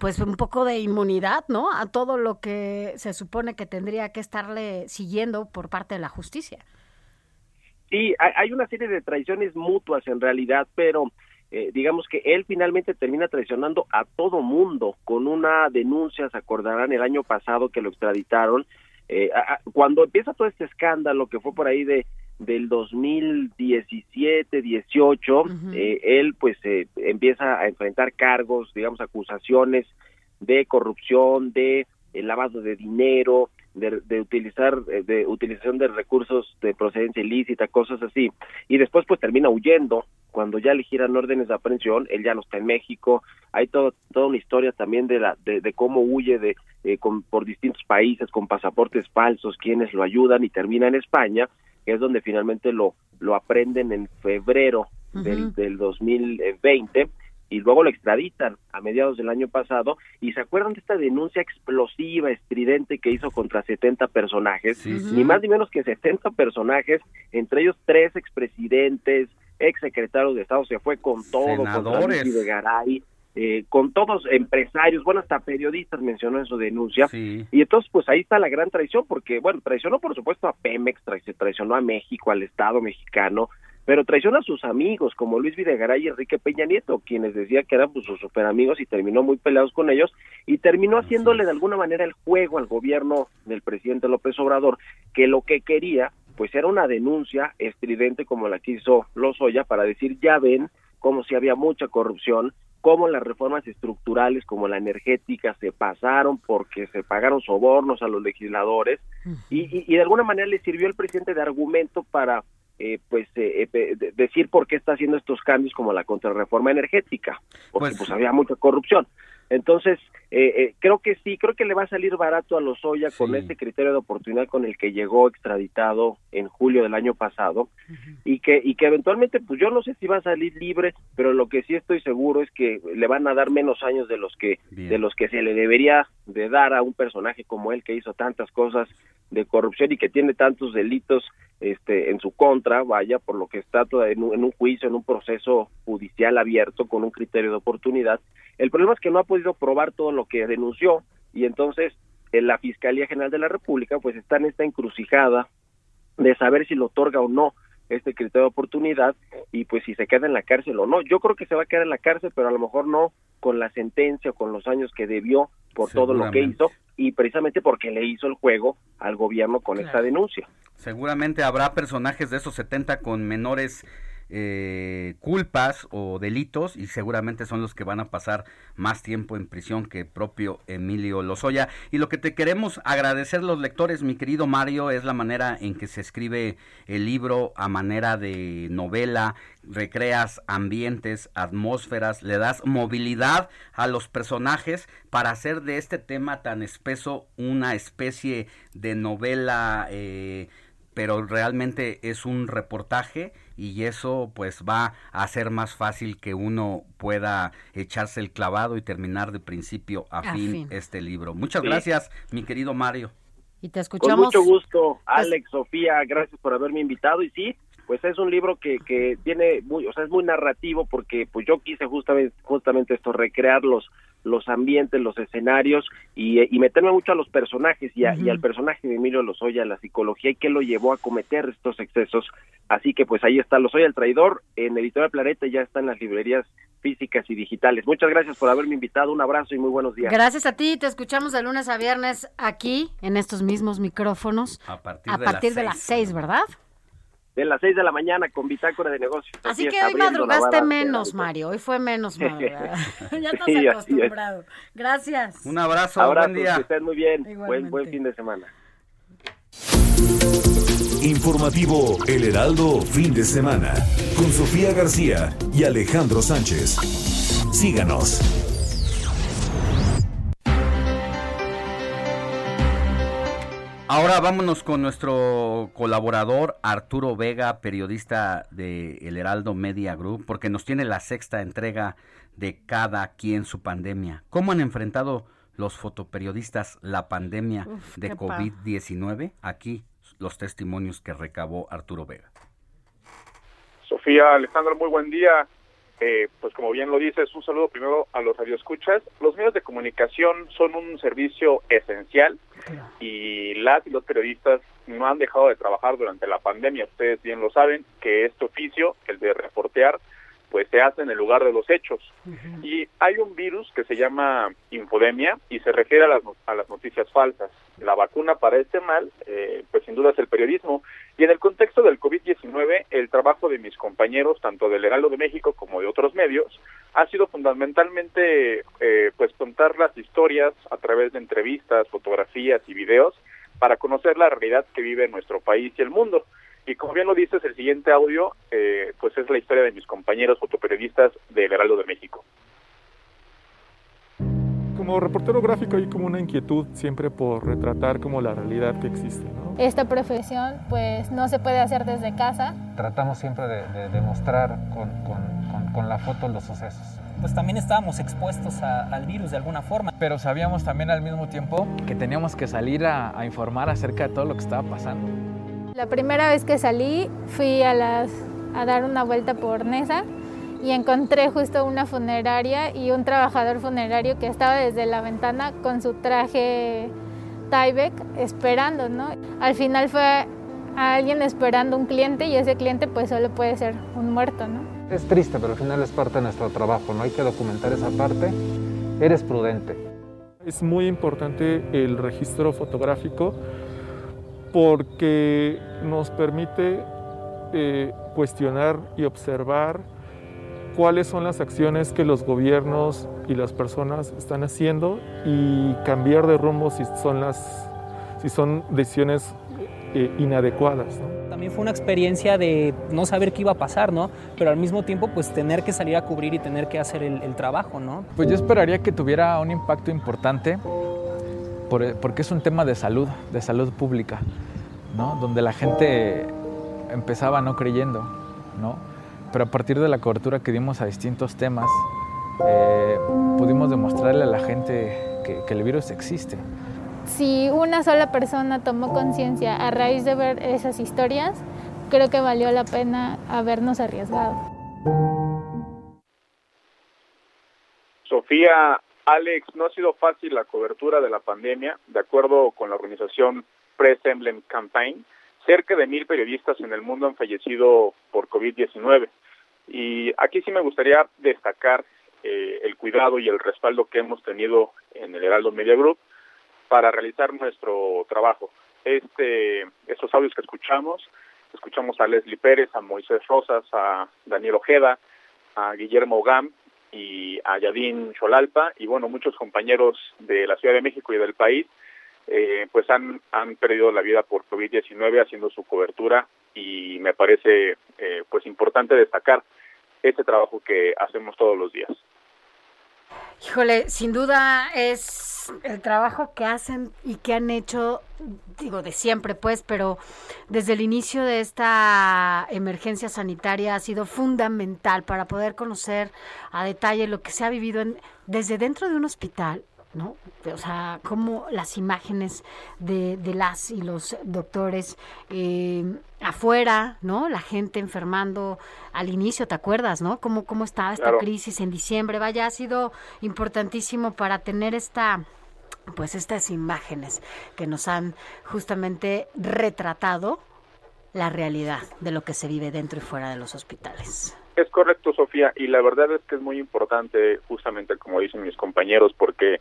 pues un poco de inmunidad, ¿no? A todo lo que se supone que tendría que estarle siguiendo por parte de la justicia. Sí, hay, una serie de traiciones mutuas en realidad, pero eh, digamos que él finalmente termina traicionando a todo mundo con una denuncia, se acordarán el año pasado que lo extraditaron. eh, cuando empieza todo este escándalo que fue por ahí de del 2017, 18, eh, él pues eh, empieza a enfrentar cargos, digamos, acusaciones de corrupción, de eh, lavado de dinero, de, de utilizar eh, de utilización de recursos de procedencia ilícita, cosas así. Y después pues termina huyendo. Cuando ya le giran órdenes de aprehensión, él ya no está en México, hay todo, toda una historia también de, la, de, de cómo huye de, con, por distintos países con pasaportes falsos, quienes lo ayudan y termina en España, que es donde finalmente lo, lo aprenden en febrero del, del 2020 y luego lo extraditan a mediados del año pasado y se acuerdan de esta denuncia explosiva, estridente que hizo contra 70 personajes, ni más ni menos que 70 personajes, entre ellos tres expresidentes, exsecretarios de Estado, se fue con todo, contra Senadores. Luis Videgaray, eh, con todos empresarios, bueno, hasta periodistas mencionó en su denuncia, y entonces pues ahí está la gran traición, porque bueno, traicionó por supuesto a Pemex, trai- traicionó a México, al Estado mexicano, pero traiciona a sus amigos como Luis Videgaray y Enrique Peña Nieto, quienes decía que eran pues, sus super amigos y terminó muy peleados con ellos y terminó haciéndole de alguna manera el juego al gobierno del presidente López Obrador, que lo que quería pues era una denuncia estridente como la que hizo Lozoya para decir ya ven como si había mucha corrupción, cómo las reformas estructurales como la energética se pasaron porque se pagaron sobornos a los legisladores y, y- y de alguna manera le sirvió al presidente de argumento para eh, pues eh, eh, de- decir por qué está haciendo estos cambios como la contrarreforma energética porque pues, había mucha corrupción entonces eh, eh, creo que sí creo que le va a salir barato a Lozoya con ese criterio de oportunidad con el que llegó extraditado en julio del año pasado y que y que eventualmente pues yo no sé si va a salir libre pero lo que sí estoy seguro es que le van a dar menos años de los que de los que se le debería de dar a un personaje como él que hizo tantas cosas de corrupción y que tiene tantos delitos este en su contra vaya por lo que está en un, en un juicio en un proceso judicial abierto con un criterio de oportunidad el problema es que no ha podido probar todo lo que denunció y entonces en la Fiscalía General de la República pues está en esta encrucijada de saber si lo otorga o no este criterio de oportunidad y pues si se queda en la cárcel o no. Yo creo que se va a quedar en la cárcel, pero a lo mejor no con la sentencia o con los años que debió por todo lo que hizo y precisamente porque le hizo el juego al gobierno con esta denuncia. Seguramente habrá personajes de esos 70 con menores eh, culpas o delitos y seguramente son los que van a pasar más tiempo en prisión que propio Emilio Lozoya. Y lo que te queremos agradecer los lectores, mi querido Mario, es la manera en que se escribe el libro a manera de novela, recreas ambientes, atmósferas, le das movilidad a los personajes para hacer de este tema tan espeso una especie de novela eh, pero realmente es un reportaje y eso pues va a hacer más fácil que uno pueda echarse el clavado y terminar de principio a, A fin, fin. este libro. Muchas Sí. gracias, mi querido Mario. Y te Con escuchamos. mucho gusto, Alex, Sofía, gracias por haberme invitado y sí, pues es un libro que, que tiene muy, o sea, es muy narrativo porque pues yo quise justamente, justamente esto, recrear los, los ambientes, los escenarios y, y meterme mucho a los personajes y, a- y al personaje de Emilio Lozoya, la psicología y qué lo llevó a cometer estos excesos. Así que pues ahí está Lozoya el traidor en Editorial Planeta y ya está en las librerías físicas y digitales. Muchas gracias por haberme invitado, un abrazo y muy buenos días. Gracias a ti, te escuchamos de lunes a viernes aquí, en estos mismos micrófonos, A partir, a de, partir las de las seis. seis, ¿verdad? De las 6 de la mañana con Bitácora de Negocios. Así que hoy madrugaste menos, Mario, hoy fue menos madrugada. ya estás Sí, es. acostumbrado. Gracias. Un abrazo, Abrazos, buen día. que estén muy bien. Buen, buen fin de semana. Informativo El Heraldo Fin de Semana con Sofía García y Alejandro Sánchez. Síganos. Ahora vámonos con nuestro colaborador Arturo Vega, periodista de El Heraldo Media Group, porque nos tiene la sexta entrega de Cada quien su pandemia. ¿Cómo han enfrentado los fotoperiodistas la pandemia Uf, de qué pa- COVID-19? Aquí los testimonios que recabó Arturo Vega. Sofía, Alejandro, muy buen día. Eh, pues como bien lo dices, un saludo primero a los radioescuchas. Los medios de comunicación son un servicio esencial y las y los periodistas no han dejado de trabajar durante la pandemia. Ustedes bien lo saben que este oficio, el de reportear, pues se hace en el lugar de los hechos. Y hay un virus que se llama infodemia y se refiere a las, a las noticias falsas. La vacuna para este mal, eh, pues sin duda es el periodismo. Y en el contexto del COVID-19, el trabajo de mis compañeros, tanto del Heraldo de México como de otros medios, ha sido fundamentalmente eh, pues contar las historias a través de entrevistas, fotografías y videos para conocer la realidad que vive nuestro país y el mundo. Y como bien lo dices, el siguiente audio, eh, pues es la historia de mis compañeros fotoperiodistas del Heraldo de México. Como reportero gráfico hay como una inquietud siempre por retratar como la realidad que existe. ¿no? Esta profesión pues no se puede hacer desde casa. Tratamos siempre de, demostrar con, con, con, la foto los sucesos. Pues también estábamos expuestos al virus de alguna forma. Pero sabíamos también al mismo tiempo que teníamos que salir a, a informar acerca de todo lo que estaba pasando. La primera vez que salí fui a, las, a dar una vuelta por Nesa y encontré justo una funeraria y un trabajador funerario que estaba desde la ventana con su traje Tyvek esperando, ¿no? Al final fue alguien esperando un cliente y ese cliente pues solo puede ser un muerto, ¿no? Es triste, pero al final es parte de nuestro trabajo, ¿no? Hay que documentar esa parte. Eres prudente. Es muy importante el registro fotográfico porque nos permite eh, cuestionar y observar cuáles son las acciones que los gobiernos y las personas están haciendo y cambiar de rumbo si son, las, si son decisiones eh, inadecuadas. También fue una experiencia de no saber qué iba a pasar, ¿no? Pero al mismo tiempo, pues tener que salir a cubrir y tener que hacer el, el trabajo, ¿no? Pues yo esperaría que tuviera un impacto importante porque es un tema de salud, de salud pública, ¿no? Donde la gente empezaba no creyendo, ¿no? Pero a partir de la cobertura que dimos a distintos temas, eh, pudimos demostrarle a la gente que, que el virus existe. Si una sola persona tomó conciencia a raíz de ver esas historias, creo que valió la pena habernos arriesgado. Sofía, Alex, no ha sido fácil la cobertura de la pandemia. De acuerdo con la organización Press Emblem Campaign, cerca de mil periodistas en el mundo han fallecido por COVID-19. Y aquí sí me gustaría destacar eh, el cuidado y el respaldo que hemos tenido en el Heraldo Media Group para realizar nuestro trabajo. Este, estos audios que escuchamos, escuchamos a Leslie Pérez, a Moisés Rosas, a Daniel Ojeda, a Guillermo Gam y a Yadín Cholalpa y bueno, muchos compañeros de la Ciudad de México y del país eh, pues han, han perdido la vida por COVID-19 haciendo su cobertura y me parece eh, pues importante destacar este trabajo que hacemos todos los días. Híjole, sin duda es el trabajo que hacen y que han hecho, digo, de siempre pues, pero desde el inicio de esta emergencia sanitaria ha sido fundamental para poder conocer a detalle lo que se ha vivido en, desde dentro de un hospital ¿no? O sea, como las imágenes de, de las y los doctores eh, afuera, ¿no? La gente enfermando al inicio, ¿te acuerdas, no? Cómo, cómo estaba esta crisis en diciembre. Vaya, ha sido importantísimo para tener esta pues estas imágenes que nos han justamente retratado la realidad de lo que se vive dentro y fuera de los hospitales. Es correcto, Sofía, y la verdad es que es muy importante, justamente como dicen mis compañeros, porque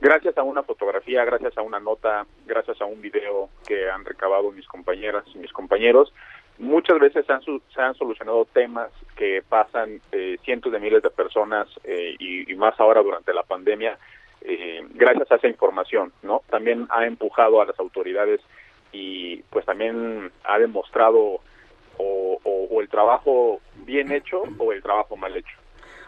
gracias a una fotografía, gracias a una nota, gracias a un video que han recabado mis compañeras y mis compañeros, muchas veces se han, se han solucionado temas que pasan eh, cientos de miles de personas eh, y, más ahora durante la pandemia, eh, gracias a esa información, ¿no? También ha empujado a las autoridades y pues también ha demostrado o, o el trabajo bien hecho o el trabajo mal hecho.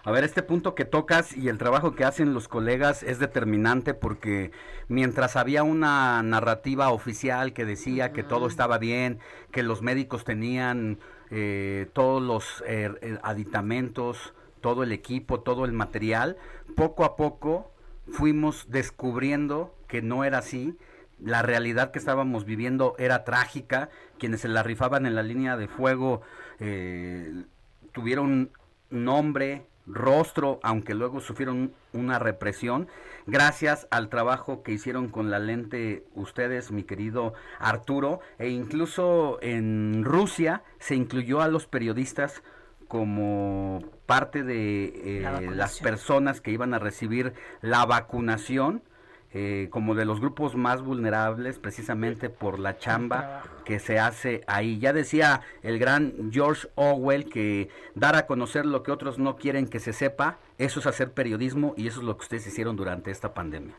A ver, este punto que tocas y el trabajo que hacen los colegas es determinante porque mientras había una narrativa oficial que decía que todo estaba bien, que los médicos tenían eh, todos los eh, aditamentos, todo el equipo, todo el material, poco a poco fuimos descubriendo que no era así, la realidad que estábamos viviendo era trágica, quienes se la rifaban en la línea de fuego eh, tuvieron nombre, rostro, aunque luego sufrieron una represión, gracias al trabajo que hicieron con la lente ustedes, mi querido Arturo, e incluso en Rusia se incluyó a los periodistas como parte de eh, las personas que iban a recibir la vacunación eh, como de los grupos más vulnerables precisamente por la chamba que se hace ahí. Ya decía el gran George Orwell que dar a conocer lo que otros no quieren que se sepa, eso es hacer periodismo y eso es lo que ustedes hicieron durante esta pandemia.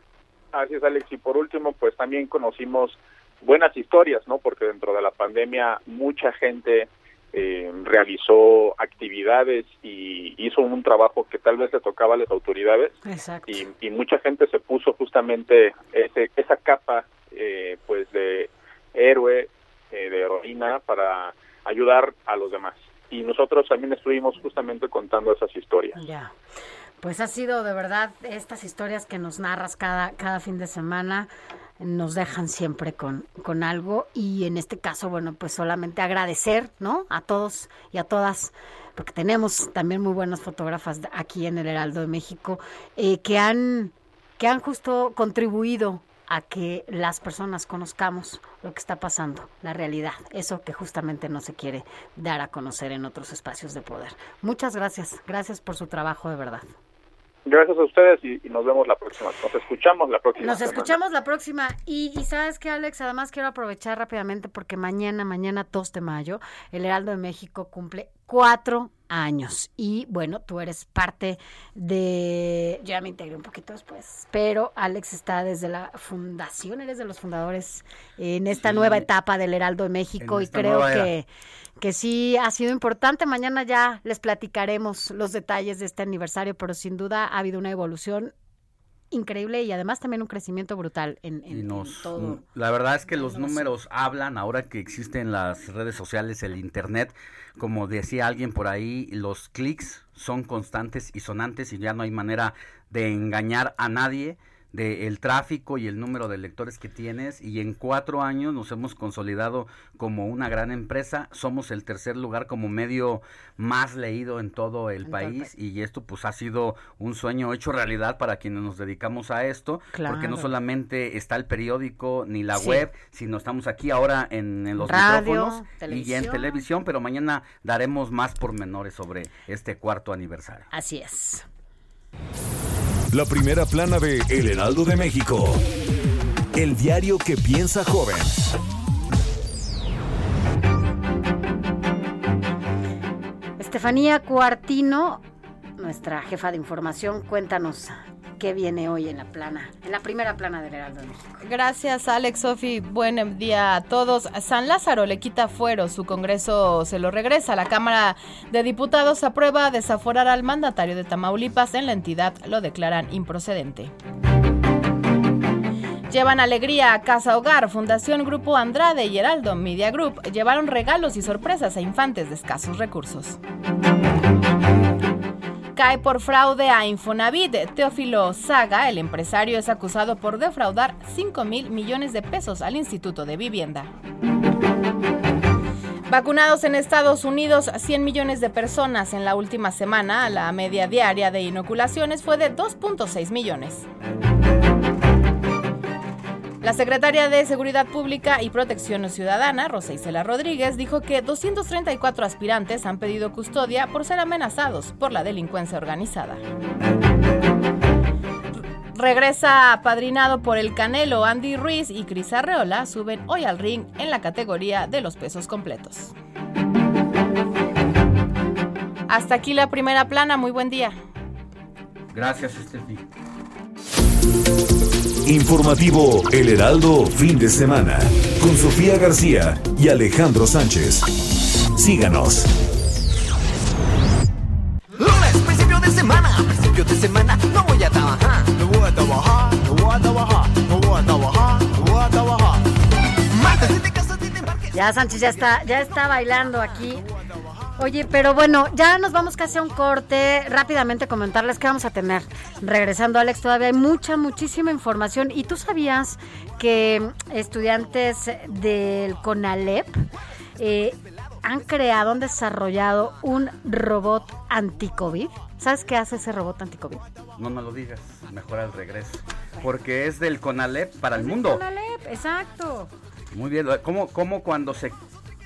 Así es, Alex. Y por último, pues también conocimos buenas historias, ¿no? Porque dentro de la pandemia mucha gente eh, realizó actividades y hizo un trabajo que tal vez le tocaba a las autoridades. Y, mucha gente se puso justamente ese, esa capa eh, pues de héroe eh, de heroína para ayudar a los demás. Y nosotros también estuvimos justamente contando esas historias. Ya pues ha sido de verdad estas historias que nos narras cada cada fin de semana nos dejan siempre con, con algo y en este caso, bueno, pues solamente agradecer, ¿no? A todos y a todas, porque tenemos también muy buenas fotógrafas aquí en el Heraldo de México, eh, que, han, que han justo contribuido a que las personas conozcamos lo que está pasando, la realidad, eso que justamente no se quiere dar a conocer en otros espacios de poder. Muchas gracias, gracias por su trabajo de verdad. Gracias a ustedes y, nos vemos la próxima. Nos escuchamos la próxima. Nos escuchamos la próxima. Y, y sabes que, Alex, además quiero aprovechar rápidamente porque mañana, mañana 2 de mayo, el Heraldo de México cumple cuatro años. Y bueno, tú eres parte de. Yo ya me integré un poquito después, pero Alex está desde la fundación, eres de los fundadores en esta nueva etapa del Heraldo de México y creo que que sí ha sido importante. Mañana ya les platicaremos los detalles de este aniversario, pero sin duda ha habido una evolución increíble y además también un crecimiento brutal en, todo. Mm, la verdad es que los números hablan ahora que existen las redes sociales, el internet, como decía alguien por ahí, los clics son constantes y sonantes y ya no hay manera de engañar a nadie del tráfico y el número de lectores que tienes y en cuatro años nos hemos consolidado como una gran empresa, somos el tercer lugar como medio más leído en todo el país y esto pues ha sido un sueño hecho realidad para quienes nos dedicamos a esto, porque no solamente está el periódico ni la web, sino estamos aquí ahora en, en los micrófonos y en televisión, pero mañana daremos más pormenores sobre este cuarto aniversario. Así es. La primera plana de El Heraldo de México. El diario que piensa joven. Estefanía Cuartino, nuestra jefa de información, cuéntanos qué viene hoy en la plana, en la primera plana del Heraldo de México. Gracias, Alex, Sofi. Buen día a todos. San Lázaro le quita fuero, su Congreso se lo regresa. La Cámara de Diputados aprueba desaforar al mandatario de Tamaulipas. En la entidad lo declaran improcedente. Llevan alegría a Casa Hogar, Fundación Grupo Andrade y Heraldo Media Group llevaron regalos y sorpresas a infantes de escasos recursos cae por fraude a Infonavit. Teófilo Saga, el empresario, es acusado por defraudar 5 mil millones de pesos al Instituto de Vivienda. Vacunados en Estados Unidos, 100 millones de personas en la última semana. La media diaria de inoculaciones fue de 2.6 millones. La secretaria de Seguridad Pública y Protección Ciudadana, Rosa Isela Rodríguez, dijo que 234 aspirantes han pedido custodia por ser amenazados por la delincuencia organizada. Regresa padrinado por el Canelo, Andy Ruiz y Cris Arreola suben hoy al ring en la categoría de los pesos completos. Hasta aquí la primera plana, muy buen día. Gracias, Estefi. Informativo El Heraldo fin de semana con Sofía García y Alejandro Sánchez. Síganos. Lunes, principio de semana, principio de semana, no voy a trabajar, no voy a trabajar, no voy a trabajar, no voy a trabajar, no voy a trabajar. Ya Sánchez ya está, ya está bailando aquí Oye, pero bueno, ya nos vamos casi a un corte. Rápidamente comentarles que vamos a tener. Regresando, Alex, todavía hay mucha, muchísima información. ¿Y tú sabías que estudiantes del CONALEP eh, han creado, han desarrollado un robot anti-COVID? ¿Sabes qué hace ese robot anti-COVID? No me lo digas, mejor al regreso. Porque es del CONALEP para el mundo. CONALEP, exacto. Muy bien, ¿cómo, cómo cuando se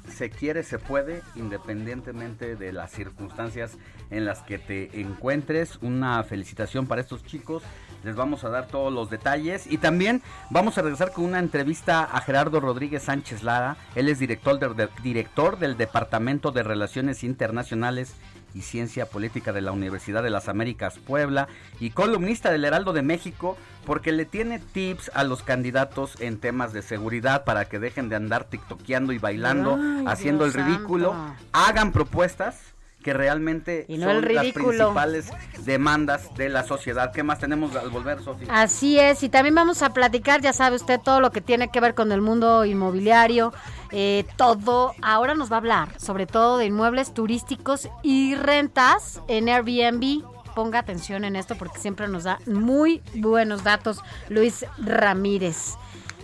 se quiere, se puede, independientemente de las circunstancias en las que te encuentres. Una felicitación para estos chicos. Les vamos a dar todos los detalles. Y también vamos a regresar con una entrevista a Gerardo Rodríguez Sánchez Lara. Él es director, director del Departamento de Relaciones Internacionales y Ciencia Política de la Universidad de las Américas Puebla y columnista del Heraldo de México porque le tiene tips a los candidatos en temas de seguridad para que dejen de andar tiktokeando y bailando, haciendo el ridículo, hagan propuestas que realmente son las principales demandas de la sociedad. ¿Qué más tenemos al volver, Sofía? Así es, y también vamos a platicar, ya sabe usted, todo lo que tiene que ver con el mundo inmobiliario, eh, todo. Ahora nos va a hablar sobre todo de inmuebles turísticos y rentas en Airbnb. Ponga atención en esto porque siempre nos da muy buenos datos Luis Ramírez.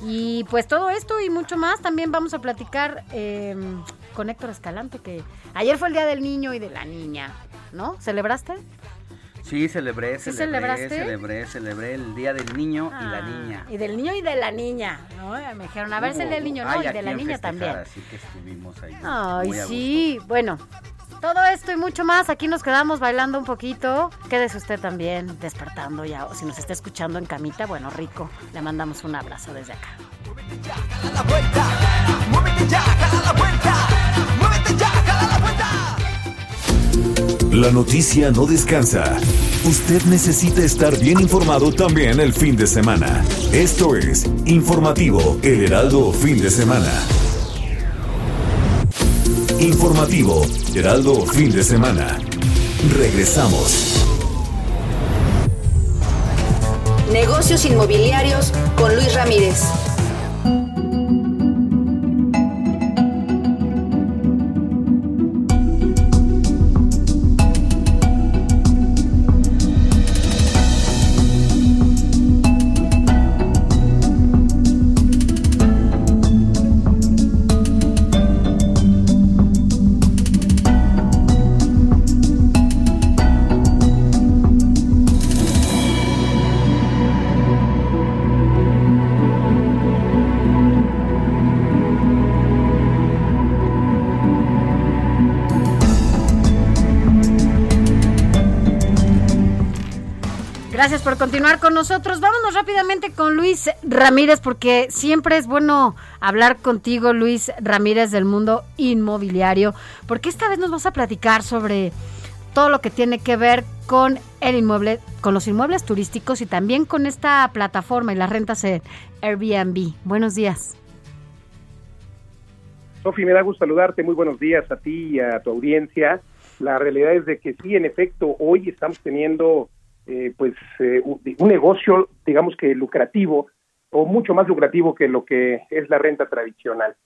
Y pues todo esto y mucho más también vamos a platicar eh, con Héctor Escalante, que ayer fue el Día del Niño y de la Niña, ¿no? ¿Celebraste? Sí, celebré, ¿Sí celebré, celebraste? celebré, celebré el Día del Niño y la Ah, Niña. Y del niño y de la niña, ¿no? Me dijeron, a ver si el del niño, ¿no? Y a de la niña festejar, también. Así que estuvimos ahí. Ay, a sí, bueno. Todo esto y mucho más, aquí nos quedamos bailando un poquito. Quédese usted también despertando ya, o si nos está escuchando en camita, bueno, rico. Le mandamos un abrazo desde acá. La noticia no descansa. Usted necesita estar bien informado también el fin de semana. Esto es Informativo El Heraldo Fin de Semana. Informativo Heraldo Fin de Semana. Regresamos. Negocios inmobiliarios con Luis Ramírez. Gracias por continuar con nosotros. Vámonos rápidamente con Luis Ramírez, porque siempre es bueno hablar contigo, Luis Ramírez, del mundo inmobiliario, porque esta vez nos vas a platicar sobre todo lo que tiene que ver con el inmueble, con los inmuebles turísticos y también con esta plataforma y las rentas en Airbnb. Buenos días. Sofi, me da gusto saludarte. Muy buenos días a ti y a tu audiencia. La realidad es de que sí, en efecto, hoy estamos teniendo eh, pues eh, un, negocio, digamos que lucrativo o mucho más lucrativo que lo que es la renta tradicional.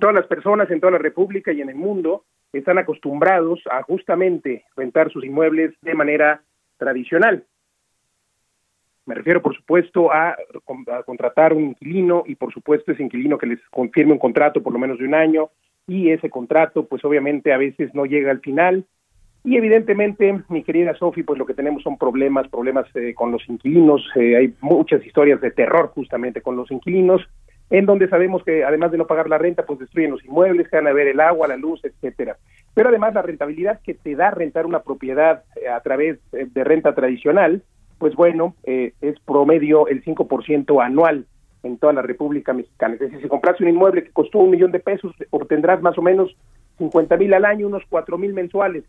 Todas las personas en toda la República y en el mundo están acostumbrados a justamente rentar sus inmuebles de manera tradicional. Me refiero, por supuesto, a, a, contratar un inquilino y, por supuesto, ese inquilino que les confirme un contrato por lo menos de un año y ese contrato, pues obviamente a veces no llega al final. Y evidentemente, mi querida Sofi, pues lo que tenemos son problemas, problemas eh, con los inquilinos. Eh, hay muchas historias de terror justamente con los inquilinos, en donde sabemos que además de no pagar la renta, pues destruyen los inmuebles, van a ver el agua, la luz, etcétera. Pero además la rentabilidad que te da rentar una propiedad eh, a través de renta tradicional, pues bueno, eh, es promedio el 5% anual en toda la República Mexicana. Es decir, si compras un inmueble que costó un millón de pesos, obtendrás más o menos 50 mil al año, unos 4 mil mensuales.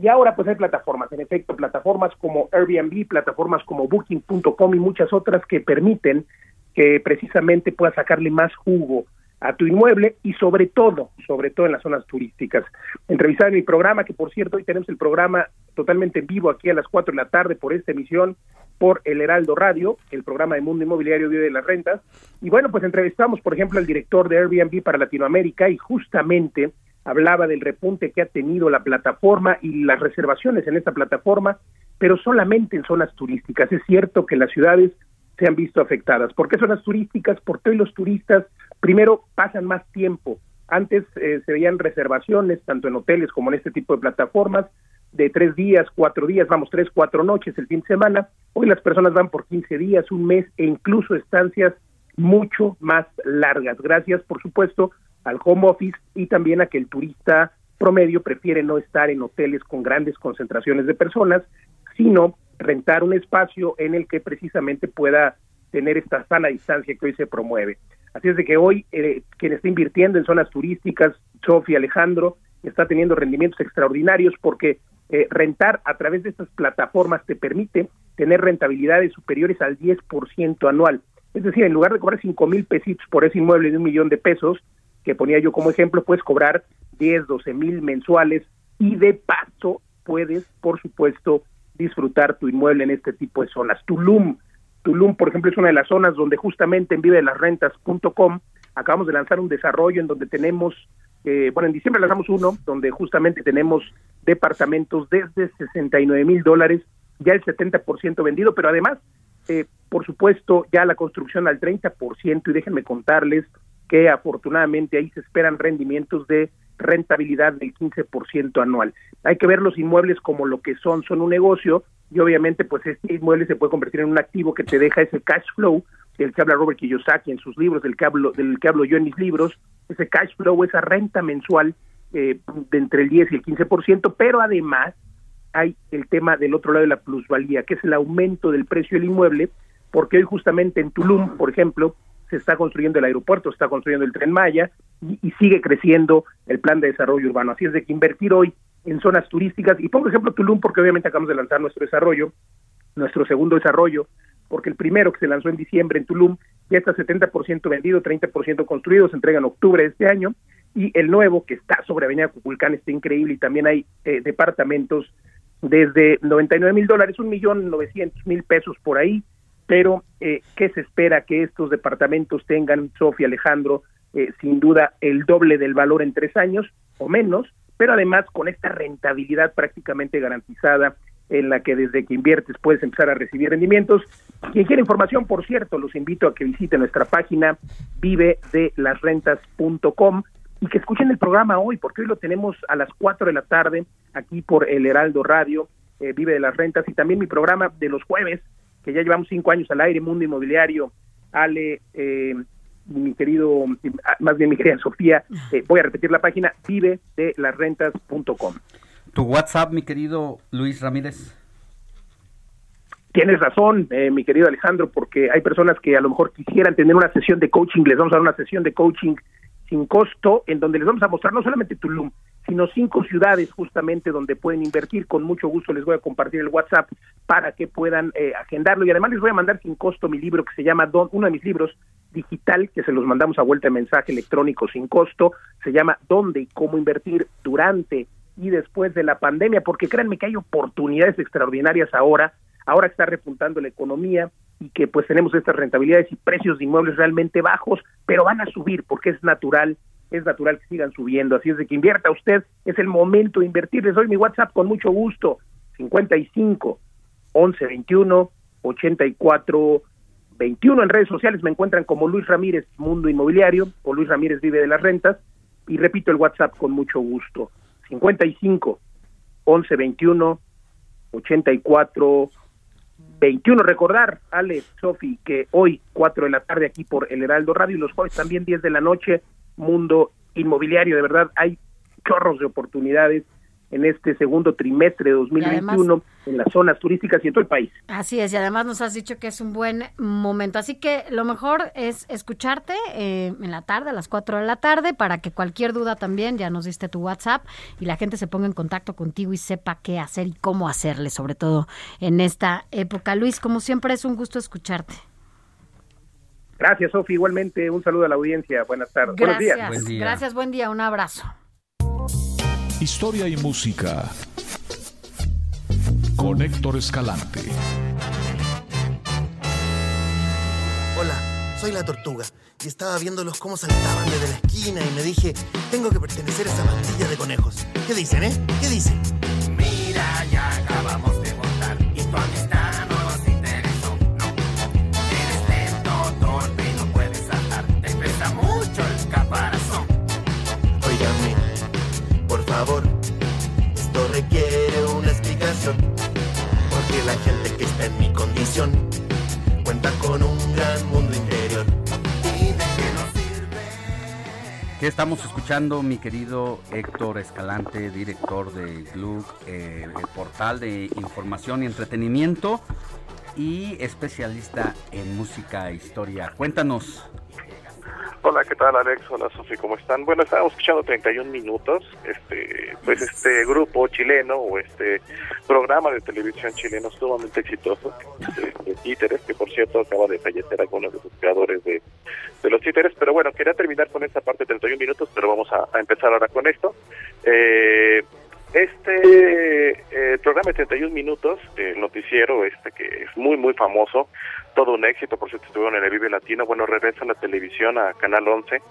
Y ahora pues hay plataformas, en efecto, plataformas como Airbnb, plataformas como Booking.com y muchas otras que permiten que precisamente puedas sacarle más jugo a tu inmueble y sobre todo, sobre todo en las zonas turísticas. Entrevistar en mi programa, que por cierto hoy tenemos el programa totalmente en vivo aquí a las 4 de la tarde por esta emisión por el Heraldo Radio, el programa de Mundo Inmobiliario Día de las Rentas. Y bueno, pues entrevistamos, por ejemplo, al director de Airbnb para Latinoamérica y justamente hablaba del repunte que ha tenido la plataforma y las reservaciones en esta plataforma, pero solamente en zonas turísticas. Es cierto que las ciudades se han visto afectadas. ¿Por qué zonas turísticas? Porque hoy los turistas primero pasan más tiempo. Antes eh, se veían reservaciones, tanto en hoteles como en este tipo de plataformas, de tres días, cuatro días, vamos, tres, cuatro noches el fin de semana. Hoy las personas van por 15 días, un mes e incluso estancias mucho más largas. Gracias, por supuesto, al home office y también a que el turista promedio prefiere no estar en hoteles con grandes concentraciones de personas, sino rentar un espacio en el que precisamente pueda tener esta sana distancia que hoy se promueve. Así es de que hoy eh, quien está invirtiendo en zonas turísticas, Sofía Alejandro, está teniendo rendimientos extraordinarios porque eh, rentar a través de estas plataformas te permite tener rentabilidades superiores al 10% anual. Es decir, en lugar de cobrar 5 mil pesitos por ese inmueble de un millón de pesos, que ponía yo como ejemplo, puedes cobrar 10, 12 mil mensuales y de paso puedes, por supuesto, disfrutar tu inmueble en este tipo de zonas. Tulum, Tulum, por ejemplo, es una de las zonas donde justamente en vivedelasrentas.com acabamos de lanzar un desarrollo en donde tenemos, eh, bueno, en diciembre lanzamos uno, donde justamente tenemos departamentos desde 69 mil dólares, ya el 70% vendido, pero además, eh, por supuesto, ya la construcción al 30%, y déjenme contarles que afortunadamente ahí se esperan rendimientos de rentabilidad del 15% anual. Hay que ver los inmuebles como lo que son, son un negocio y obviamente pues este inmueble se puede convertir en un activo que te deja ese cash flow del que habla Robert Kiyosaki en sus libros, del que hablo, del que hablo yo en mis libros, ese cash flow, esa renta mensual eh, de entre el 10 y el 15%, pero además hay el tema del otro lado de la plusvalía, que es el aumento del precio del inmueble, porque hoy justamente en Tulum, por ejemplo, se está construyendo el aeropuerto, se está construyendo el tren Maya y, sigue creciendo el plan de desarrollo urbano. Así es de que invertir hoy en zonas turísticas, y pongo ejemplo Tulum porque obviamente acabamos de lanzar nuestro desarrollo, nuestro segundo desarrollo, porque el primero que se lanzó en diciembre en Tulum ya está 70% vendido, 30% construido, se entrega en octubre de este año, y el nuevo que está sobre Avenida Cuculcán está increíble y también hay eh, departamentos desde 99 mil dólares, un millón novecientos mil pesos por ahí, pero eh, ¿qué se espera que estos departamentos tengan, Sofía Alejandro? Eh, sin duda el doble del valor en tres años o menos, pero además con esta rentabilidad prácticamente garantizada en la que desde que inviertes puedes empezar a recibir rendimientos. Quien quiere información, por cierto, los invito a que visiten nuestra página vivedelasrentas.com y que escuchen el programa hoy, porque hoy lo tenemos a las 4 de la tarde aquí por el Heraldo Radio, eh, Vive de las Rentas, y también mi programa de los jueves, que ya llevamos cinco años al aire, Mundo Inmobiliario, Ale, eh, mi querido, más bien mi querida Sofía, eh, voy a repetir la página, vive de las rentas.com. Tu WhatsApp, mi querido Luis Ramírez. Tienes razón, eh, mi querido Alejandro, porque hay personas que a lo mejor quisieran tener una sesión de coaching, les vamos a dar una sesión de coaching sin costo, en donde les vamos a mostrar no solamente Tulum, sino cinco ciudades justamente donde pueden invertir. Con mucho gusto les voy a compartir el WhatsApp para que puedan eh, agendarlo. Y además les voy a mandar sin costo mi libro que se llama Don, uno de mis libros digital que se los mandamos a vuelta de mensaje electrónico sin costo, se llama Dónde y cómo invertir durante y después de la pandemia, porque créanme que hay oportunidades extraordinarias ahora, ahora está repuntando la economía y que pues tenemos estas rentabilidades y precios de inmuebles realmente bajos, pero van a subir porque es natural, es natural que sigan subiendo, así es de que invierta usted, es el momento de invertir, les doy mi WhatsApp con mucho gusto, 55 11 21 84 21 en redes sociales me encuentran como Luis Ramírez Mundo Inmobiliario o Luis Ramírez Vive de las Rentas. Y repito el WhatsApp con mucho gusto 55 11 21 84 21. Recordar, Ale, Sofi, que hoy 4 de la tarde aquí por El Heraldo Radio y los jueves también 10 de la noche, Mundo Inmobiliario. De verdad, hay chorros de oportunidades en este segundo trimestre de 2021 además, en las zonas turísticas y en todo el país. Así es, y además nos has dicho que es un buen momento. Así que lo mejor es escucharte eh, en la tarde, a las 4 de la tarde, para que cualquier duda también, ya nos diste tu WhatsApp, y la gente se ponga en contacto contigo y sepa qué hacer y cómo hacerle, sobre todo en esta época. Luis, como siempre, es un gusto escucharte. Gracias, Sofi. Igualmente, un saludo a la audiencia. Buenas tardes. Gracias. Buenos días. Buen día. Gracias, buen día. Un abrazo. Historia y música con Héctor Escalante. Hola, soy la tortuga y estaba viéndolos cómo saltaban desde la esquina y me dije, tengo que pertenecer a esa bandilla de conejos. ¿Qué dicen, eh? ¿Qué dicen? Mira, ya acabamos de votar y tu amistad favor, esto requiere una explicación. Porque la gente que está en mi condición cuenta con un gran mundo interior. Qué ¿Qué estamos escuchando, mi querido Héctor Escalante, director de GLUC, eh, el portal de información y entretenimiento y especialista en música e historia? Cuéntanos. Hola, ¿qué tal Alex? Hola Sofi, ¿cómo están? Bueno, estábamos escuchando 31 minutos, este, pues este grupo chileno o este programa de televisión chileno sumamente exitoso de, de títeres, que por cierto acaba de fallecer algunos de sus creadores de, de los títeres, pero bueno, quería terminar con esta parte de 31 minutos, pero vamos a, a empezar ahora con esto. Eh, este eh, programa de 31 minutos, el noticiero este que es muy muy famoso, todo un éxito, por cierto estuvieron en el Vive Latino, bueno, regresa a la televisión a Canal 11,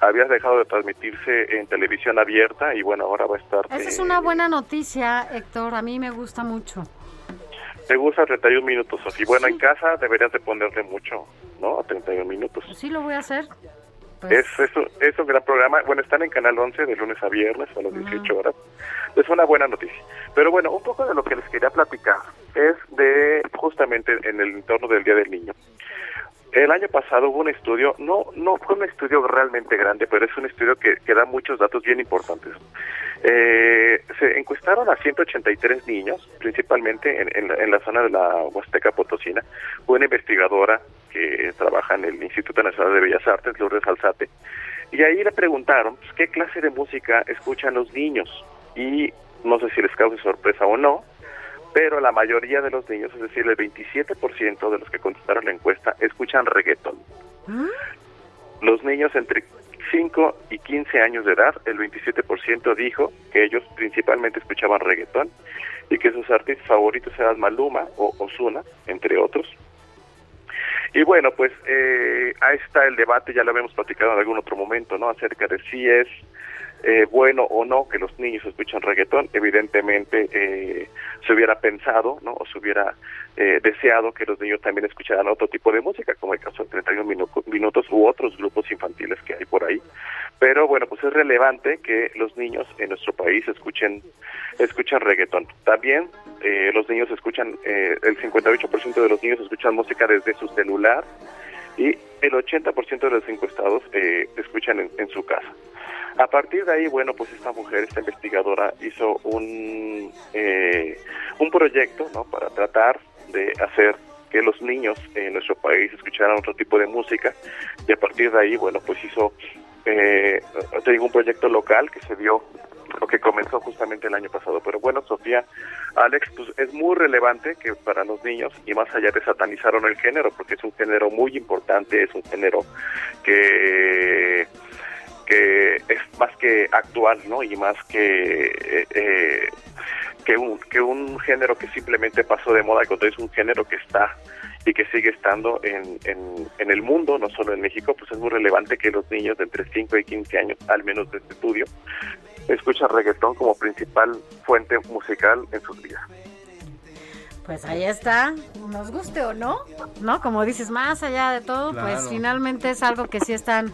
había dejado de transmitirse en televisión abierta y bueno, ahora va a estar... Esa es eh, una buena noticia, Héctor. A mí me gusta mucho. Te gusta 31 minutos, Sofía. Bueno, en casa deberías de ponerle mucho, ¿no? A 31 minutos. Sí, lo voy a hacer. Pues, Es, es, un- es un gran programa. Bueno, están en Canal 11 de lunes a viernes a las 18 horas. Es una buena noticia. Pero bueno, un poco de lo que les quería platicar es de justamente en el entorno del Día del Niño. El año pasado hubo un estudio, no no fue un estudio realmente grande, pero es un estudio que, que da muchos datos bien importantes. Eh, se encuestaron a 183 niños, principalmente en, en la, en la zona de la Huasteca Potosina. Una investigadora que trabaja en el Instituto Nacional de Bellas Artes, Lourdes Alzate, y ahí le preguntaron pues, qué clase de música escuchan los niños. Y no sé si les causa sorpresa o no, pero la mayoría de los niños, es decir, el 27% de los que contestaron la encuesta, escuchan reggaeton. Los niños entre 5 y 15 años de edad, el 27% dijo que ellos principalmente escuchaban reggaetón y que sus artistas favoritos eran Maluma o Ozuna, entre otros. Y bueno, pues eh, ahí está el debate, ya lo habíamos platicado en algún otro momento, ¿no? Acerca de si es eh, bueno o no que los niños escuchen reggaetón. Evidentemente eh, se hubiera pensado, ¿no? O se hubiera eh, deseado que los niños también escucharan otro tipo de música, como el caso de 31 minu- minutos u otros grupos infantiles que hay por ahí. Pero bueno, pues es relevante que los niños en nuestro país escuchen escuchan reggaetón. También eh, los niños escuchan, eh, el 58% de los niños escuchan música desde su celular y el 80% de los encuestados eh, escuchan en, en su casa. A partir de ahí, bueno, pues esta mujer, esta investigadora, hizo un, eh, un proyecto ¿no? para tratar de hacer que los niños en nuestro país escucharan otro tipo de música y a partir de ahí, bueno, pues hizo, eh, un proyecto local que se dio o que comenzó justamente el año pasado. Pero bueno, Sofía, Alex, pues es muy relevante que para los niños, y más allá de satanizar o no el género, porque es un género muy importante, es un género que que es más que actual, ¿no? Y más que eh, eh, que un que un género que simplemente pasó de moda, contrario, es un género que está y que sigue estando en, en, en el mundo, no solo en México, pues es muy relevante que los niños de entre 5 y 15 años, al menos de este estudio, escuchan reggaetón como principal fuente musical en sus vidas. Pues ahí está, nos guste o no, ¿no? Como dices, más allá de todo, pues finalmente es algo que sí están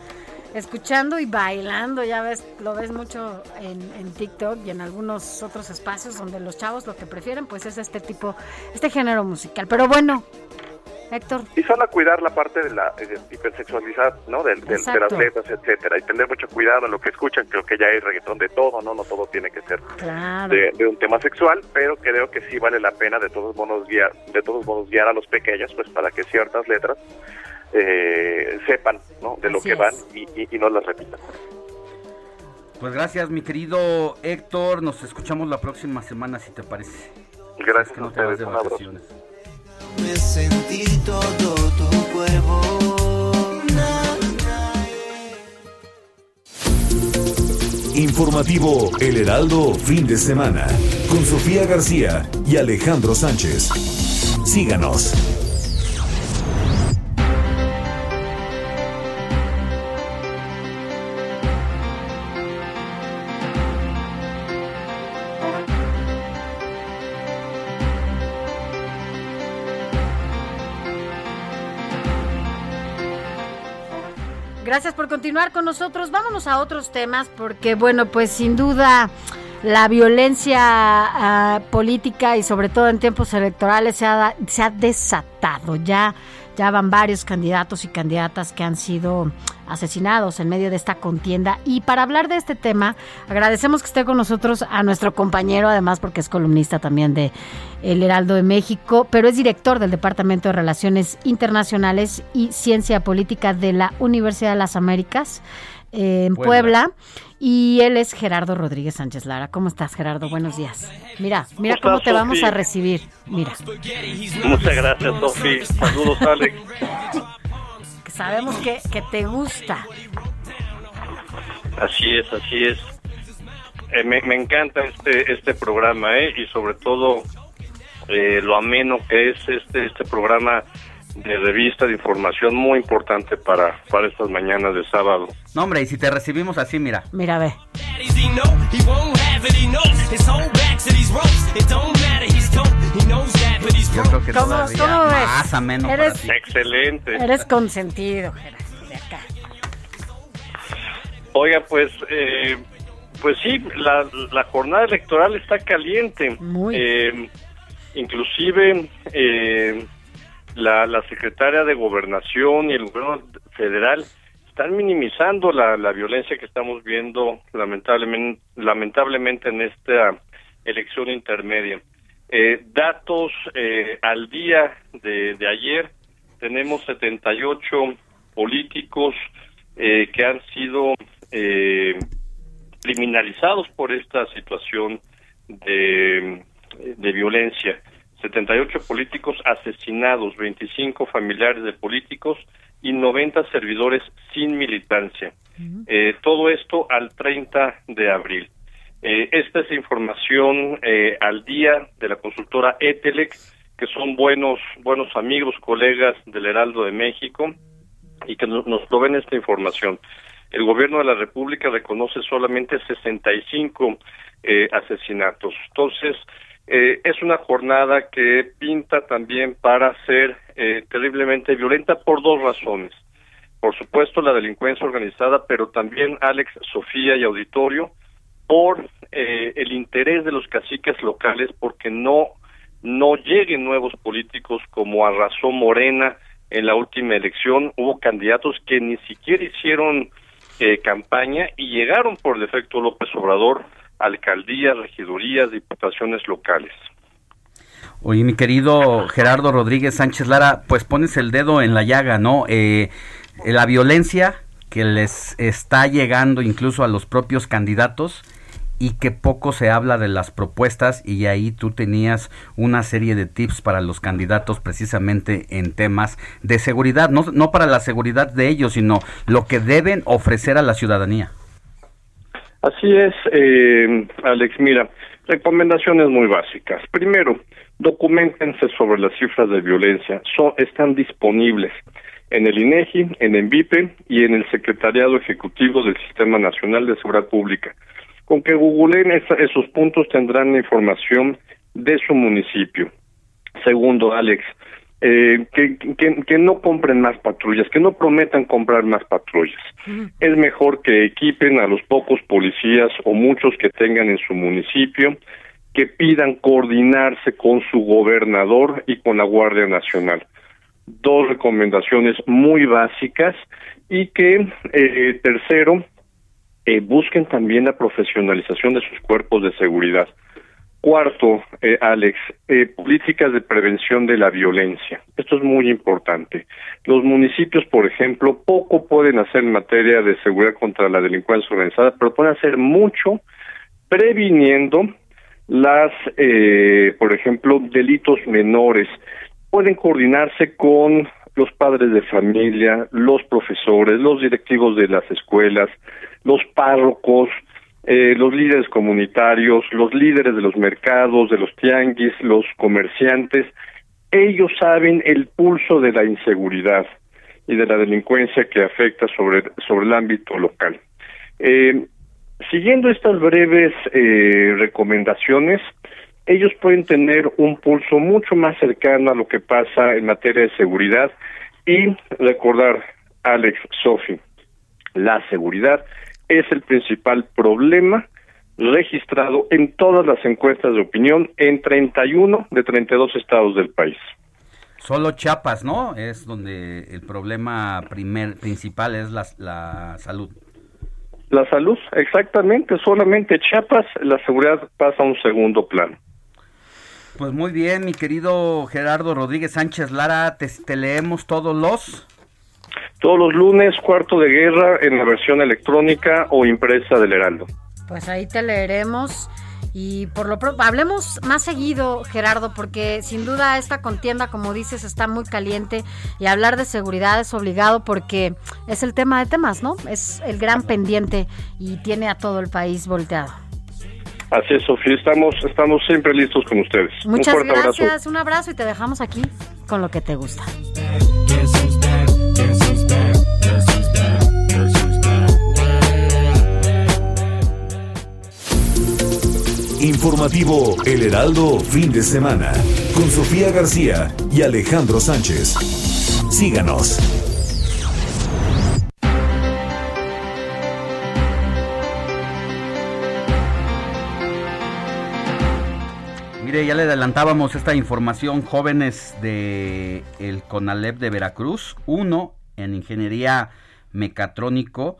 escuchando y bailando, ya ves, lo ves mucho en, en TikTok y en algunos otros espacios donde los chavos lo que prefieren pues es este tipo, este género musical. Pero bueno, Héctor, Y solo cuidar la parte de la eh, hipersexualidad, ¿no? Del- del- de, las letras, etcétera, y tener mucho cuidado en lo que escuchan. Creo que ya hay reggaetón de todo, ¿no? No todo tiene que ser claro. de, de un tema sexual, pero creo que sí vale la pena de todos modos guiar, de todos modos guiar a los pequeños, pues para que ciertas letras eh, sepan, ¿no? De lo Así que van es. y, y- y no las repitan. Pues gracias, mi querido Héctor. Nos escuchamos la próxima semana, si te parece. Gracias que no a te vas ustedes, de un abrazo. vacaciones. Me sentí todo tu cuerpo. Informativo El Heraldo fin de semana con Sofía García y Alejandro Sánchez. Síganos. Gracias por continuar con nosotros. Vámonos a otros temas porque, bueno, pues sin duda la violencia ah, política y sobre todo en tiempos electorales se ha, se ha desatado. Ya, ya van varios candidatos y candidatas que han sido asesinados en medio de esta contienda. Y para hablar de este tema, agradecemos que esté con nosotros a nuestro compañero, además porque es columnista también de El Heraldo de México, pero es director del Departamento de Relaciones Internacionales y Ciencia Política de la Universidad de las Américas en Puebla. Y él es Gerardo Rodríguez Sánchez Lara. ¿Cómo estás, Gerardo? Buenos días. Mira, mira cómo, te vamos a recibir. Mira. Muchas gracias, Sofi. Saludos, Alex. Sabemos que, que te gusta. Así es, así es. Eh, me, me, encanta este este programa, ¿eh? Y sobre todo eh, lo ameno que es este este programa de revista de información muy importante para, para estas mañanas de sábado. No, hombre, y si te recibimos así, mira. Mira, ve. Yo creo que ¿Cómo, cómo ves? más ameno Eres- para ti. Excelente. Eres consentido, Gerardo, de acá. Oiga, pues, eh, pues sí, la, la jornada electoral está caliente. Eh, inclusive eh, la, la secretaria de Gobernación y el gobierno federal están minimizando la, la violencia que estamos viendo lamentablemente, lamentablemente en esta elección intermedia. Eh, datos eh, al día de, ayer, tenemos 78 políticos eh, que han sido eh, criminalizados por esta situación de, de violencia. 78 políticos asesinados, 25 familiares de políticos y 90 servidores sin militancia. Eh, todo esto al 30 de abril. Eh, esta es información eh, al día de la consultora Etelec, que son buenos buenos amigos, colegas del Heraldo de México y que nos, nos proveen esta información. El gobierno de la República reconoce solamente 65 eh, asesinatos. Entonces, eh, es una jornada que pinta también para ser eh, terriblemente violenta por dos razones. Por supuesto, la delincuencia organizada, pero también Alex, Sofía y Auditorio, por eh, el interés de los caciques locales, porque no, no lleguen nuevos políticos como arrasó Morena en la última elección. Hubo candidatos que ni siquiera hicieron eh, campaña y llegaron por defecto López Obrador alcaldías, regidurías, diputaciones locales. Oye, mi querido Gerardo Rodríguez Sánchez Lara, pues pones el dedo en la llaga, ¿no? Eh, la violencia que les está llegando incluso a los propios candidatos y que poco se habla de las propuestas y ahí tú tenías una serie de tips para los candidatos precisamente en temas de seguridad, no, no para la seguridad de ellos, sino lo que deben ofrecer a la ciudadanía. Así es, eh, Alex. Mira, recomendaciones muy básicas. Primero, documentense sobre las cifras de violencia. Son, están disponibles en el INEGI, en ENVIPE y en el Secretariado Ejecutivo del Sistema Nacional de Seguridad Pública. Con que googleen esa- esos puntos tendrán información de su municipio. Segundo, Alex, eh, que, que, que no compren más patrullas, que no prometan comprar más patrullas. Es mejor que equipen a los pocos policías o muchos que tengan en su municipio, que pidan coordinarse con su gobernador y con la Guardia Nacional. Dos recomendaciones muy básicas y que, eh, tercero, eh, busquen también la profesionalización de sus cuerpos de seguridad. Cuarto, eh, Alex, eh, políticas de prevención de la violencia. Esto es muy importante. Los municipios, por ejemplo, poco pueden hacer en materia de seguridad contra la delincuencia organizada, pero pueden hacer mucho previniendo las, eh, por ejemplo, delitos menores. Pueden coordinarse con los padres de familia, los profesores, los directivos de las escuelas, los párrocos, eh, los líderes comunitarios, los líderes de los mercados, de los tianguis, los comerciantes, ellos saben el pulso de la inseguridad y de la delincuencia que afecta sobre, sobre el ámbito local. Eh, siguiendo estas breves eh, recomendaciones, ellos pueden tener un pulso mucho más cercano a lo que pasa en materia de seguridad y recordar, Alex, Sofi, la seguridad es el principal problema registrado en todas las encuestas de opinión en 31 de 32 estados del país. Solo Chiapas, ¿no? Es donde el problema primer, principal es la, la salud. La salud, exactamente, solamente Chiapas, la seguridad pasa a un segundo plano. Pues muy bien, mi querido Gerardo Rodríguez Sánchez Lara, te, te leemos todos los... Todos los lunes, cuarto de guerra en la versión electrónica o impresa del Heraldo. Pues ahí te leeremos. Y por lo pronto, hablemos más seguido, Gerardo, porque sin duda esta contienda, como dices, está muy caliente y hablar de seguridad es obligado porque es el tema de temas, ¿no? Es el gran pendiente y tiene a todo el país volteado. Así es, Sofía, estamos, estamos siempre listos con ustedes. Muchas un gracias, abrazo. un abrazo y te dejamos aquí con lo que te gusta. Informativo El Heraldo fin de semana con Sofía García y Alejandro Sánchez. Síganos. Mire, ya le adelantábamos esta información, jóvenes de el CONALEP de Veracruz, uno en ingeniería mecatrónico,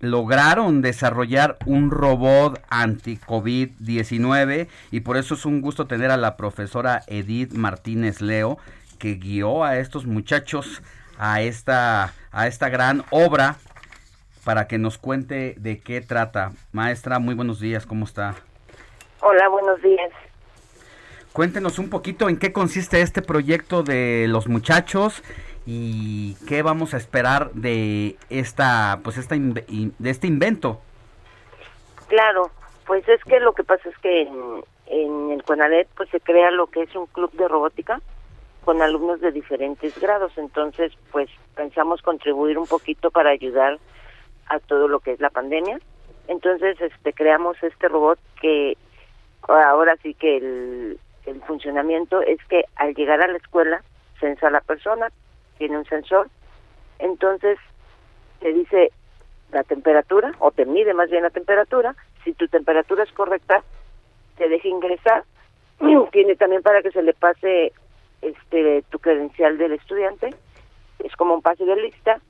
lograron desarrollar un robot anti-COVID-19 y por eso es un gusto tener a la profesora Edith Martínez Leo que guió a estos muchachos a esta, a esta gran obra para que nos cuente de qué trata. Maestra, muy buenos días, ¿cómo está? Hola, buenos días. Cuéntenos un poquito en qué consiste este proyecto de los muchachos y qué vamos a esperar de esta pues esta de este invento. Claro, pues es que lo que pasa es que en, el CONALET pues se crea lo que es un club de robótica con alumnos de diferentes grados, entonces pues pensamos contribuir un poquito para ayudar a todo lo que es la pandemia. Entonces este creamos este robot que ahora sí que el, el funcionamiento es que al llegar a la escuela censa a la persona, tiene un sensor, entonces te dice la temperatura o te mide más bien la temperatura, si tu temperatura es correcta, te deja ingresar, tiene también para que se le pase este tu credencial del estudiante, es como un pase de lista,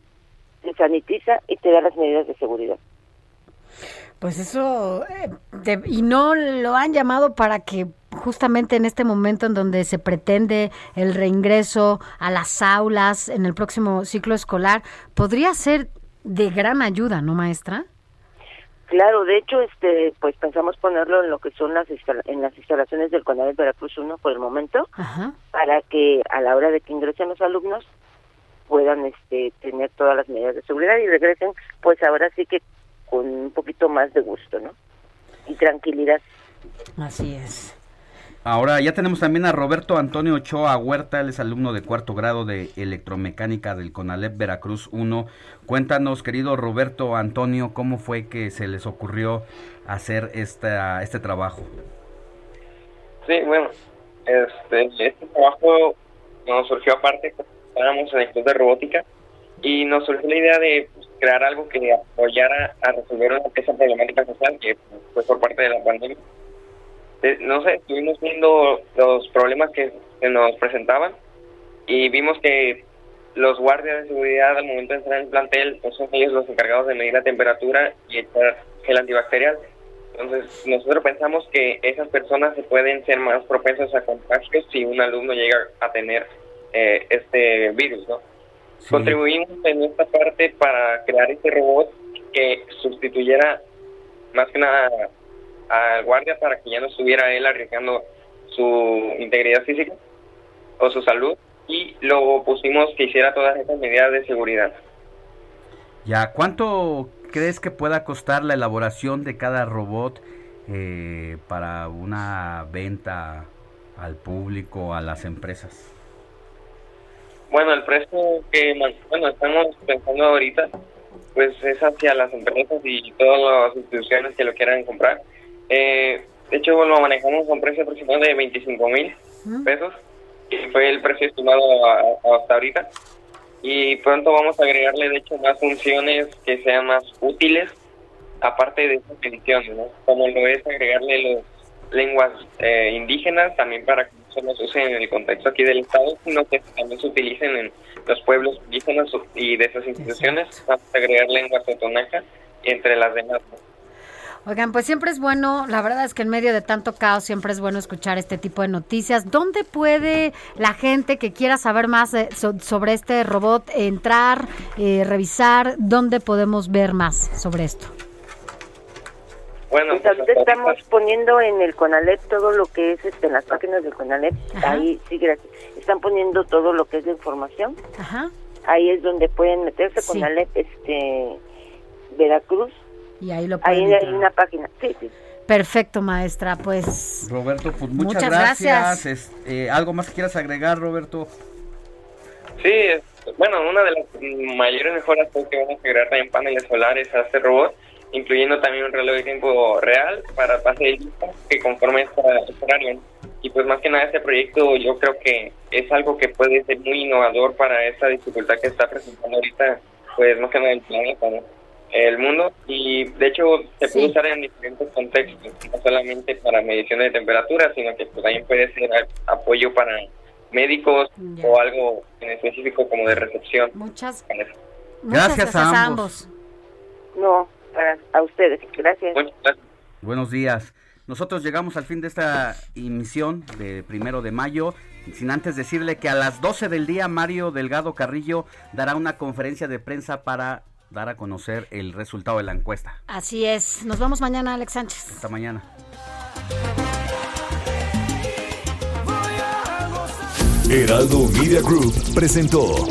se sanitiza y te da las medidas de seguridad. Pues eso, eh, y no lo han llamado para que justamente en este momento en donde se pretende el reingreso a las aulas en el próximo ciclo escolar, podría ser de gran ayuda, ¿no, maestra? Claro, de hecho, este, pues pensamos ponerlo en lo que son las en las instalaciones del Conalep Veracruz 1 por el momento, Ajá. para que a la hora de que ingresen los alumnos puedan este, tener todas las medidas de seguridad y regresen, pues ahora sí que con un poquito más de gusto, ¿no? Y tranquilidad. Así es. Ahora ya tenemos también a Roberto Antonio Ochoa Huerta, él es alumno de cuarto grado de electromecánica del CONALEP Veracruz 1. Cuéntanos, querido Roberto Antonio, cómo fue que se les ocurrió hacer esta, este trabajo. Sí, bueno, este, este trabajo nos surgió aparte, estábamos en el club de robótica y nos surgió la idea de pues, crear algo que apoyara a resolver esa problemática social que fue por parte de la pandemia. Eh, no sé, estuvimos viendo los problemas que nos presentaban y vimos que los guardias de seguridad al momento de entrar en el plantel pues son ellos los encargados de medir la temperatura y echar gel antibacterial. Entonces, nosotros pensamos que esas personas se pueden ser más propensas a contagios si un alumno llega a tener eh, este virus, ¿no? Contribuimos en esta parte para crear este robot que sustituyera más que nada al guardia para que ya no estuviera él arriesgando su integridad física o su salud y lo pusimos que hiciera todas estas medidas de seguridad. Ya, ¿cuánto crees que pueda costar la elaboración de cada robot eh, para una venta al público, a las empresas? Bueno, el precio que bueno estamos pensando ahorita, pues es hacia las empresas y todas las instituciones que lo quieran comprar. Eh, de hecho, lo manejamos a un precio aproximado de 25 mil pesos, que fue el precio estimado a- a- hasta ahorita. Y pronto vamos a agregarle, de hecho, más funciones que sean más útiles aparte de esas ediciones, ¿no? Como lo es agregarle los lenguas eh, indígenas también para que solo se usen en el contexto aquí del Estado, sino que también se utilicen en los pueblos indígenas y de esas instituciones, vamos a agregar lenguas totonaca entre las demás. Oigan, pues siempre es bueno, la verdad es que en medio de tanto caos siempre es bueno escuchar este tipo de noticias. ¿Dónde puede la gente que quiera saber más sobre este robot entrar, eh, revisar? ¿Dónde podemos ver más sobre esto? Bueno, pues ahorita estamos poniendo en el CONALEP todo lo que es este, en las páginas del CONALEP. Ahí sí, gracias. Están poniendo todo lo que es la información. Ajá. Ahí es donde pueden meterse Sí. CONALEP este, Veracruz. Y ahí lo Ahí pueden hay entrar. una página. Sí, sí. Perfecto, maestra. Pues Roberto, pues muchas, Muchas gracias. gracias. Es- eh, ¿Algo más que quieras agregar, Roberto? Sí, es- bueno, una de las mayores mejoras que vamos a agregar también paneles solares a este robot, incluyendo también un reloj de tiempo real para pase de lista que conforme esta, este horario. Y pues más que nada este proyecto yo creo que es algo que puede ser muy innovador para esta dificultad que está presentando ahorita, pues más que nada el planeta, ¿no? el mundo y de hecho se puede usar en diferentes contextos, no solamente para medición de temperatura, sino que pues, también puede ser apoyo para médicos o algo en específico como de recepción. Muchas, gracias, gracias a ambos. No, para, a ustedes. Gracias. Buenos días. Nosotros llegamos al fin de esta emisión de primero de mayo. Sin antes decirle que a las 12 del día Mario Delgado Carrillo dará una conferencia de prensa para dar a conocer el resultado de la encuesta. Así es. Nos vemos mañana, Alex Sánchez. Hasta mañana. Heraldo Media Group presentó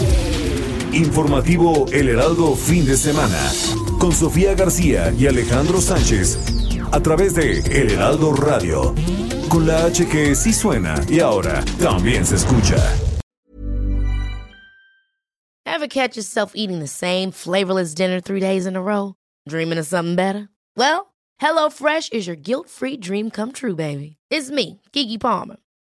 Informativo El Heraldo Fin de Semana con Sofía García y Alejandro Sánchez a través de El Heraldo Radio con la H que sí suena y ahora también se escucha. Ever catch yourself eating the same flavorless dinner three days in a row? Dreaming of something better? Well, HelloFresh is your guilt-free dream come true, baby. It's me, Kiki Palmer.